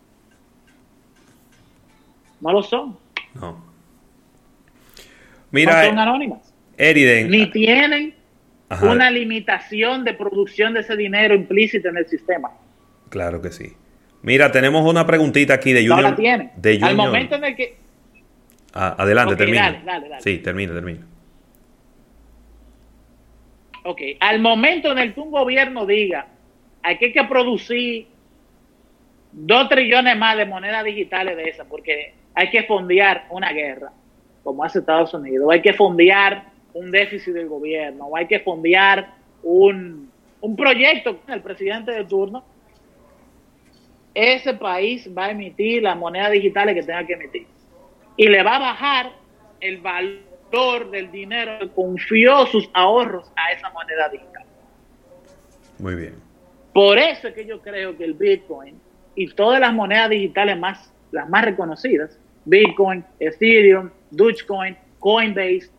No lo son. No. Mira, no son anónimas. Eriden. Ni tienen Ajá. una limitación de producción de ese dinero implícita en el sistema. Claro que sí. Mira, tenemos una preguntita aquí de No Junior. la tienen. De Al Junior. momento en el que... Ah, adelante, termina. dale, dale, dale. Sí, termina, termina. Ok, al momento en el que un gobierno diga hay que, hay que producir dos trillones más de monedas digitales de esas, porque hay que fondear una guerra, como hace Estados Unidos, hay que fondear un déficit del gobierno, hay que fondear un, un proyecto con el presidente de turno, ese país va a emitir las monedas digitales que tenga que emitir. Y le va a bajar el valor del dinero que confió sus ahorros a esa moneda digital. Muy bien. Por eso es que yo creo que el Bitcoin y todas las monedas digitales más, las más reconocidas, Bitcoin, Ethereum, Dogecoin, Coinbase,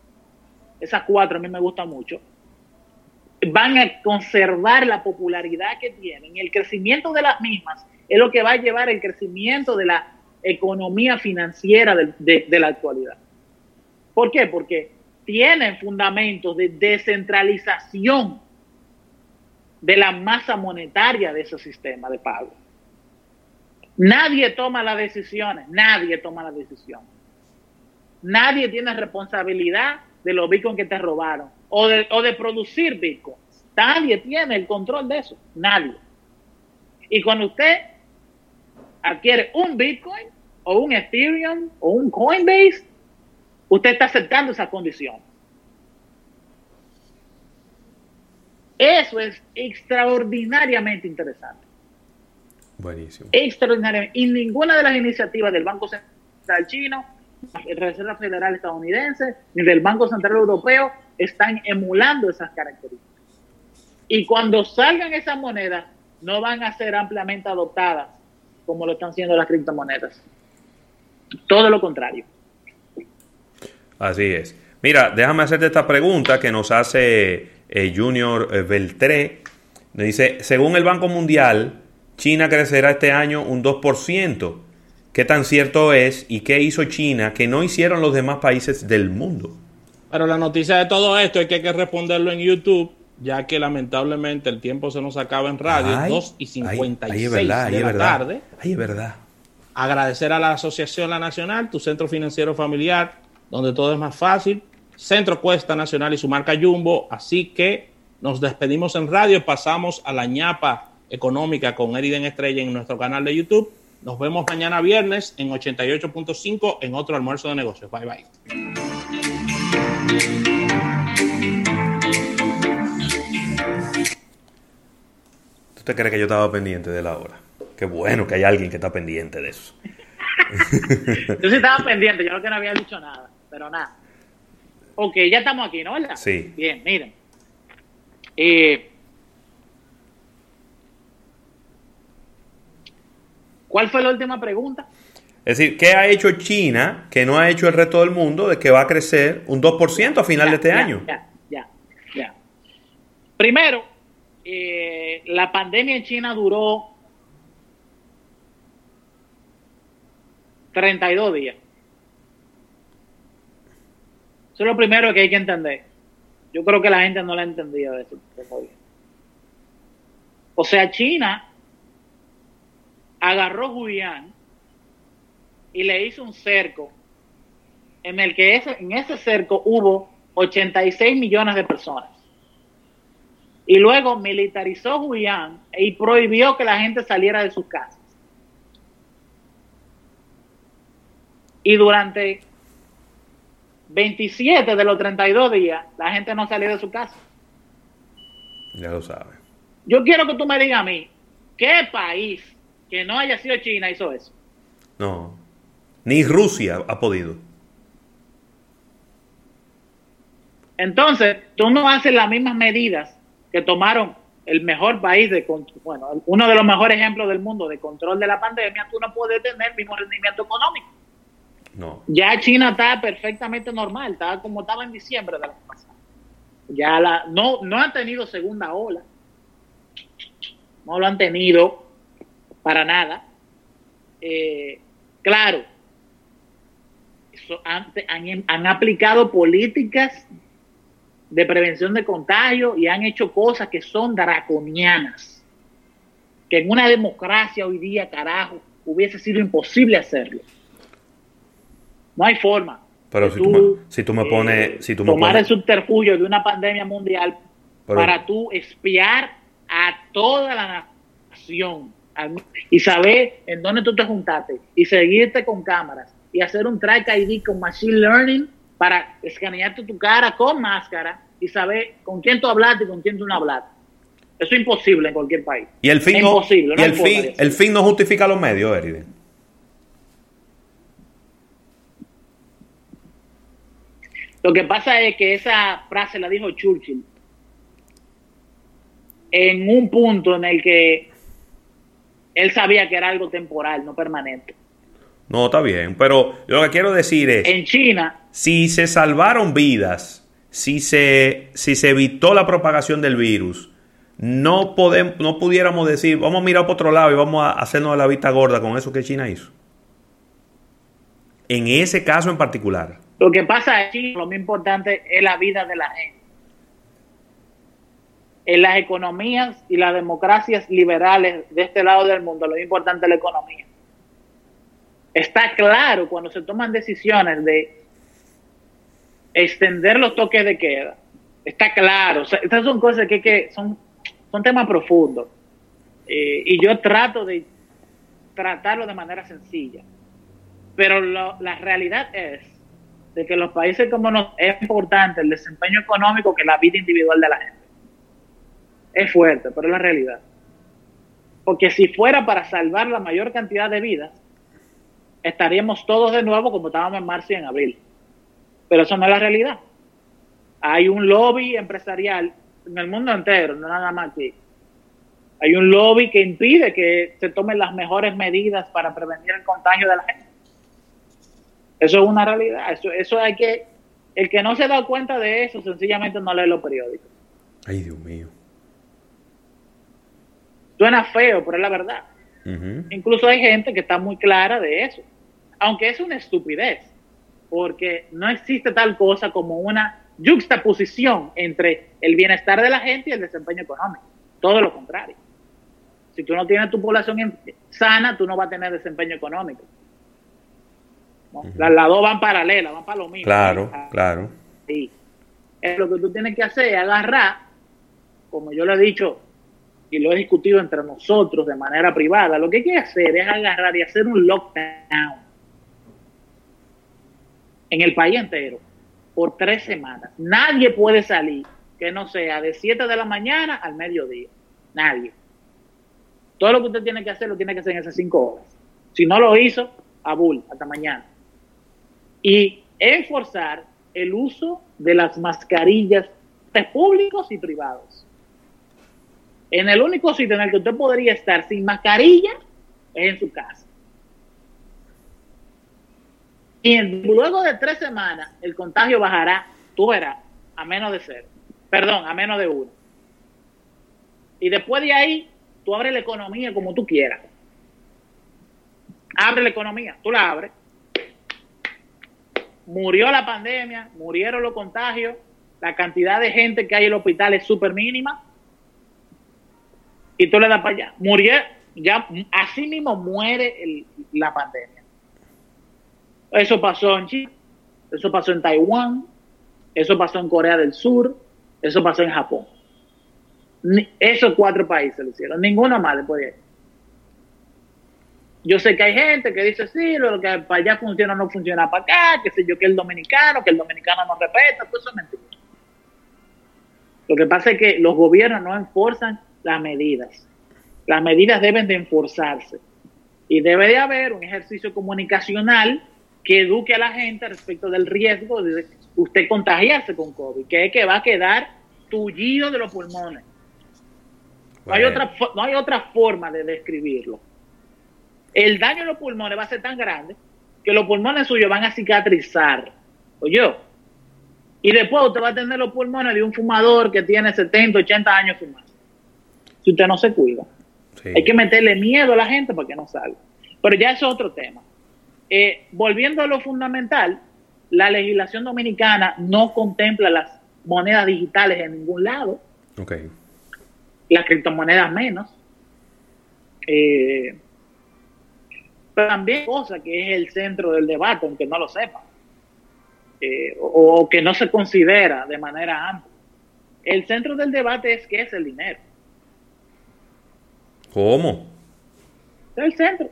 esas cuatro a mí me gustan mucho, van a conservar la popularidad que tienen y el crecimiento de las mismas es lo que va a llevar el crecimiento de la economía financiera de, de- de la actualidad. ¿Por qué? Porque tienen fundamentos de descentralización de la masa monetaria de ese sistema de pago. Nadie toma las decisiones, nadie toma las decisiones. Nadie tiene responsabilidad de los bitcoins que te robaron o de, o de producir bitcoins. Nadie tiene el control de eso, nadie. Y cuando usted adquiere un bitcoin o un Ethereum o un Coinbase, usted está aceptando esas condiciones. Eso es extraordinariamente interesante. Buenísimo. Extraordinariamente. Y ninguna de las iniciativas del Banco Central chino, Reserva Federal estadounidense, ni del Banco Central Europeo están emulando esas características. Y cuando salgan esas monedas, no van a ser ampliamente adoptadas como lo están siendo las criptomonedas. Todo lo contrario. Así es. Mira, déjame hacerte esta pregunta que nos hace eh, Junior eh, Beltré. Dice, según el Banco Mundial, China crecerá este año un 2%. ¿Qué tan cierto es y qué hizo China que no hicieron los demás países del mundo? Pero la noticia de todo esto es que hay que responderlo en YouTube, ya que lamentablemente el tiempo se nos acaba en radio, Ay, 2 y ay, 56 ay, es verdad, ay, de es la verdad. tarde. Ay, es verdad. Agradecer a la Asociación La Nacional, tu centro financiero familiar, donde todo es más fácil. Centro Cuesta Nacional y su marca Jumbo. Así que nos despedimos en radio, pasamos a la ñapa económica con Eriden Estrella en nuestro canal de YouTube. Nos vemos mañana viernes en 88.5 en otro almuerzo de negocios. Bye bye. ¿Tú te crees que yo estaba pendiente de la hora? Qué bueno que hay alguien que está pendiente de eso. Yo sí estaba pendiente, yo creo que no había dicho nada, pero nada. Ok, ya estamos aquí, ¿no? ¿Verdad? Sí. Bien, miren. Eh, ¿Cuál fue la última pregunta? Es decir, ¿qué ha hecho China que no ha hecho el resto del mundo de que va a crecer un 2% a final de este Ya, año? Ya, ya, ya. Primero, eh, la pandemia en China duró 32 días. Eso es lo primero que hay que entender. Yo creo que la gente no la ha entendido de eso. O sea, China agarró Julián y le hizo un cerco en el que en ese cerco hubo 86 millones de personas. Y luego militarizó Julián y prohibió que la gente saliera de sus casas. Y durante 27 de los 32 días, la gente no salió de su casa. Ya lo sabes. Yo quiero que tú me digas a mí, ¿qué país que no haya sido China hizo eso? No. Ni Rusia ha podido. Entonces, tú no haces las mismas medidas que tomaron el mejor país de bueno, uno de los mejores ejemplos del mundo de control de la pandemia, tú no puedes tener el mismo rendimiento económico. No. Ya China está perfectamente normal, está como estaba en diciembre del año pasado. Ya la, no, no han tenido segunda ola. No lo han tenido para nada. Eh, claro, han, han, han aplicado políticas de prevención de contagio y han hecho cosas que son draconianas. Que en una democracia hoy día, carajo, hubiese sido imposible hacerlo. No hay forma. Pero si tú, me, si tú me pones... si tú me tomar pones, el subterfugio de una pandemia mundial Pero- para tú espiar a toda la nación y saber en dónde tú te juntaste y seguirte con cámaras y hacer un track ID con machine learning para escanearte tu cara con máscara y saber con quién tú hablaste y con quién tú no hablaste. Eso es imposible en cualquier país. y el fin, es no, imposible. y no el, fin, el fin no justifica los medios, Eride. Lo que pasa es que esa frase la dijo Churchill en un punto en el que él sabía que era algo temporal, no permanente. No, está bien. Pero lo que quiero decir es... En China, si se salvaron vidas, si se, si se evitó la propagación del virus, no, podemos, no pudiéramos decir, vamos a mirar por otro lado y vamos a hacernos la vista gorda con eso que China hizo. En ese caso en particular. Lo que pasa China, lo más importante es la vida de la gente. En las economías y las democracias liberales de este lado del mundo, lo importante es la economía. Está claro cuando se toman decisiones de extender los toques de queda. Está claro. O estas son cosas que, que son, son temas profundos. Eh, y yo trato de tratarlo de manera sencilla. Pero lo- la realidad es de que los países como nos es importante el desempeño económico que la vida individual de la gente. Es fuerte, pero es la realidad. Porque si fuera para salvar la mayor cantidad de vidas, estaríamos todos de nuevo como estábamos en marzo y en abril. Pero eso no es la realidad. Hay un lobby empresarial en el mundo entero, no nada más aquí. Hay un lobby que impide que se tomen las mejores medidas para prevenir el contagio de la gente. Eso es una realidad. Eso, eso hay que. El que no se da cuenta de eso, sencillamente no lee los periódicos. Ay, Dios mío. Suena feo, pero es la verdad. Incluso hay gente que está muy clara de eso. Aunque es una estupidez, porque no existe tal cosa como una juxtaposición entre el bienestar de la gente y el desempeño económico. Todo lo contrario. Si tú no tienes tu población sana, tú no vas a tener desempeño económico. ¿No? las, las dos van paralelas, van para lo mismo. Claro, claro. Sí. Es lo que tú tienes que hacer es agarrar, como yo lo he dicho y lo he discutido entre nosotros de manera privada, lo que hay que hacer es agarrar y hacer un lockdown en el país entero por tres semanas. Nadie puede salir que no sea de 7 de la mañana al mediodía. Nadie. Todo lo que usted tiene que hacer lo tiene que hacer en esas cinco horas. Si no lo hizo, a bull, hasta mañana. Y enforzar el uso de las mascarillas de públicos y privados. En el único sitio en el que usted podría estar sin mascarilla es en su casa. Y luego de tres semanas, el contagio bajará, tú verás, a menos de cero. Perdón, a menos de uno. Y después de ahí, tú abres la economía como tú quieras. Abre la economía, tú la abres. Murió la pandemia, murieron los contagios, la cantidad de gente que hay en el hospital es súper mínima. Y tú le das para allá. Murió, ya, así mismo muere la pandemia. Eso pasó en China, eso pasó en Taiwán, eso pasó en Corea del Sur, eso pasó en Japón. Esos cuatro países lo hicieron, ninguno más después de. Yo sé que hay gente que dice, sí, lo que para allá funciona no funciona para acá, que sé yo, que el dominicano, que el dominicano no respeta, todo eso es mentira. Lo que pasa es que los gobiernos no enforzan las medidas. Las medidas deben de enforzarse. Y debe de haber un ejercicio comunicacional que eduque a la gente respecto del riesgo de usted contagiarse con COVID, que es que va a quedar tullido de los pulmones. No, hay otra, no hay otra forma de describirlo. El daño en los pulmones va a ser tan grande que los pulmones suyos van a cicatrizar. Oye, y después usted va a tener los pulmones de un fumador que tiene 70, 80 años fumando. Si usted no se cuida. Hay que meterle miedo a la gente para que no salga. Pero ya es otro tema. Eh, volviendo a lo fundamental, la legislación dominicana no contempla las monedas digitales en ningún lado. Okay. Las criptomonedas menos. Eh, pero también cosa que es el centro del debate, aunque no lo sepa. Eh, o, que no se considera de manera amplia. El centro del debate es qué es el dinero. ¿Cómo? El centro.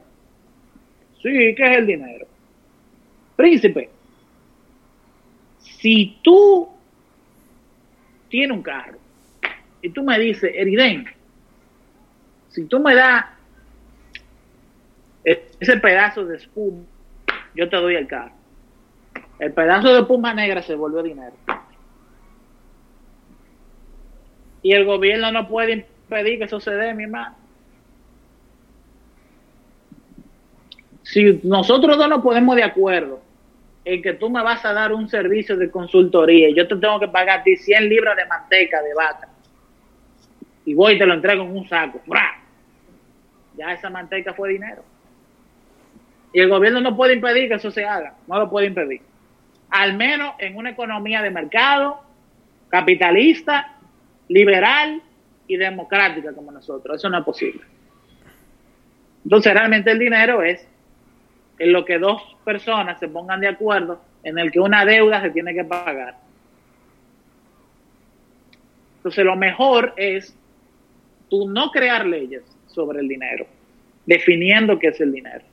Sí, ¿qué es el dinero? Príncipe, si tú tienes un carro y tú me dices, Eriden, si tú me das ese pedazo de espuma, yo te doy el carro. El pedazo de espuma negra se vuelve dinero. Y el gobierno no puede impedir que eso se dé, mi hermano. Si nosotros dos nos ponemos de acuerdo en que tú me vas a dar un servicio de consultoría y yo te tengo que pagar a ti 100 libras de manteca de vaca y voy y te lo entrego en un saco, ya esa manteca fue dinero. Y el gobierno no puede impedir que eso se haga, no lo puede impedir al menos en una economía de mercado, capitalista, liberal y democrática como nosotros. Eso no es posible. Entonces realmente el dinero es en lo que dos personas se pongan de acuerdo en el que una deuda se tiene que pagar. Entonces lo mejor es tú no crear leyes sobre el dinero, definiendo qué es el dinero.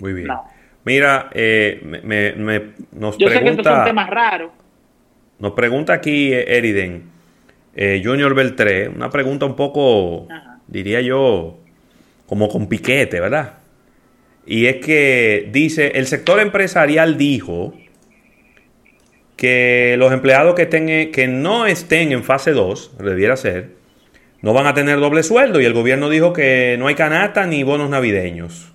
Muy bien. Mira, eh, me, nos Yo pregunta... Sé que esto es un tema raro. Nos pregunta aquí eh, Eriden, eh, Junior Beltré, una pregunta un poco, diría yo, como con piquete, ¿verdad? Y es que dice, el sector empresarial dijo que los empleados que, estén, que no estén en fase 2, debiera ser, no van a tener doble sueldo y el gobierno dijo que no hay canasta ni bonos navideños.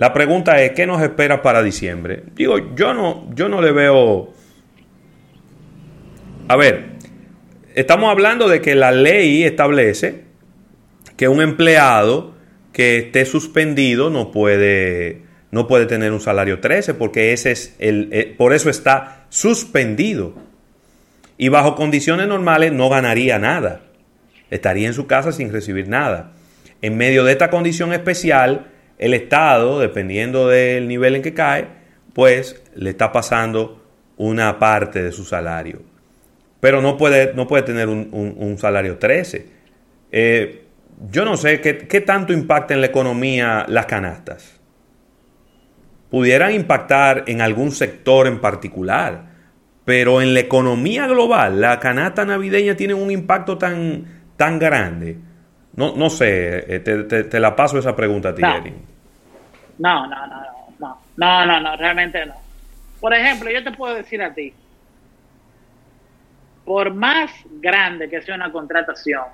La pregunta es, ¿qué nos espera para diciembre? Digo, yo no, yo no le veo... A ver, estamos hablando de que la ley establece que un empleado que esté suspendido no puede, no puede tener un salario 13 porque ese es el, eh, por eso está suspendido. Y bajo condiciones normales no ganaría nada. Estaría en su casa sin recibir nada. En medio de esta condición especial, el Estado, dependiendo del nivel en que cae, pues le está pasando una parte de su salario. Pero no puede, no puede tener un, salario 13. Eh, yo no sé ¿qué, qué tanto impacta en la economía las canastas. Pudieran impactar en algún sector en particular, pero en la economía global, la canasta navideña tiene un impacto tan, tan grande. No, no sé, eh, te, la paso esa pregunta a ti, no, no, no, no, no, no, no, realmente no. Por ejemplo, yo te puedo decir a ti, por más grande que sea una contratación,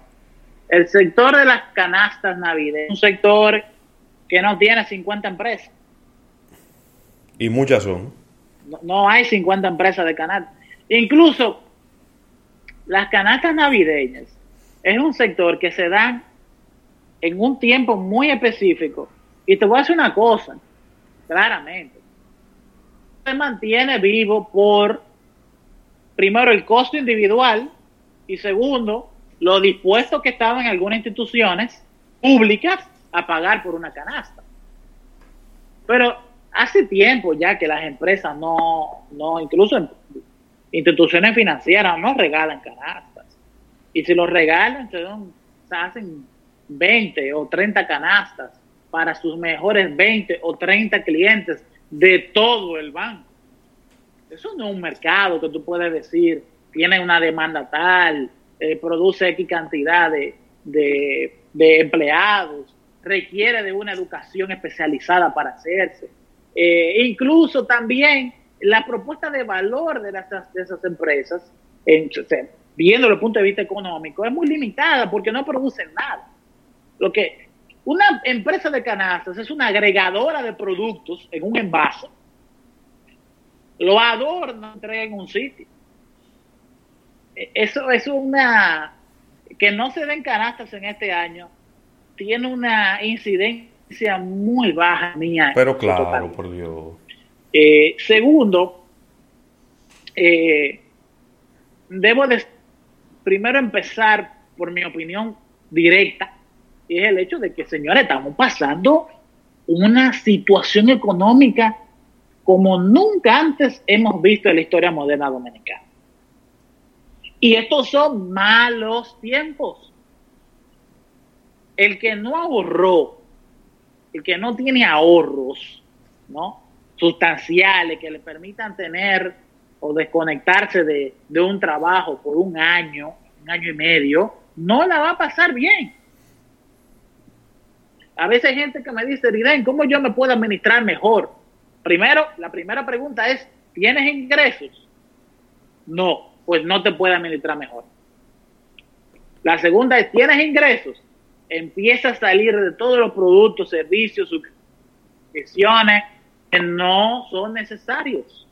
el sector de las canastas navideñas es un sector que no tiene 50 empresas. Y muchas son. No, no hay 50 empresas de canastas. Incluso las canastas navideñas es un sector que se dan en un tiempo muy específico y te voy a decir una cosa, claramente. Se mantiene vivo por, primero, el costo individual y segundo, lo dispuesto que estaban algunas instituciones públicas a pagar por una canasta. Pero hace tiempo ya que las empresas no, no incluso instituciones financieras no regalan canastas. Y si los regalan, se hacen 20 o 30 canastas para sus mejores 20 o 30 clientes de todo el banco. Eso no es un mercado que tú puedes decir, tiene una demanda tal, eh, produce X cantidad de, empleados, requiere de una educación especializada para hacerse. Eh, incluso también la propuesta de valor de, las, de esas empresas, viendo el punto de vista económico, es muy limitada porque no producen nada. Lo que una empresa de canastas es una agregadora de productos en un envase, lo adorna, entrega en un sitio. E, Eso es una que no se den canastas en este año, tiene una incidencia muy baja mía. Pero claro, por Dios. Eh, segundo, eh, debo de primero empezar por mi opinión directa, y es el hecho de que, señores, estamos pasando una situación económica como nunca antes hemos visto en la historia moderna dominicana. Y estos son malos tiempos. El que no ahorró, el que no tiene ahorros, ¿no? Sustanciales que le permitan tener o desconectarse de, de un trabajo por un año, un año y medio, no la va a pasar bien. A veces hay gente que me dice, Riden, ¿cómo yo me puedo administrar mejor? Primero, la primera pregunta es, ¿tienes ingresos? No, pues no te puede administrar mejor. La segunda es, ¿tienes ingresos? Empieza a salir de todos los productos, servicios, suscripciones que no son necesarios.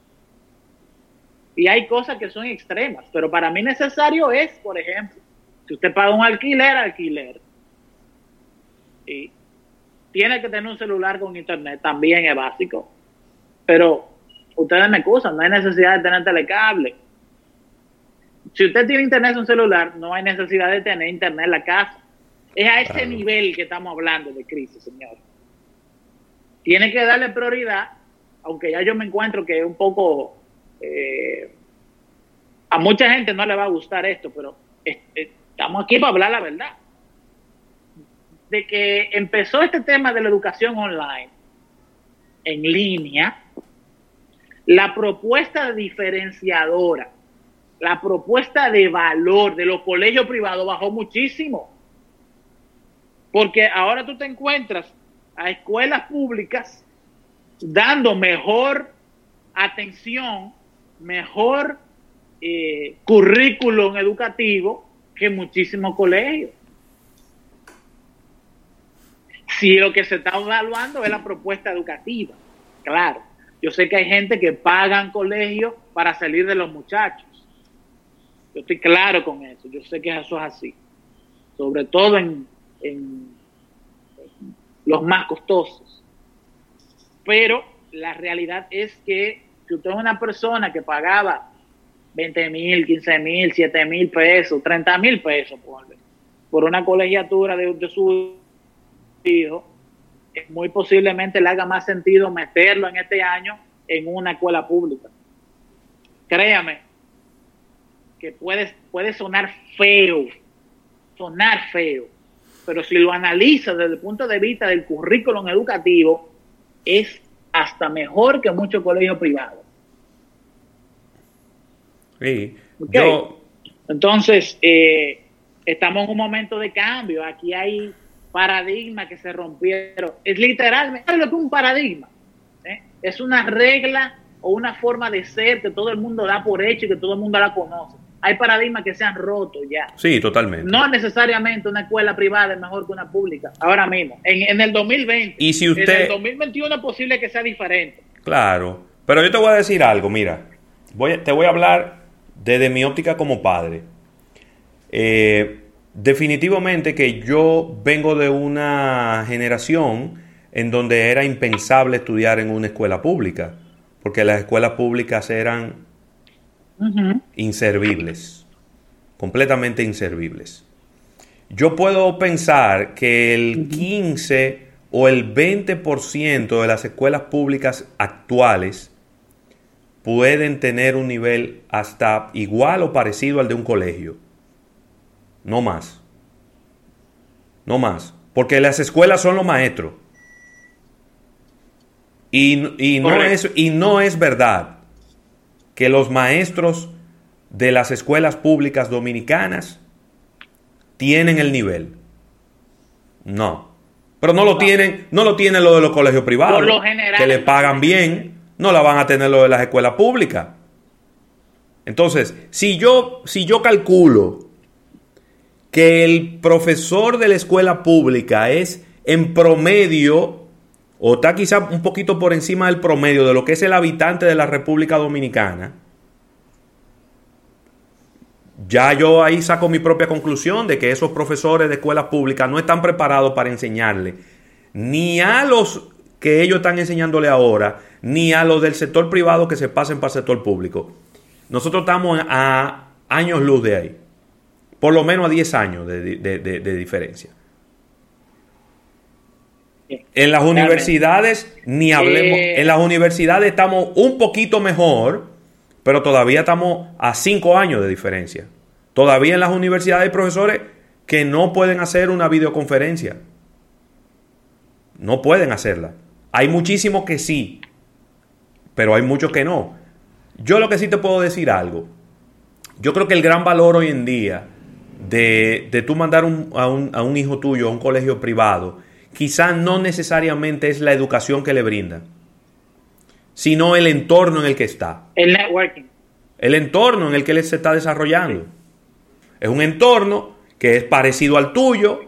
Y hay cosas que son extremas, pero para mí necesario es, por ejemplo, si usted paga un alquiler, alquiler. Y tiene que tener un celular con internet, también es básico. Pero ustedes me excusan, no hay necesidad de tener telecable. Si usted tiene internet en un celular, no hay necesidad de tener internet en la casa. Es a ese Claro. nivel que estamos hablando de crisis, señor. Tiene que darle prioridad, aunque ya yo me encuentro que es un poco... eh, a mucha gente no le va a gustar esto, pero es- es- estamos aquí para hablar la verdad. De que empezó este tema de la educación online, en línea, la propuesta diferenciadora, la propuesta de valor de los colegios privados bajó muchísimo. Porque ahora tú te encuentras a escuelas públicas dando mejor atención, mejor eh, currículum educativo que muchísimos colegios. Si lo que se está evaluando es la propuesta educativa, claro. Yo sé que hay gente que pagan colegios para salir de los muchachos. Yo estoy claro con eso. Yo sé que eso es así. Sobre todo en, en los más costosos. Pero la realidad es que si usted es una persona que pagaba 20 mil, 15 mil, 7 mil pesos, 30 mil pesos por, por una colegiatura de, de su hijo, eh, muy posiblemente le haga más sentido meterlo en este año en una escuela pública. Créame que puede, puede sonar feo, sonar feo, pero si lo analiza desde el punto de vista del currículum educativo, es hasta mejor que muchos colegios privados. Sí. Yo, Entonces, eh, estamos en un momento de cambio. Aquí hay paradigmas que se rompieron. Es literalmente ¿sabes lo que un paradigma. ¿Eh? Es una regla o una forma de ser que todo el mundo da por hecho y que todo el mundo la conoce. Hay paradigmas que se han roto ya. sí, totalmente. No necesariamente una escuela privada es mejor que una pública. Ahora mismo, en, en el 2020. Y si En usted- el 2021 es posible que sea diferente. Claro. Pero yo te voy a decir algo, mira. Voy, te voy a hablar desde mi óptica como padre. Eh, definitivamente que yo vengo de una generación en donde era impensable estudiar en una escuela pública, porque las escuelas públicas eran inservibles, completamente inservibles. Yo puedo pensar que el 15 o el 20% de las escuelas públicas actuales pueden tener un nivel hasta igual o parecido al de un colegio. No más. No más. Porque las escuelas son los maestros. Y, y no, es, y no es verdad que los maestros de las escuelas públicas dominicanas tienen el nivel. No. Pero no lo tienen, no lo tienen lo de los colegios privados, Por lo general, que le pagan bien, no la van a tener lo de las escuelas públicas. Entonces, si yo, si yo calculo que el profesor de la escuela pública es en promedio, o está quizá un poquito por encima del promedio de lo que es el habitante de la República Dominicana, ya yo ahí saco mi propia conclusión de que esos profesores de escuela pública no están preparados para enseñarle ni a los que ellos están enseñándole ahora, ni a los del sector privado que se pasen para el sector público. Nosotros estamos a años luz de ahí. Por lo menos a 10 años de, de- de- de diferencia. En las universidades, ni hablemos. Eh. En las universidades estamos un poquito mejor, pero todavía estamos a 5 años de diferencia. Todavía en las universidades hay profesores que no pueden hacer una videoconferencia. No pueden hacerla. Hay muchísimos que sí, pero hay muchos que no. Yo lo que sí te puedo decir algo. Yo creo que el gran valor hoy en día de, de tú mandar un- a, un, a un hijo tuyo a un colegio privado, quizás no necesariamente es la educación que le brindan, sino el entorno en el que está, El networking. el entorno en el que él se está desarrollando. Es un entorno que es parecido al tuyo,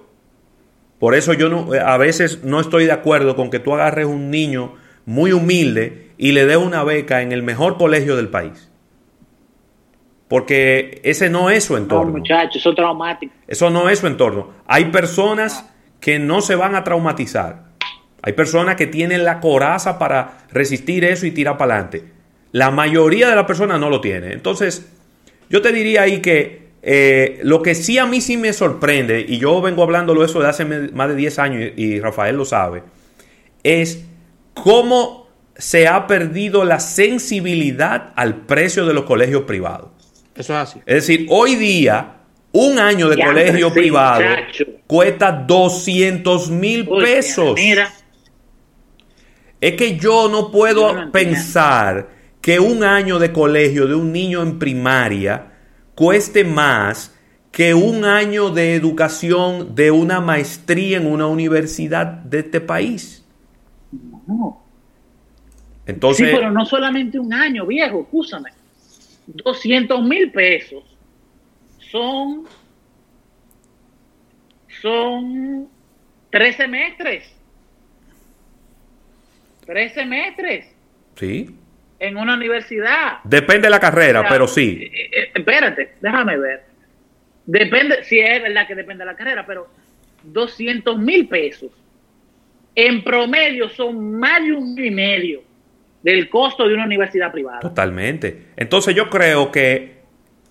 por eso yo no, a veces no estoy de acuerdo con que tú agarres un niño muy humilde y le des una beca en el mejor colegio del país. Porque ese no es su No, entorno. muchachos, eso es traumático. Eso no es su entorno. Hay personas que no se van a traumatizar. Hay personas que tienen la coraza para resistir eso y tirar para adelante. La mayoría de las personas no lo tiene. Entonces, yo te diría ahí que eh, lo que sí a mí sí me sorprende, y yo vengo hablándolo eso de hace más de 10 años y, y Rafael lo sabe, es cómo se ha perdido la sensibilidad al precio de los colegios privados. Eso es así. Es decir, hoy día, un año de Ya, colegio sí, privado muchacho. cuesta 200 mil pesos. Mira, Es que yo no puedo Yo no entiendo. pensar que un año de colegio de un niño en primaria cueste más que un año de educación de una maestría en una universidad de este país. no. Entonces, sí, pero no solamente un año, viejo, escúchame. 200 mil pesos son, son tres semestres. Tres semestres sí, en una universidad. depende de la carrera, pero sí. eh, eh, espérate, déjame ver. Depende, si es verdad que depende de la carrera, pero 200 mil pesos en promedio son más de un y medio del costo de una universidad privada. Totalmente. Entonces yo creo que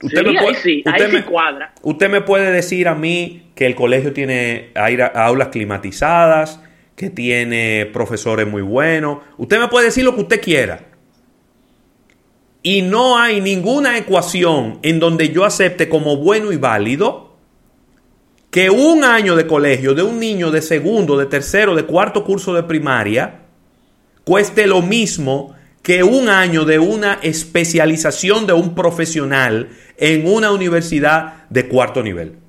usted Sí, me ahí puede, sí, usted ahí sí me- cuadra. usted me puede decir a mí que el colegio tiene aulas climatizadas, que tiene profesores muy buenos. Usted me puede decir lo que usted quiera. Y no hay ninguna ecuación en donde yo acepte como bueno y válido que un año de colegio de un niño de segundo, de tercero, de cuarto curso de primaria cueste lo mismo que un año de una especialización de un profesional en una universidad de cuarto nivel.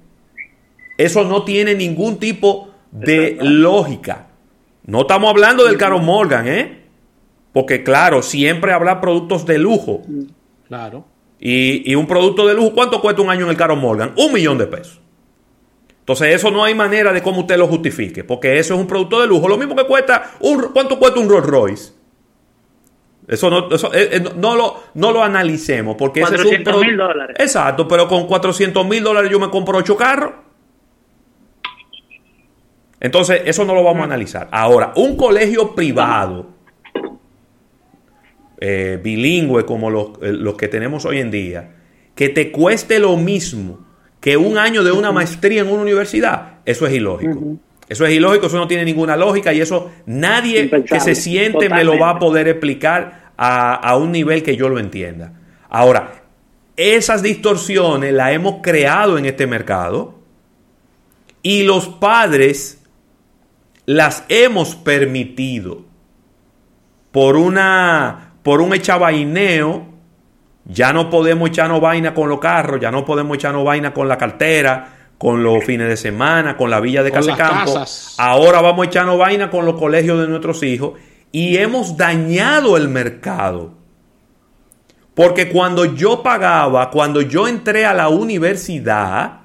Eso no tiene ningún tipo de lógica. No estamos hablando del Caro Morgan, ¿eh? Porque claro, siempre habrá productos de lujo. Claro. Y, y un producto de lujo, ¿cuánto cuesta un año en el Caro Morgan? Un millón de pesos. Entonces eso no hay manera de cómo usted lo justifique, porque eso es un producto de lujo. Lo mismo que cuesta, un, ¿cuánto cuesta un Rolls Royce? Eso no, eso, eh, eh, no, no lo, no lo analicemos, porque ese es un 400 dólares. Exacto, pero con 400 mil dólares yo me compro ocho carros. Entonces, eso no lo vamos a analizar. Ahora, un colegio privado, eh, bilingüe como los, eh, los que tenemos hoy en día, que te cueste lo mismo que un año de una maestría en una universidad, eso es ilógico. Eso es ilógico, eso no tiene ninguna lógica y eso nadie Impensable, que se siente me lo va a poder explicar a, a un nivel que yo lo entienda. Ahora, esas distorsiones las hemos creado en este mercado y los padres las hemos permitido por una por un echavaineo ya no podemos echarnos vaina con los carros, ya no podemos echarnos vaina con la cartera, con los fines de semana, con la villa de Casecampo. Ahora vamos a echarnos vaina con los colegios de nuestros hijos y hemos dañado el mercado Porque cuando yo pagaba, cuando yo entré a la universidad,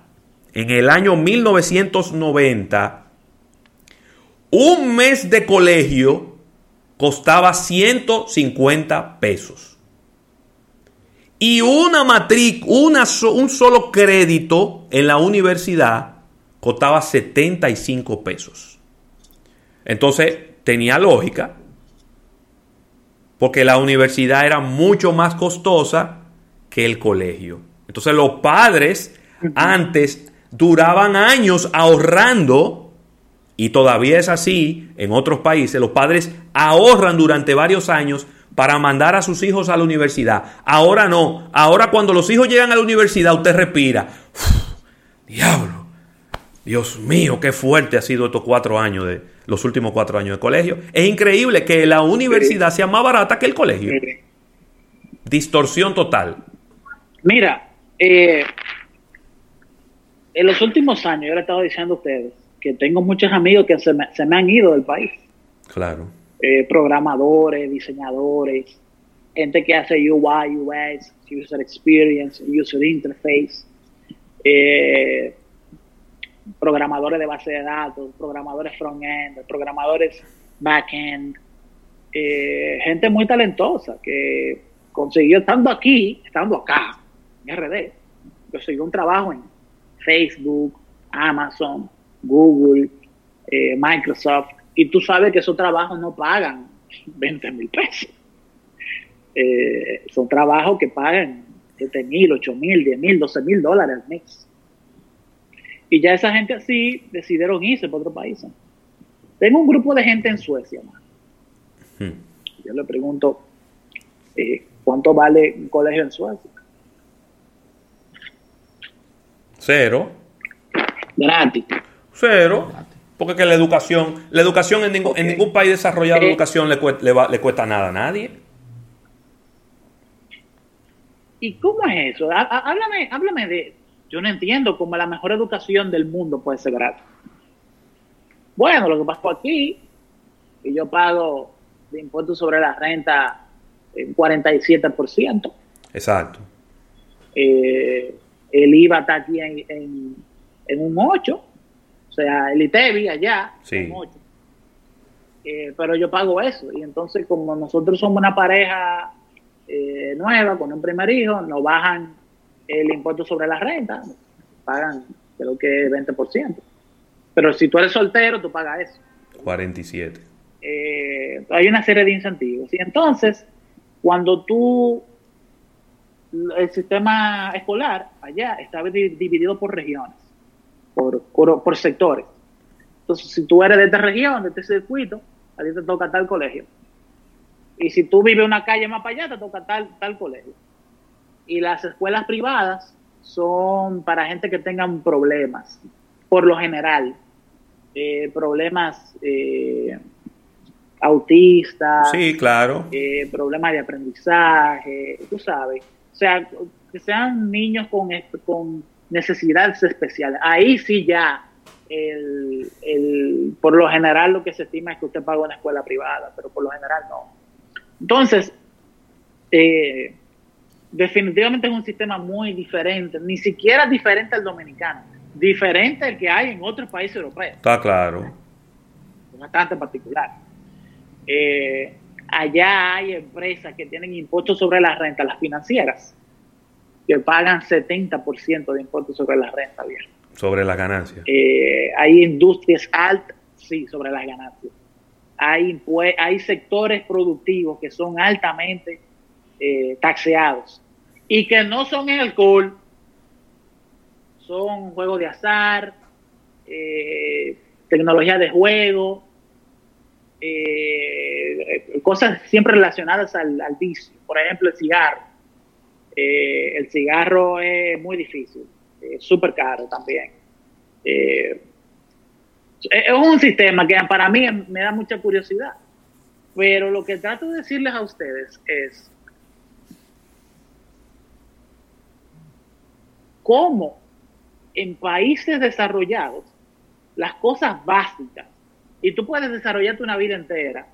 en el año 1990, un mes de colegio costaba 150 pesos. Y una matrícula, un solo crédito en la universidad costaba 75 pesos. Entonces, tenía lógica, porque la universidad era mucho más costosa que el colegio. Entonces, los padres antes duraban años ahorrando, y todavía es así en otros países, los padres ahorran durante varios años para mandar a sus hijos a la universidad. Ahora no, ahora cuando los hijos llegan a la universidad usted respira. diablo, Dios mío, qué fuerte ha sido estos cuatro años de los últimos cuatro años de colegio. Es increíble que la universidad sea más barata que el colegio. Distorsión total. Mira, eh, en los últimos años, yo le estaba diciendo a ustedes que tengo muchos amigos que se me, se me han ido del país. Claro. Eh, programadores, diseñadores, gente que hace UI, UX, User Experience, User Interface, eh, programadores de base de datos, programadores front-end, programadores back-end, eh, gente muy talentosa que consiguió, estando aquí, estando acá, en RD, consiguió un trabajo en Facebook, Amazon, Google, Microsoft, y tú sabes que esos trabajos no pagan 20 mil pesos. Eh, son trabajos que pagan 7 mil, 8 mil, 10 mil, 12 mil dólares al mes. Y ya esa gente así decidieron irse para otro país. Tengo un grupo de gente en Suecia. Hmm. Yo le pregunto, eh, ¿cuánto vale un colegio en Suecia? Cero. Gratis. Cero. Porque que la educación, la educación en ningún, en ningún país desarrollado, la educación le cuesta, le, le cuesta nada a nadie. ¿Y cómo es eso? Háblame, háblame de, yo no entiendo cómo la mejor educación del mundo puede ser gratis. Bueno, lo que pasó aquí, que yo pago de impuestos sobre la renta un 47%. Exacto. Eh, el IVA está aquí en, en, en un 8%. O sea, el ITEVI allá, sí. eh, pero yo pago eso. Y entonces, como nosotros somos una pareja eh, nueva, con un primer hijo, nos bajan el impuesto sobre la renta, pagan creo que 20%. Pero si tú eres soltero, tú pagas eso. 47. Eh, hay una serie de incentivos. Y entonces, cuando tú, el sistema escolar allá está dividido por regiones por, por, por, sectores. Entonces, si tú eres de esta región, de este circuito, a ti te toca tal colegio. Y si tú vives una calle más para allá, te toca tal, tal colegio. Y las escuelas privadas son para gente que tengan problemas, por lo general. Eh, problemas eh, autistas. Sí, claro. Eh, problemas de aprendizaje, tú sabes. O sea, que sean niños con, con necesidades especiales. Ahí sí ya, el, el, por lo general lo que se estima es que usted paga una escuela privada, pero por lo general no. Entonces, eh, definitivamente es un sistema muy diferente, ni siquiera diferente al dominicano, diferente al que hay en otros países europeos. Está claro. Bastante particular. Eh, allá hay empresas que tienen impuestos sobre la renta, las financieras, que pagan 70% de impuestos sobre la renta bien. Sobre las ganancias. Eh, hay industrias altas, sí, sobre las ganancias. Hay, hay sectores productivos que son altamente eh, taxeados y que no son en alcohol, son juegos de azar, eh, tecnología de juego, eh, cosas siempre relacionadas al, al vicio. Por ejemplo, el cigarro eh, el cigarro es muy difícil, es súper caro también. Eh, es un sistema que para mí me da mucha curiosidad, pero lo que trato de decirles a ustedes es cómo en países desarrollados las cosas básicas, y tú puedes desarrollarte una vida entera,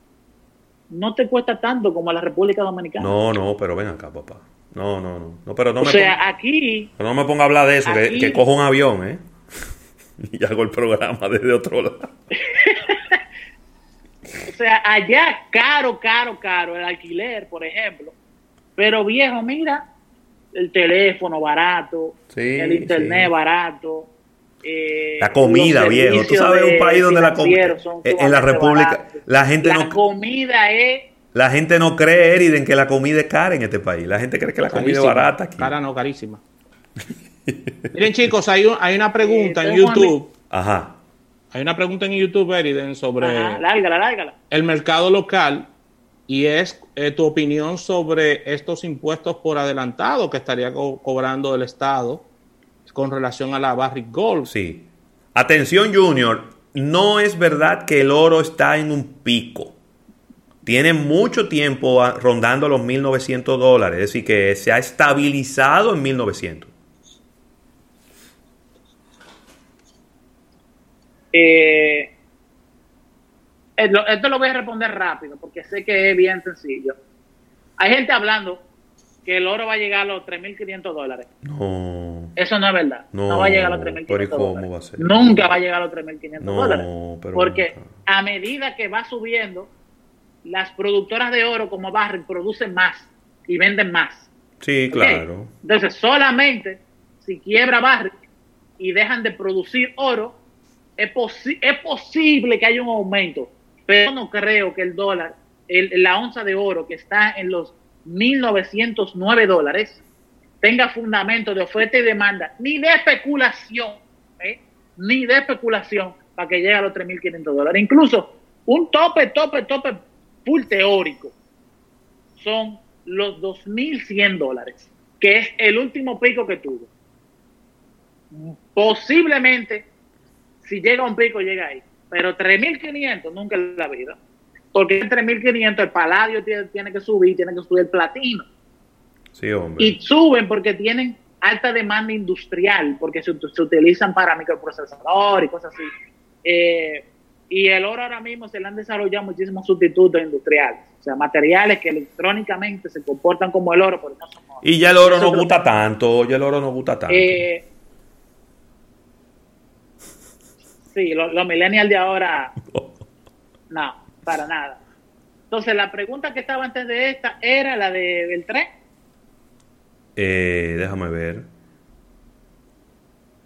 no te cuesta tanto como la República Dominicana. No, no, pero ven acá, papá. No, no, no. no pero no o me sea, ponga, aquí, pero no me ponga a hablar de eso, que, aquí- que cojo un avión, ¿eh? y hago el programa desde otro lado. o sea, allá caro, caro, caro el alquiler, por ejemplo. Pero viejo, mira, el teléfono barato, Sí, el internet sí. barato. eh, La comida, viejo. Tú sabes un país donde la comida. son En la República, la gente La no. comida es La gente no cree, Eriden, que la comida es cara en este país. La gente cree que la comida es barata aquí. Cara no, carísima. Miren, chicos, hay, un- hay una pregunta en Eh, YouTube. Ajá. Hay una pregunta en YouTube, Eriden, sobre Ajá, lárgala, lárgala. el mercado local y es eh, tu opinión sobre estos impuestos por adelantado que estaría co- cobrando el Estado con relación a la Barrick Gold. Sí. Atención, Junior. No es verdad que el oro está en un pico. Tiene mucho tiempo a- rondando los 1.900 dólares. Es decir, que se ha estabilizado en 1.900. Eh, esto lo voy a responder rápido porque sé que es bien sencillo. Hay gente hablando que el oro va a llegar a los 3.500 dólares. No. Eso no es verdad. No, No, va a llegar a los pero ¿y 3.500 cómo dólares. va a ser? Nunca va a llegar a los 3.500 No, dólares. pero Porque a medida que va subiendo, las productoras de oro como Barrick producen más y venden más. Sí, claro. Entonces, solamente si quiebra Barrick y dejan de producir oro, es, posi- es posible que haya un aumento. Pero no creo que el dólar, el- la onza de oro que está en los 1.909 dólares, tenga fundamento de oferta y demanda, ni de especulación, ¿eh? ni de especulación para que llegue a los 3.500 dólares. Incluso un tope, tope, tope full teórico son los 2.100 dólares, que es el último pico que tuvo. Posiblemente, si llega a un pico, llega ahí. Pero 3.500 nunca en la vida. Porque en 3.500 el paladio tiene, tiene que subir, tiene que subir el platino. Sí, hombre. Y suben porque tienen alta demanda industrial, porque se, se utilizan para microprocesador y cosas así. Eh, y el oro ahora mismo se le han desarrollado muchísimos sustitutos industriales, o sea, materiales que electrónicamente se comportan como el oro, pero no son oro. Y ya el oro no gusta tanto. Ya el oro no gusta tanto. Eh, sí, lo- los millennials de ahora, no, para nada. Entonces, la pregunta que estaba antes de esta era la de Beltrán. Eh, déjame ver.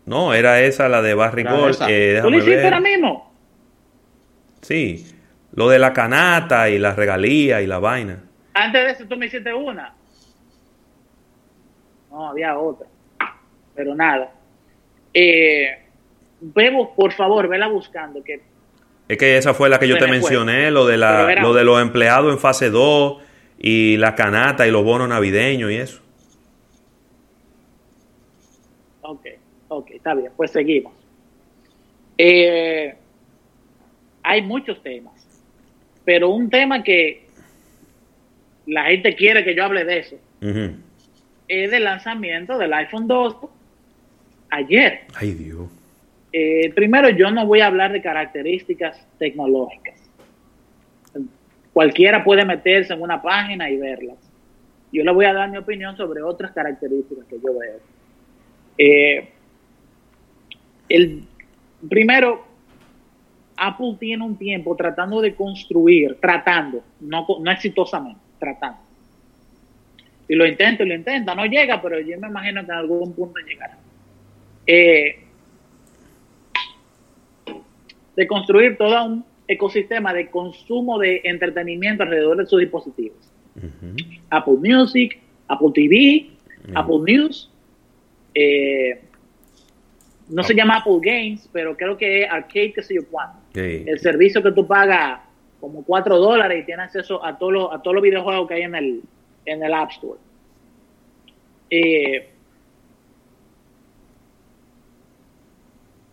No, era esa la de Barry Gold. Eh, ¿Tú lo hiciste ver. ahora mismo? Sí. Lo de la canata y la regalía y la vaina. Antes de eso tú me hiciste una. No, había otra. Pero nada. Eh, Bebo, por favor, vela buscando. Que Es que esa fue la que yo te fue. mencioné, lo de, la, lo de los empleados en fase 2 y la canata y los bonos navideños y eso. Ok, ok, está bien. Pues seguimos. Eh, hay muchos temas. Pero un tema que la gente quiere que yo hable de eso es del lanzamiento del iPhone 2 ayer. Ay, Dios. Eh, primero, yo no voy a hablar de características tecnológicas. Cualquiera puede meterse en una página y verlas. Yo le voy a dar mi opinión sobre otras características que yo veo. Eh, el, primero, Apple tiene un tiempo tratando de construir, tratando, no, exitosamente, tratando. Y lo intenta y lo intenta, no llega, pero yo me imagino que en algún punto llegará. Eh, de construir todo un ecosistema de consumo de entretenimiento alrededor de sus dispositivos. Apple Music, Apple TV, Apple News, eh, no se llama Apple Games, pero creo que es Arcade, qué sé yo cuánto. Sí. El servicio que tú pagas como 4 dólares y tienes acceso a todos los, a todos los videojuegos que hay en el, en el App Store. Eh,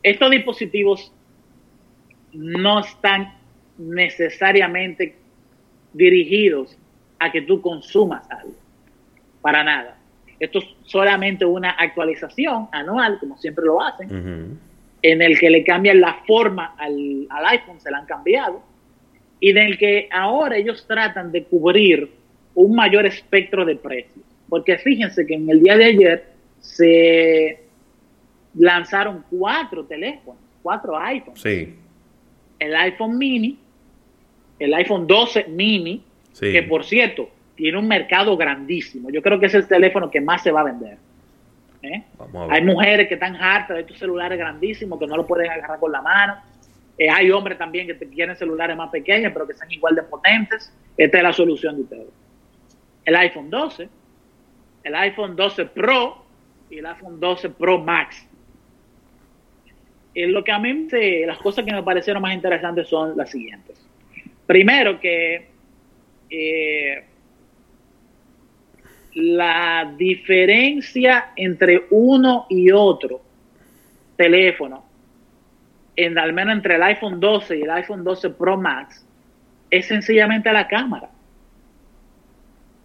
estos dispositivos no están necesariamente dirigidos a que tú consumas algo. Para nada. Esto es solamente una actualización anual, como siempre lo hacen, en el que le cambian la forma al, al iPhone, se la han cambiado, y en el que ahora ellos tratan de cubrir un mayor espectro de precios. Porque fíjense que en el día de ayer se lanzaron cuatro teléfonos, cuatro iPhones. Sí. El iPhone mini, el iPhone 12 mini, Sí. que por cierto, tiene un mercado grandísimo. Yo creo que es el teléfono que más se va a vender. ¿eh? A Hay mujeres que están hartas de estos celulares grandísimos que no lo pueden agarrar con la mano. Eh, hay hombres también que quieren celulares más pequeños, pero que sean igual de potentes. Esta es la solución de ustedes. El iPhone 12, el iPhone 12 Pro y el iPhone 12 Pro Max. Eh, lo que a mí, me- las cosas que me parecieron más interesantes son las siguientes. Primero que eh, la diferencia entre uno y otro teléfono, en, al menos entre el iPhone 12 y el iPhone 12 Pro Max, es sencillamente la cámara.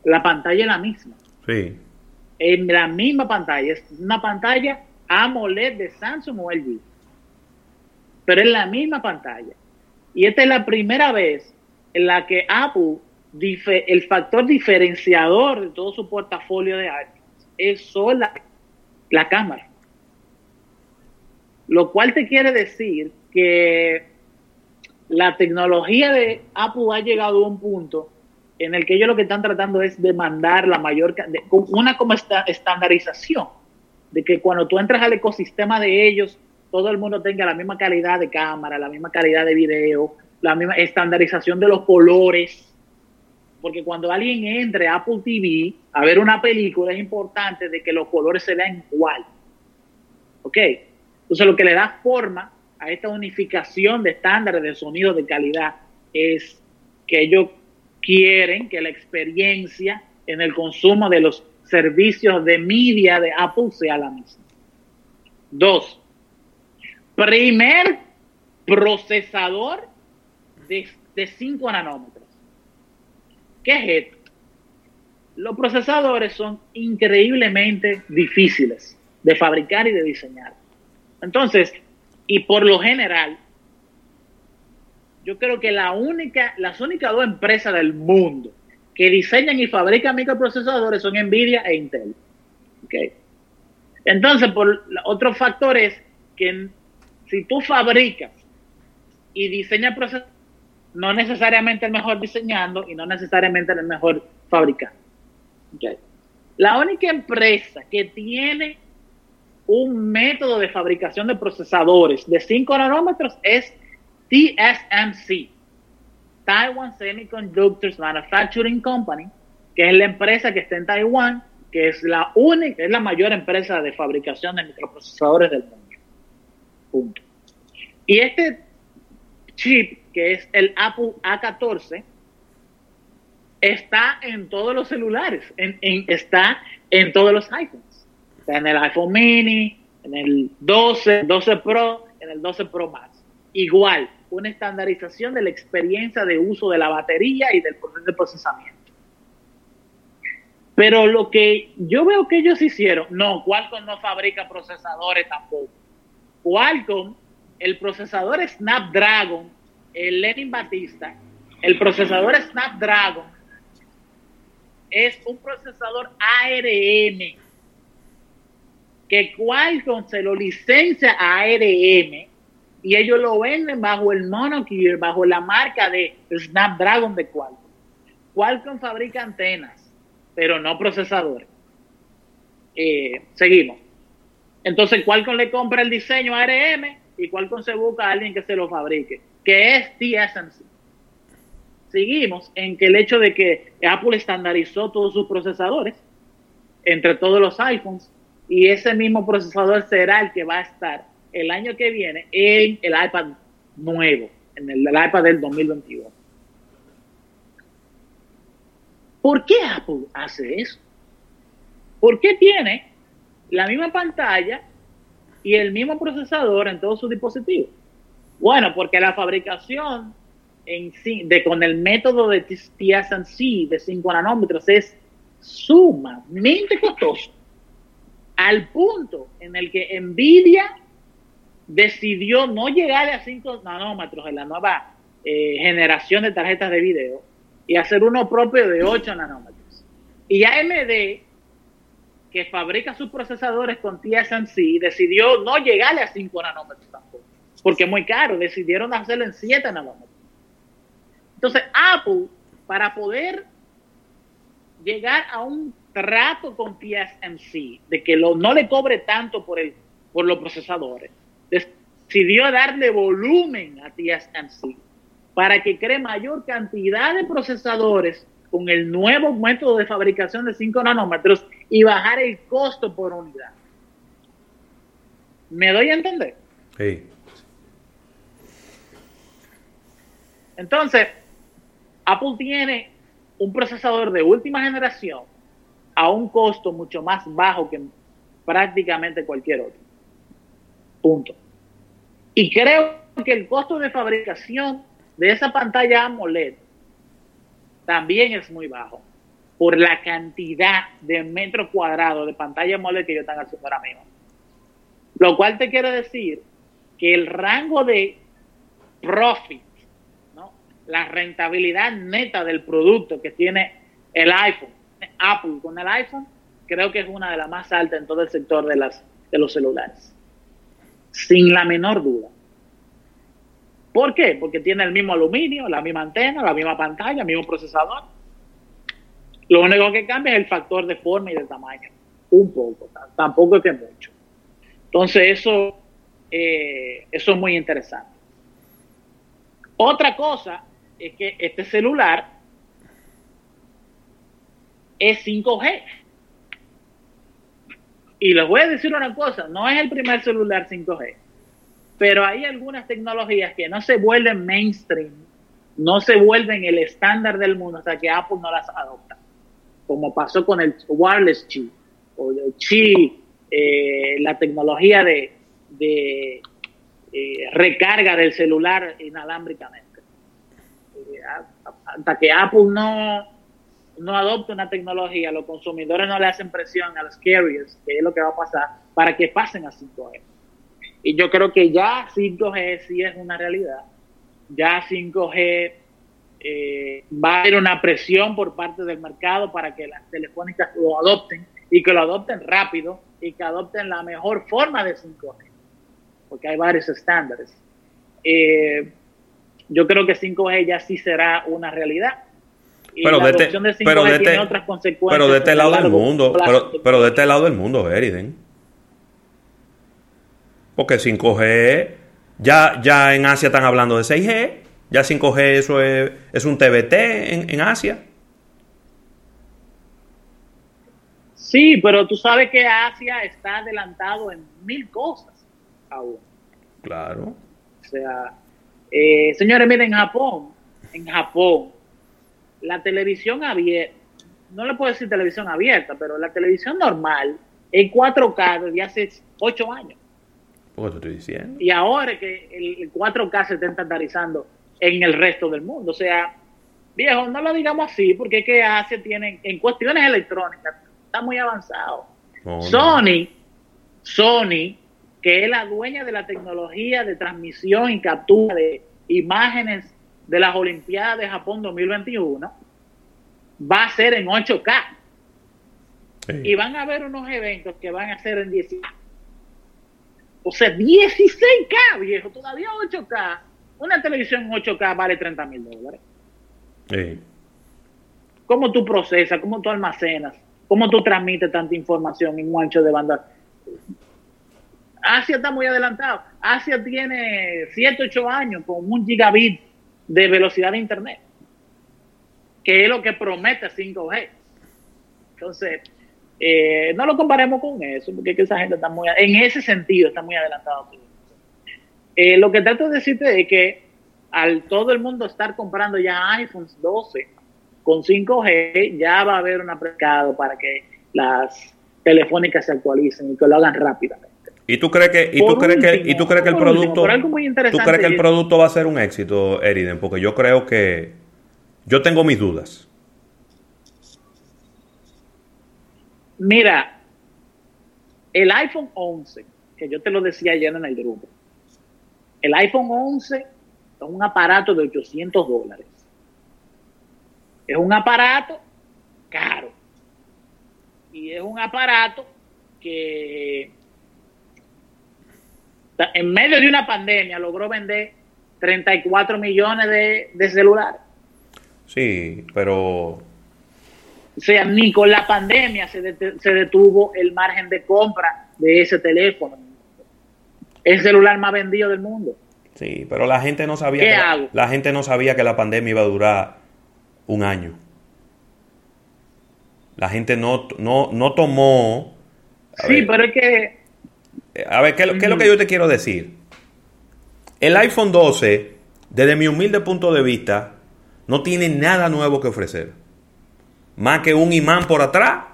La pantalla es la misma. Sí. En la misma pantalla. Es una pantalla AMOLED de Samsung o LG. Pero es la misma pantalla. Y esta es la primera vez en la que Apple, el factor diferenciador de todo su portafolio de iPhones, es solo la, cámara. Lo cual te quiere decir que la tecnología de Apple ha llegado a un punto en el que ellos lo que están tratando es de mandar la mayor, de- una como esta- estandarización, de que cuando tú entras al ecosistema de ellos, todo el mundo tenga la misma calidad de cámara, la misma calidad de video, la misma estandarización de los colores, porque cuando alguien entre a Apple TV a ver una película es importante de que los colores se vean igual. ¿Ok? Entonces lo que le da forma a esta unificación de estándares de sonido de calidad es que ellos quieren que la experiencia en el consumo de los servicios de media de Apple sea la misma. Dos, primer procesador de, de 5 nanómetros. ¿Qué es esto? Los procesadores son increíblemente difíciles de fabricar y de diseñar. Entonces, y por lo general, yo creo que la única, las únicas dos empresas del mundo que diseñan y fabrican microprocesadores son Nvidia e Intel. ¿Ok? Entonces, por otro factor es que si tú fabricas y diseñas procesadores, no necesariamente el mejor diseñando y no necesariamente el mejor fabricando. La única empresa que tiene un método de fabricación de procesadores de 5 nanómetros es TSMC, Taiwan Semiconductors Manufacturing Company, que es la empresa que está en Taiwán, que es la única, es la mayor empresa de fabricación de microprocesadores del mundo. Punto. Y este chip, que es el Apple A14, está en todos los celulares, en- en- está en todos los iPhones. Está en el iPhone mini, en el 12, 12 Pro, en el 12 Pro Max. Igual, una estandarización de la experiencia de uso de la batería y del proceso de procesamiento. Pero lo que yo veo que ellos hicieron, no, Qualcomm no fabrica procesadores tampoco. Qualcomm, el procesador Snapdragon, el Lenin Batista, el procesador Snapdragon es un procesador ARM que Qualcomm se lo licencia a ARM y ellos lo venden bajo el monocure, bajo la marca de Snapdragon de Qualcomm. Qualcomm fabrica antenas, pero no procesadores. Eh, seguimos. Entonces Qualcomm le compra el diseño a ARM y Qualcomm se busca a alguien que se lo fabrique, que es TSMC. Seguimos en que el hecho de que Apple estandarizó todos sus procesadores entre todos los iPhones y ese mismo procesador será el que va a estar el año que viene en el iPad nuevo, en el, iPad del 2022. ¿Por qué Apple hace eso? ¿Por qué tiene la misma pantalla y el mismo procesador en todos sus dispositivos? Bueno, porque la fabricación de, con el método de TSMC de 5 nanómetros es sumamente costoso al punto en el que Nvidia decidió no llegar a 5 nanómetros en la nueva eh, generación de tarjetas de video y hacer uno propio de 8 nanómetros. Y AMD que fabrica sus procesadores con TSMC decidió no llegarle a 5 nanómetros tampoco, porque es muy caro, decidieron hacerlo en 7 nanómetros. Entonces, Apple, para poder llegar a un trato con TSMC, de que no le cobre tanto por, por los procesadores, decidió darle volumen a TSMC para que cree mayor cantidad de procesadores con el nuevo método de fabricación de 5 nanómetros y bajar el costo por unidad. ¿Me doy a entender? Sí. Entonces, Apple tiene un procesador de última generación a un costo mucho más bajo que prácticamente cualquier otro. Punto. Y creo que el costo de fabricación de esa pantalla AMOLED también es muy bajo por la cantidad de metros cuadrados de pantalla AMOLED que ellos están haciendo ahora mismo. Lo cual te quiere decir que el rango de profit. La rentabilidad neta del producto que tiene el iPhone, Apple con el iPhone, creo que es una de las más altas en todo el sector de, las, de los celulares. Sin la menor duda. ¿Por qué? Porque tiene el mismo aluminio, la misma antena, la misma pantalla, el mismo procesador. Lo único que cambia es el factor de forma y de tamaño. Un poco, tampoco es que mucho. Entonces eso, eh, eso es muy interesante. Otra cosa es que este celular es 5G. Y les voy a decir una cosa, no es el primer celular 5G pero hay algunas tecnologías que no se vuelven mainstream, no se vuelven el estándar del mundo hasta que Apple no las adopta, como pasó con el wireless chip o el chip, eh, la tecnología de, de eh, recarga del celular inalámbricamente. Hasta que Apple no, no adopte una tecnología, los consumidores no le hacen presión a los carriers, que es lo que va a pasar, para que pasen a 5G. Y yo creo que ya 5G sí es una realidad. Ya 5G eh, va a haber una presión por parte del mercado para que las telefónicas lo adopten y que lo adopten rápido y que adopten la mejor forma de 5G. Porque hay varios estándares. Eh, yo creo que 5G ya sí será una realidad. Y pero la de, este, de 5G pero de tiene este, otras consecuencias. Pero de este lado del mundo, pero, pero de este lado del mundo, Eriden. Porque 5G, ya, ya en Asia están hablando de 6G, ya 5G eso es, es un TBT en, en Asia. Sí, pero tú sabes que Asia está adelantado en mil cosas aún. Claro. O sea, eh, señores, miren, en Japón, en Japón, la televisión abierta, no le puedo decir televisión abierta, pero la televisión normal en 4K desde hace 8 años. Y ahora que el 4K se está estandarizando en el resto del mundo. O sea, viejo, no lo digamos así, porque es que Asia tiene, en cuestiones electrónicas, está muy avanzado. Sony, Sony, que es la dueña de la tecnología de transmisión y captura de imágenes de las Olimpiadas de Japón 2021, va a ser en 8K. Y van a haber unos eventos que van a ser en 10 o sea, 16K, viejo, todavía 8K. Una televisión en 8K vale 30 mil dólares. Sí. ¿Cómo tú procesas? ¿Cómo tú almacenas? ¿Cómo tú transmites tanta información en un ancho de banda? Asia está muy adelantado. Asia tiene 7, 8 años con un gigabit de velocidad de internet, que es lo que promete 5G. Entonces, eh, no lo comparemos con eso, porque es que esa gente está muy, en ese sentido, está muy adelantado. Eh, lo que trato de decirte es que al todo el mundo estar comprando ya iPhones 12 con 5G, ya va a haber un mercado para que las telefónicas se actualicen y que lo hagan rápidamente. ¿Y tú crees que, y tú crees que, y tú crees que el producto, tú crees que el producto va a ser un éxito, Eriden? Porque yo creo que, yo tengo mis dudas. Mira, el iPhone 11, que yo te lo decía ayer en el grupo, el iPhone 11 es un aparato de 800 dólares. Es un aparato caro. y es un aparato que en medio de una pandemia logró vender 34 millones de, de celulares. Sí, pero O sea, ni con la pandemia se, det- se detuvo el margen de compra de ese teléfono. El celular más vendido del mundo. sí, pero la gente no sabía ¿Qué que la- hago? la gente no sabía que la pandemia iba a durar un año. La gente no, no, no tomó. Sí, ver, pero es que a ver, ¿qué, es lo- qué es lo que yo te quiero decir? El iPhone 12, desde mi humilde punto de vista, no tiene nada nuevo que ofrecer. Más que un imán por atrás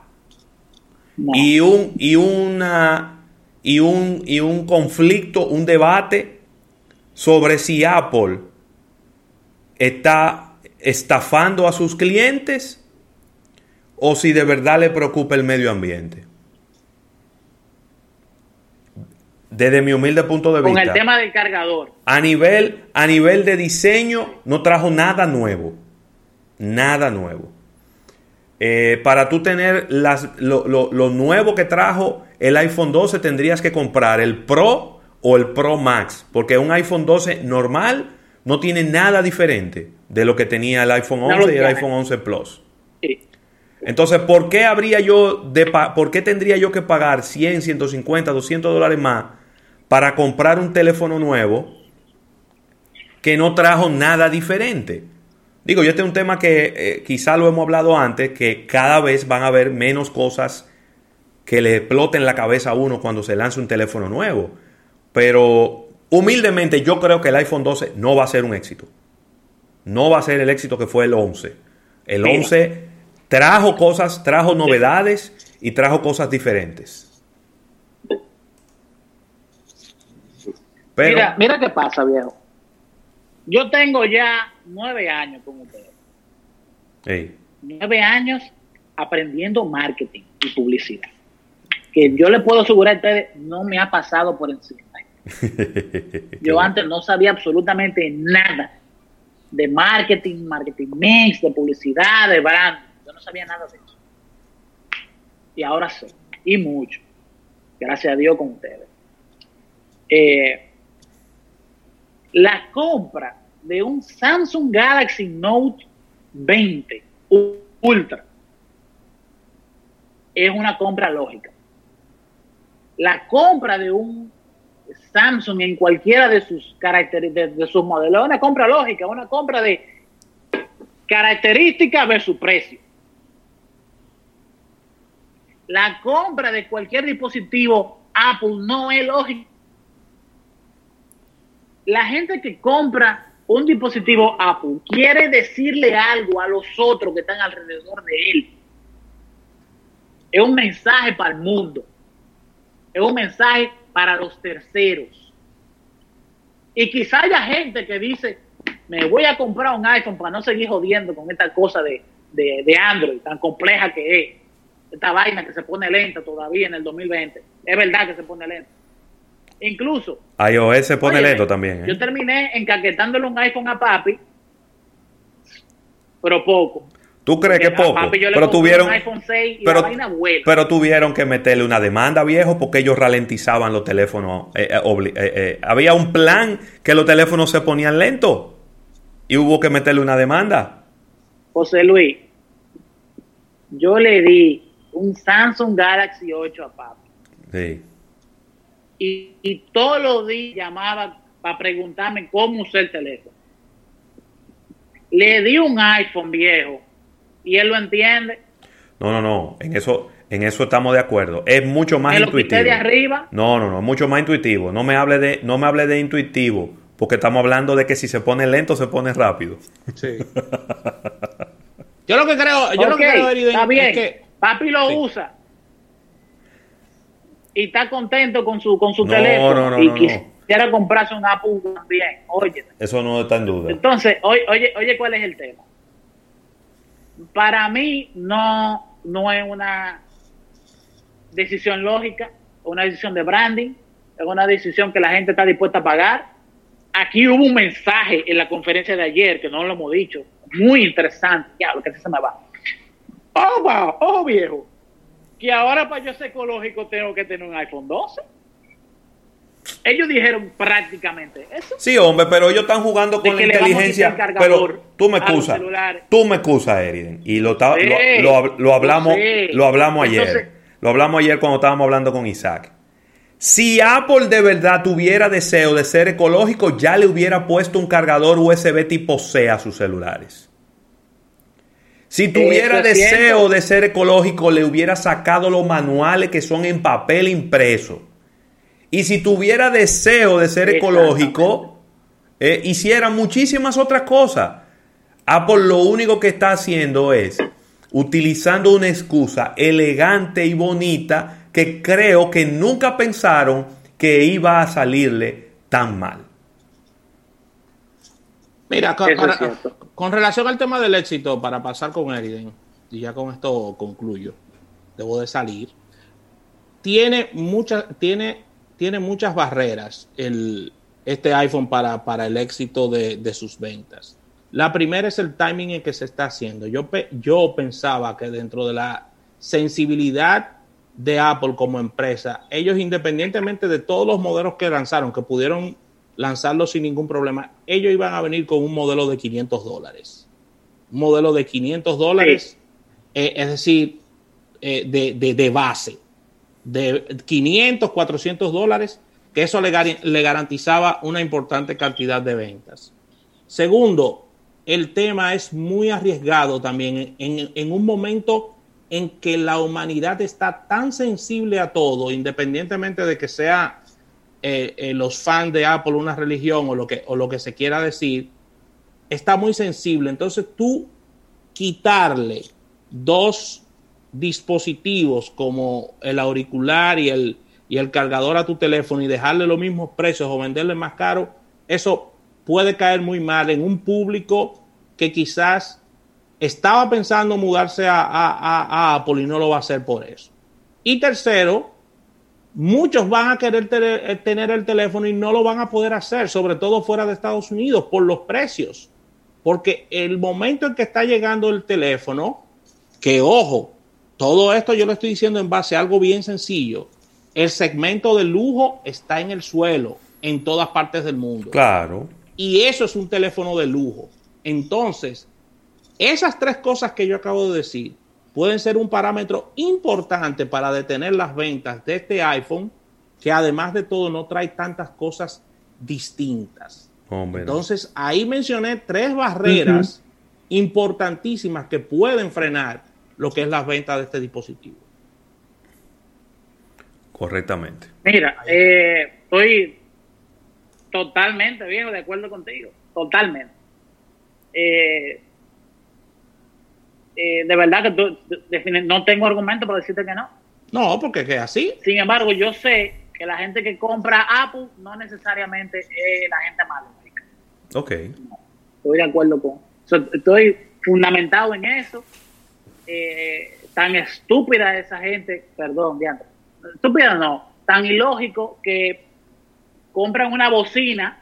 y un y una y un y un conflicto, un debate sobre si Apple está estafando a sus clientes o si de verdad le preocupa el medio ambiente. Desde mi humilde punto de con vista, el tema del cargador. a nivel, a nivel de diseño, no trajo nada nuevo. Nada nuevo. Eh, para tú tener las, lo, lo- lo nuevo que trajo el iPhone 12, tendrías que comprar el Pro o el Pro Max. Porque un iPhone 12 normal no tiene nada diferente de lo que tenía el iPhone No lo 11 y el iPhone 11 Plus. Sí. Entonces, ¿por qué habría yo de por qué tendría yo que pagar 100, 150, 200 dólares más para comprar un teléfono nuevo que no trajo nada diferente? Digo, yo este es un tema que eh, quizá lo hemos hablado antes, que cada vez van a haber menos cosas que le exploten la cabeza a uno cuando se lanza un teléfono nuevo. Pero humildemente yo creo que el iPhone 12 no va a ser un éxito. No va a ser el éxito que fue el 11. El Mira. 11 trajo cosas, trajo novedades y trajo cosas diferentes. Pero, Mira, mira qué pasa, viejo. Yo tengo ya nueve años con ustedes. Nueve años aprendiendo marketing y publicidad. Que yo le puedo asegurar a ustedes, no me ha pasado por encima. Yo antes no sabía absolutamente nada de marketing, marketing mix, de publicidad, de brand. Yo no sabía nada de eso. Y ahora sé. Y mucho. Gracias a Dios con ustedes. Eh, la compra de un Samsung Galaxy Note 20 U- Ultra es una compra lógica. La compra de un Samsung en cualquiera de sus características, de, de sus modelos, es una compra lógica, una compra de característica versus precio. La compra de cualquier dispositivo Apple no es lógica. La gente que compra un dispositivo Apple quiere decirle algo a los otros que están alrededor de él. Es un mensaje para el mundo. Es un mensaje para los terceros. Y quizá haya gente que dice, me voy a comprar un iPhone para no seguir jodiendo con esta cosa de, de, de Android tan compleja que es. Esta vaina que se pone lenta todavía en el 2020. Es verdad que se pone lenta. Incluso, iOS se pone lento también. ¿eh? yo terminé encaquetándole un iPhone a papi, pero poco. ¿Tú crees que Porque poco? papi yo le Pero tuvieron, un iPhone 6 y pero, la vaina vuela. pero tuvieron que meterle una demanda, viejo, porque ellos ralentizaban los teléfonos. eh, eh, había un plan que los teléfonos se ponían lentos y hubo que meterle una demanda. José Luis, yo le di un Samsung Galaxy 8 a papi. Sí. Y, y todos los días llamaba para preguntarme cómo usar el teléfono. Le di un iPhone viejo y él lo entiende. No, no, no. En eso, en eso estamos de acuerdo. Es mucho más Me lo intuitivo. de arriba. No, no, no, es mucho más intuitivo. No me hable de, no me hable de intuitivo, porque estamos hablando de que si se pone lento se pone rápido. Sí. Yo lo que creo, yo lo que creo, Eriden, está bien. es que Papi lo Sí. usa. Y está contento con su, con su No, teléfono. no, no, y quisiera comprarse un Apple también. Oye. Eso no está en duda. Entonces, oye, oye, oye, ¿cuál es el tema? Para mí no, no es una decisión lógica, una decisión de branding, es una decisión que la gente está dispuesta a pagar. Aquí hubo un mensaje en la conferencia de ayer, que no lo hemos dicho, muy interesante, ya, lo que se me va. Oh, wow, oh, viejo. Que ahora para yo ser ecológico tengo que tener un iPhone 12. Ellos dijeron prácticamente eso. Sí, hombre, pero ellos están jugando con la inteligencia. Pero tú me excusas. Tú me excusas, Eriden. Y lo, ta- Sí, lo, lo- lo hablamos, lo hablamos ayer. Entonces- lo hablamos ayer cuando estábamos hablando con Isaac. Si Apple de verdad tuviera deseo de ser ecológico, ya le hubiera puesto un cargador USB tipo C a sus celulares. Si tuviera Eso es deseo de ser ecológico, le hubiera sacado los manuales que son en papel impreso. Y si tuviera deseo de ser ecológico, eh, hiciera muchísimas otras cosas. Apple lo único que está haciendo es utilizando una excusa elegante y bonita que creo que nunca pensaron que iba a salirle tan mal. Mira, con, para- relación al tema del éxito, para pasar con Eriden, y ya con esto concluyo, debo de salir, tiene, muchas tiene, tiene muchas barreras el, este iPhone para, para el éxito de, de sus ventas. La primera es el timing en que se está haciendo. Yo, pe- yo pensaba que dentro de la sensibilidad de Apple como empresa, ellos independientemente de todos los modelos que lanzaron, que pudieron lanzarlo sin ningún problema, ellos iban a venir con un modelo de 500 dólares. Un modelo de 500 dólares, eh, es decir, eh, de, de- de base, de 500, 400 dólares, que eso le, le garantizaba una importante cantidad de ventas. Segundo, el tema es muy arriesgado también en, en un momento en que la humanidad está tan sensible a todo, independientemente de que sea eh, eh, los fans de Apple una religión o lo, que, o lo que se quiera decir, está muy sensible. Entonces tú quitarle dos dispositivos como el auricular y el, y el cargador a tu teléfono y dejarle los mismos precios o venderle más caro, eso puede caer muy mal en un público que quizás estaba pensando mudarse a, a- Apple y no lo va a hacer por eso. Y tercero, muchos van a querer tener, eh, tener el teléfono y no lo van a poder hacer, sobre todo fuera de Estados Unidos, por los precios. Porque el momento en que está llegando el teléfono, que ojo, todo esto yo lo estoy diciendo en base a algo bien sencillo. El segmento de lujo está en el suelo en todas partes del mundo. Claro. Y eso es un teléfono de lujo. Entonces, esas tres cosas que yo acabo de decir pueden ser un parámetro importante para detener las ventas de este iPhone, que además de todo no trae tantas cosas distintas. Hombre, no. Entonces, ahí mencioné tres barreras importantísimas que pueden frenar lo que es las ventas de este dispositivo. Correctamente. Mira, eh, estoy totalmente, viejo, de acuerdo contigo. Totalmente. Eh, eh, de verdad que tú- no tengo argumento para decirte que no. No, porque es así. Sin embargo, yo sé que la gente que compra Apple no necesariamente es la gente mala. Ok. Estoy de acuerdo con. so, estoy fundamentado en eso. Eh, tan estúpida esa gente, perdón, Diana. Estúpida no, tan ilógico que compran una bocina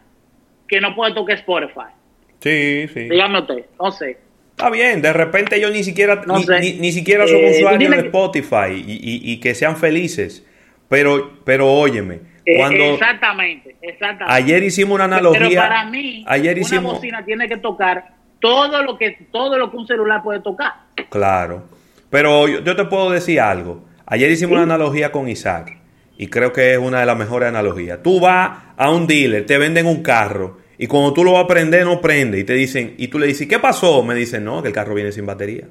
que no puede tocar Spotify. Sí, sí. Dígame usted, no sé. Está bien, de repente ellos ni siquiera, No ni, ni- ni siquiera son Eh, de Spotify y, y- y que sean felices. Pero, pero óyeme, Eh, cuando exactamente, exactamente. ayer hicimos una analogía, Pero para mí, ayer una hicimos, bocina tiene que tocar todo lo que todo lo que un celular puede tocar. claro, pero yo, yo te puedo decir algo. Ayer hicimos una analogía con Isaac y creo que es una de las mejores analogías. Tú vas a un dealer, te venden un carro y cuando tú lo vas a prender no prende y te dicen y tú le dices ¿qué pasó? Me dicen no, que el carro viene sin batería.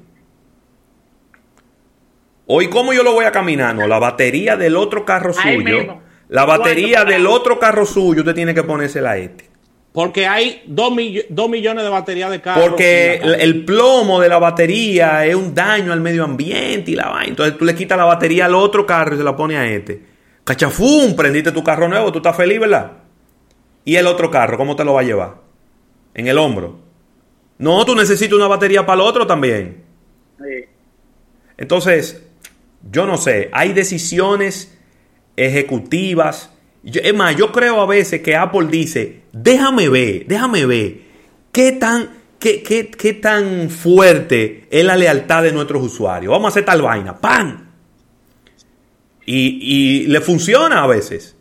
Hoy, ¿cómo yo lo voy a caminar? No, la batería del otro carro Ahí suyo, mismo. la batería del otro carro suyo, usted tiene que ponérsela a este. Porque hay dos, mill- dos millones de baterías de carro. Porque el, plomo de la batería es un daño al medio ambiente y la vaina. Entonces tú le quitas la batería al otro carro y se la pones a este. Cachafún, prendiste tu carro nuevo, tú estás feliz, ¿verdad? ¿Y el otro carro, cómo te lo va a llevar? En el hombro. No, tú necesitas una batería para el otro también. Entonces, yo no sé, hay decisiones ejecutivas. Yo- es más, yo creo a veces que Apple dice, déjame ver, déjame ver qué tan, qué, qué- qué tan fuerte es la lealtad de nuestros usuarios. Vamos a hacer tal vaina, ¡pam! Y, y le funciona a veces.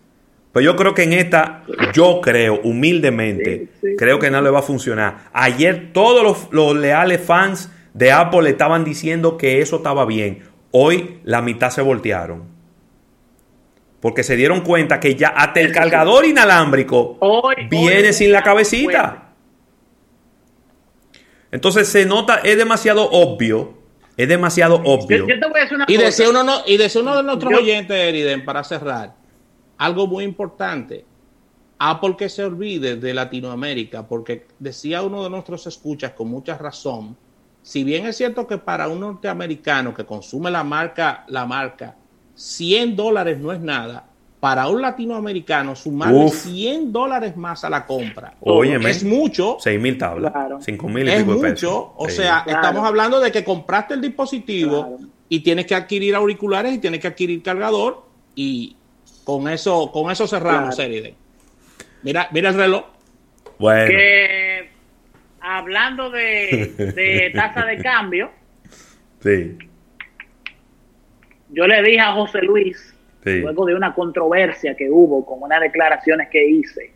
Pero yo creo que en esta, yo creo, humildemente, creo que no le va a funcionar. Ayer todos los, los leales fans de Apple estaban diciendo que eso estaba bien. Hoy la mitad se voltearon. Porque se dieron cuenta que ya hasta el cargador inalámbrico viene sin la cabecita. Entonces se nota, es demasiado obvio. Es demasiado obvio. Yo te voy a decir una Y decía uno, no- y decía uno de nuestros Yo- oyentes, Eriden, para cerrar, algo muy importante. Apple que se olvide de Latinoamérica, porque decía uno de nuestros escuchas con mucha razón, si bien es cierto que para un norteamericano que consume la marca, la marca, 100 dólares no es nada, para un latinoamericano sumarle Uf. 100 dólares más a la compra Óyeme. es mucho, 6 mil tablas. 5 mil y es pico de pesos. o Sí. sea, Claro. estamos hablando de que compraste el dispositivo y tienes que adquirir auriculares y tienes que adquirir cargador y con eso, con eso cerramos, Claro. Eriden. Mira, mira el reloj. Bueno. Que hablando de, de tasa de cambio, Sí. yo le dije a José Luis, Sí. luego de una controversia que hubo con unas declaraciones que hice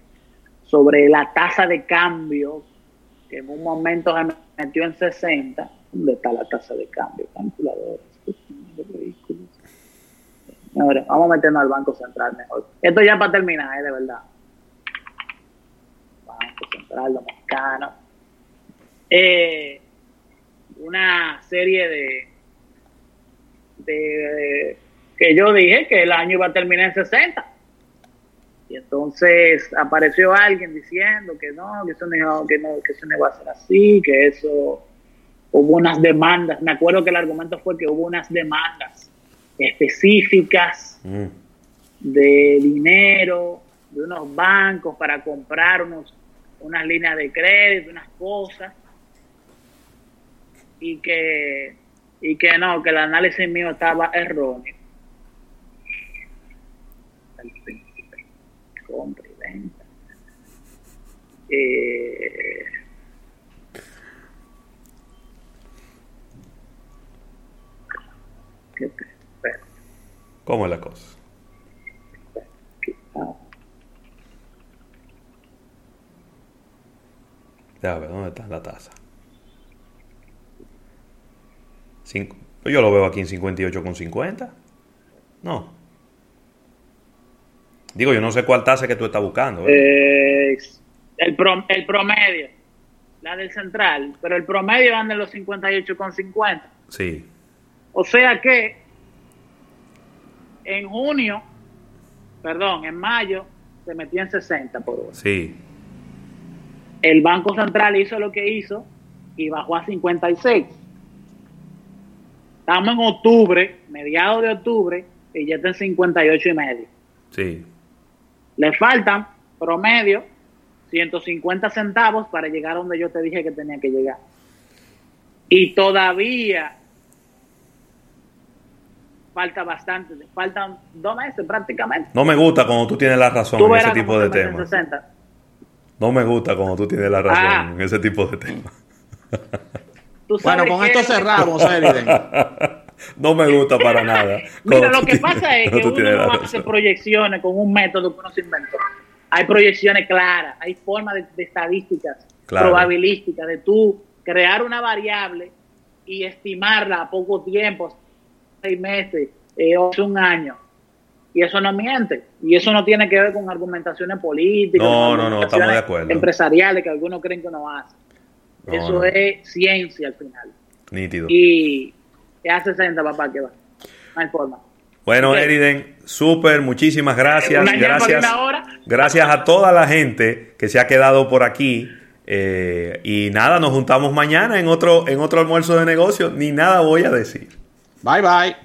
sobre la tasa de cambio, que en un momento se metió en 60. ¿Dónde está la tasa de cambio? Calculadores, vehículos. Señores, vamos a meternos al Banco Central mejor. Esto ya para terminar, ¿eh? de verdad. Banco Central Dominicano. Eh, una serie de, de que yo dije que el año iba a terminar en 60. Y entonces apareció alguien diciendo que no, que eso no, que no, que eso no iba a ser así, que eso hubo unas demandas. Me acuerdo que el argumento fue que hubo unas demandas específicas Mm. de dinero de unos bancos para comprar unos unas líneas de crédito, unas cosas y que y que no, que el análisis mío estaba erróneo. El príncipe, compra y venta. Eh, ¿qué te-. ¿Cómo es la cosa? Ya ver, ¿dónde está la tasa? Cinco- yo lo veo aquí en 58,50. No. Digo, yo no sé cuál tasa que tú estás buscando. ¿eh? Eh, el, el promedio, la del central, pero el promedio anda en los 58,50. Sí. O sea que en junio, perdón, en mayo se metió en 60 por hora. Sí. El Banco Central hizo lo que hizo y bajó a 56. Estamos en octubre, mediados de octubre, y ya está en 58 y medio. Sí. Le faltan promedio 150 centavos para llegar a donde yo te dije que tenía que llegar. Y todavía falta bastante, faltan dos meses prácticamente. No me gusta cuando tú tienes la razón en ese tipo de temas. 60. No me gusta cuando tú tienes la razón Ah. en ese tipo de temas. Bueno, con que- esto cerramos, Eriden. No me gusta para nada. Mira, lo que tienes- pasa es que uno no razón. hace proyecciones con un método que uno se inventó. Hay proyecciones claras, hay formas de, de estadísticas Claro. probabilísticas, de tú crear una variable y estimarla a poco tiempo, seis meses, eh, o un año. Y eso no miente. Y eso no tiene que ver con argumentaciones políticas, No, no, no, estamos de acuerdo. empresariales que algunos creen que. No, eso no. es ciencia al final. Nítido. Y a 60, papá, que va. No hay forma. Bueno. Eriden, súper, muchísimas gracias. Gracias, gracias a toda la gente que se ha quedado por aquí. eh, y nada, nos juntamos mañana en otro, en otro almuerzo de negocio. Ni nada voy a decir. Bye, bye.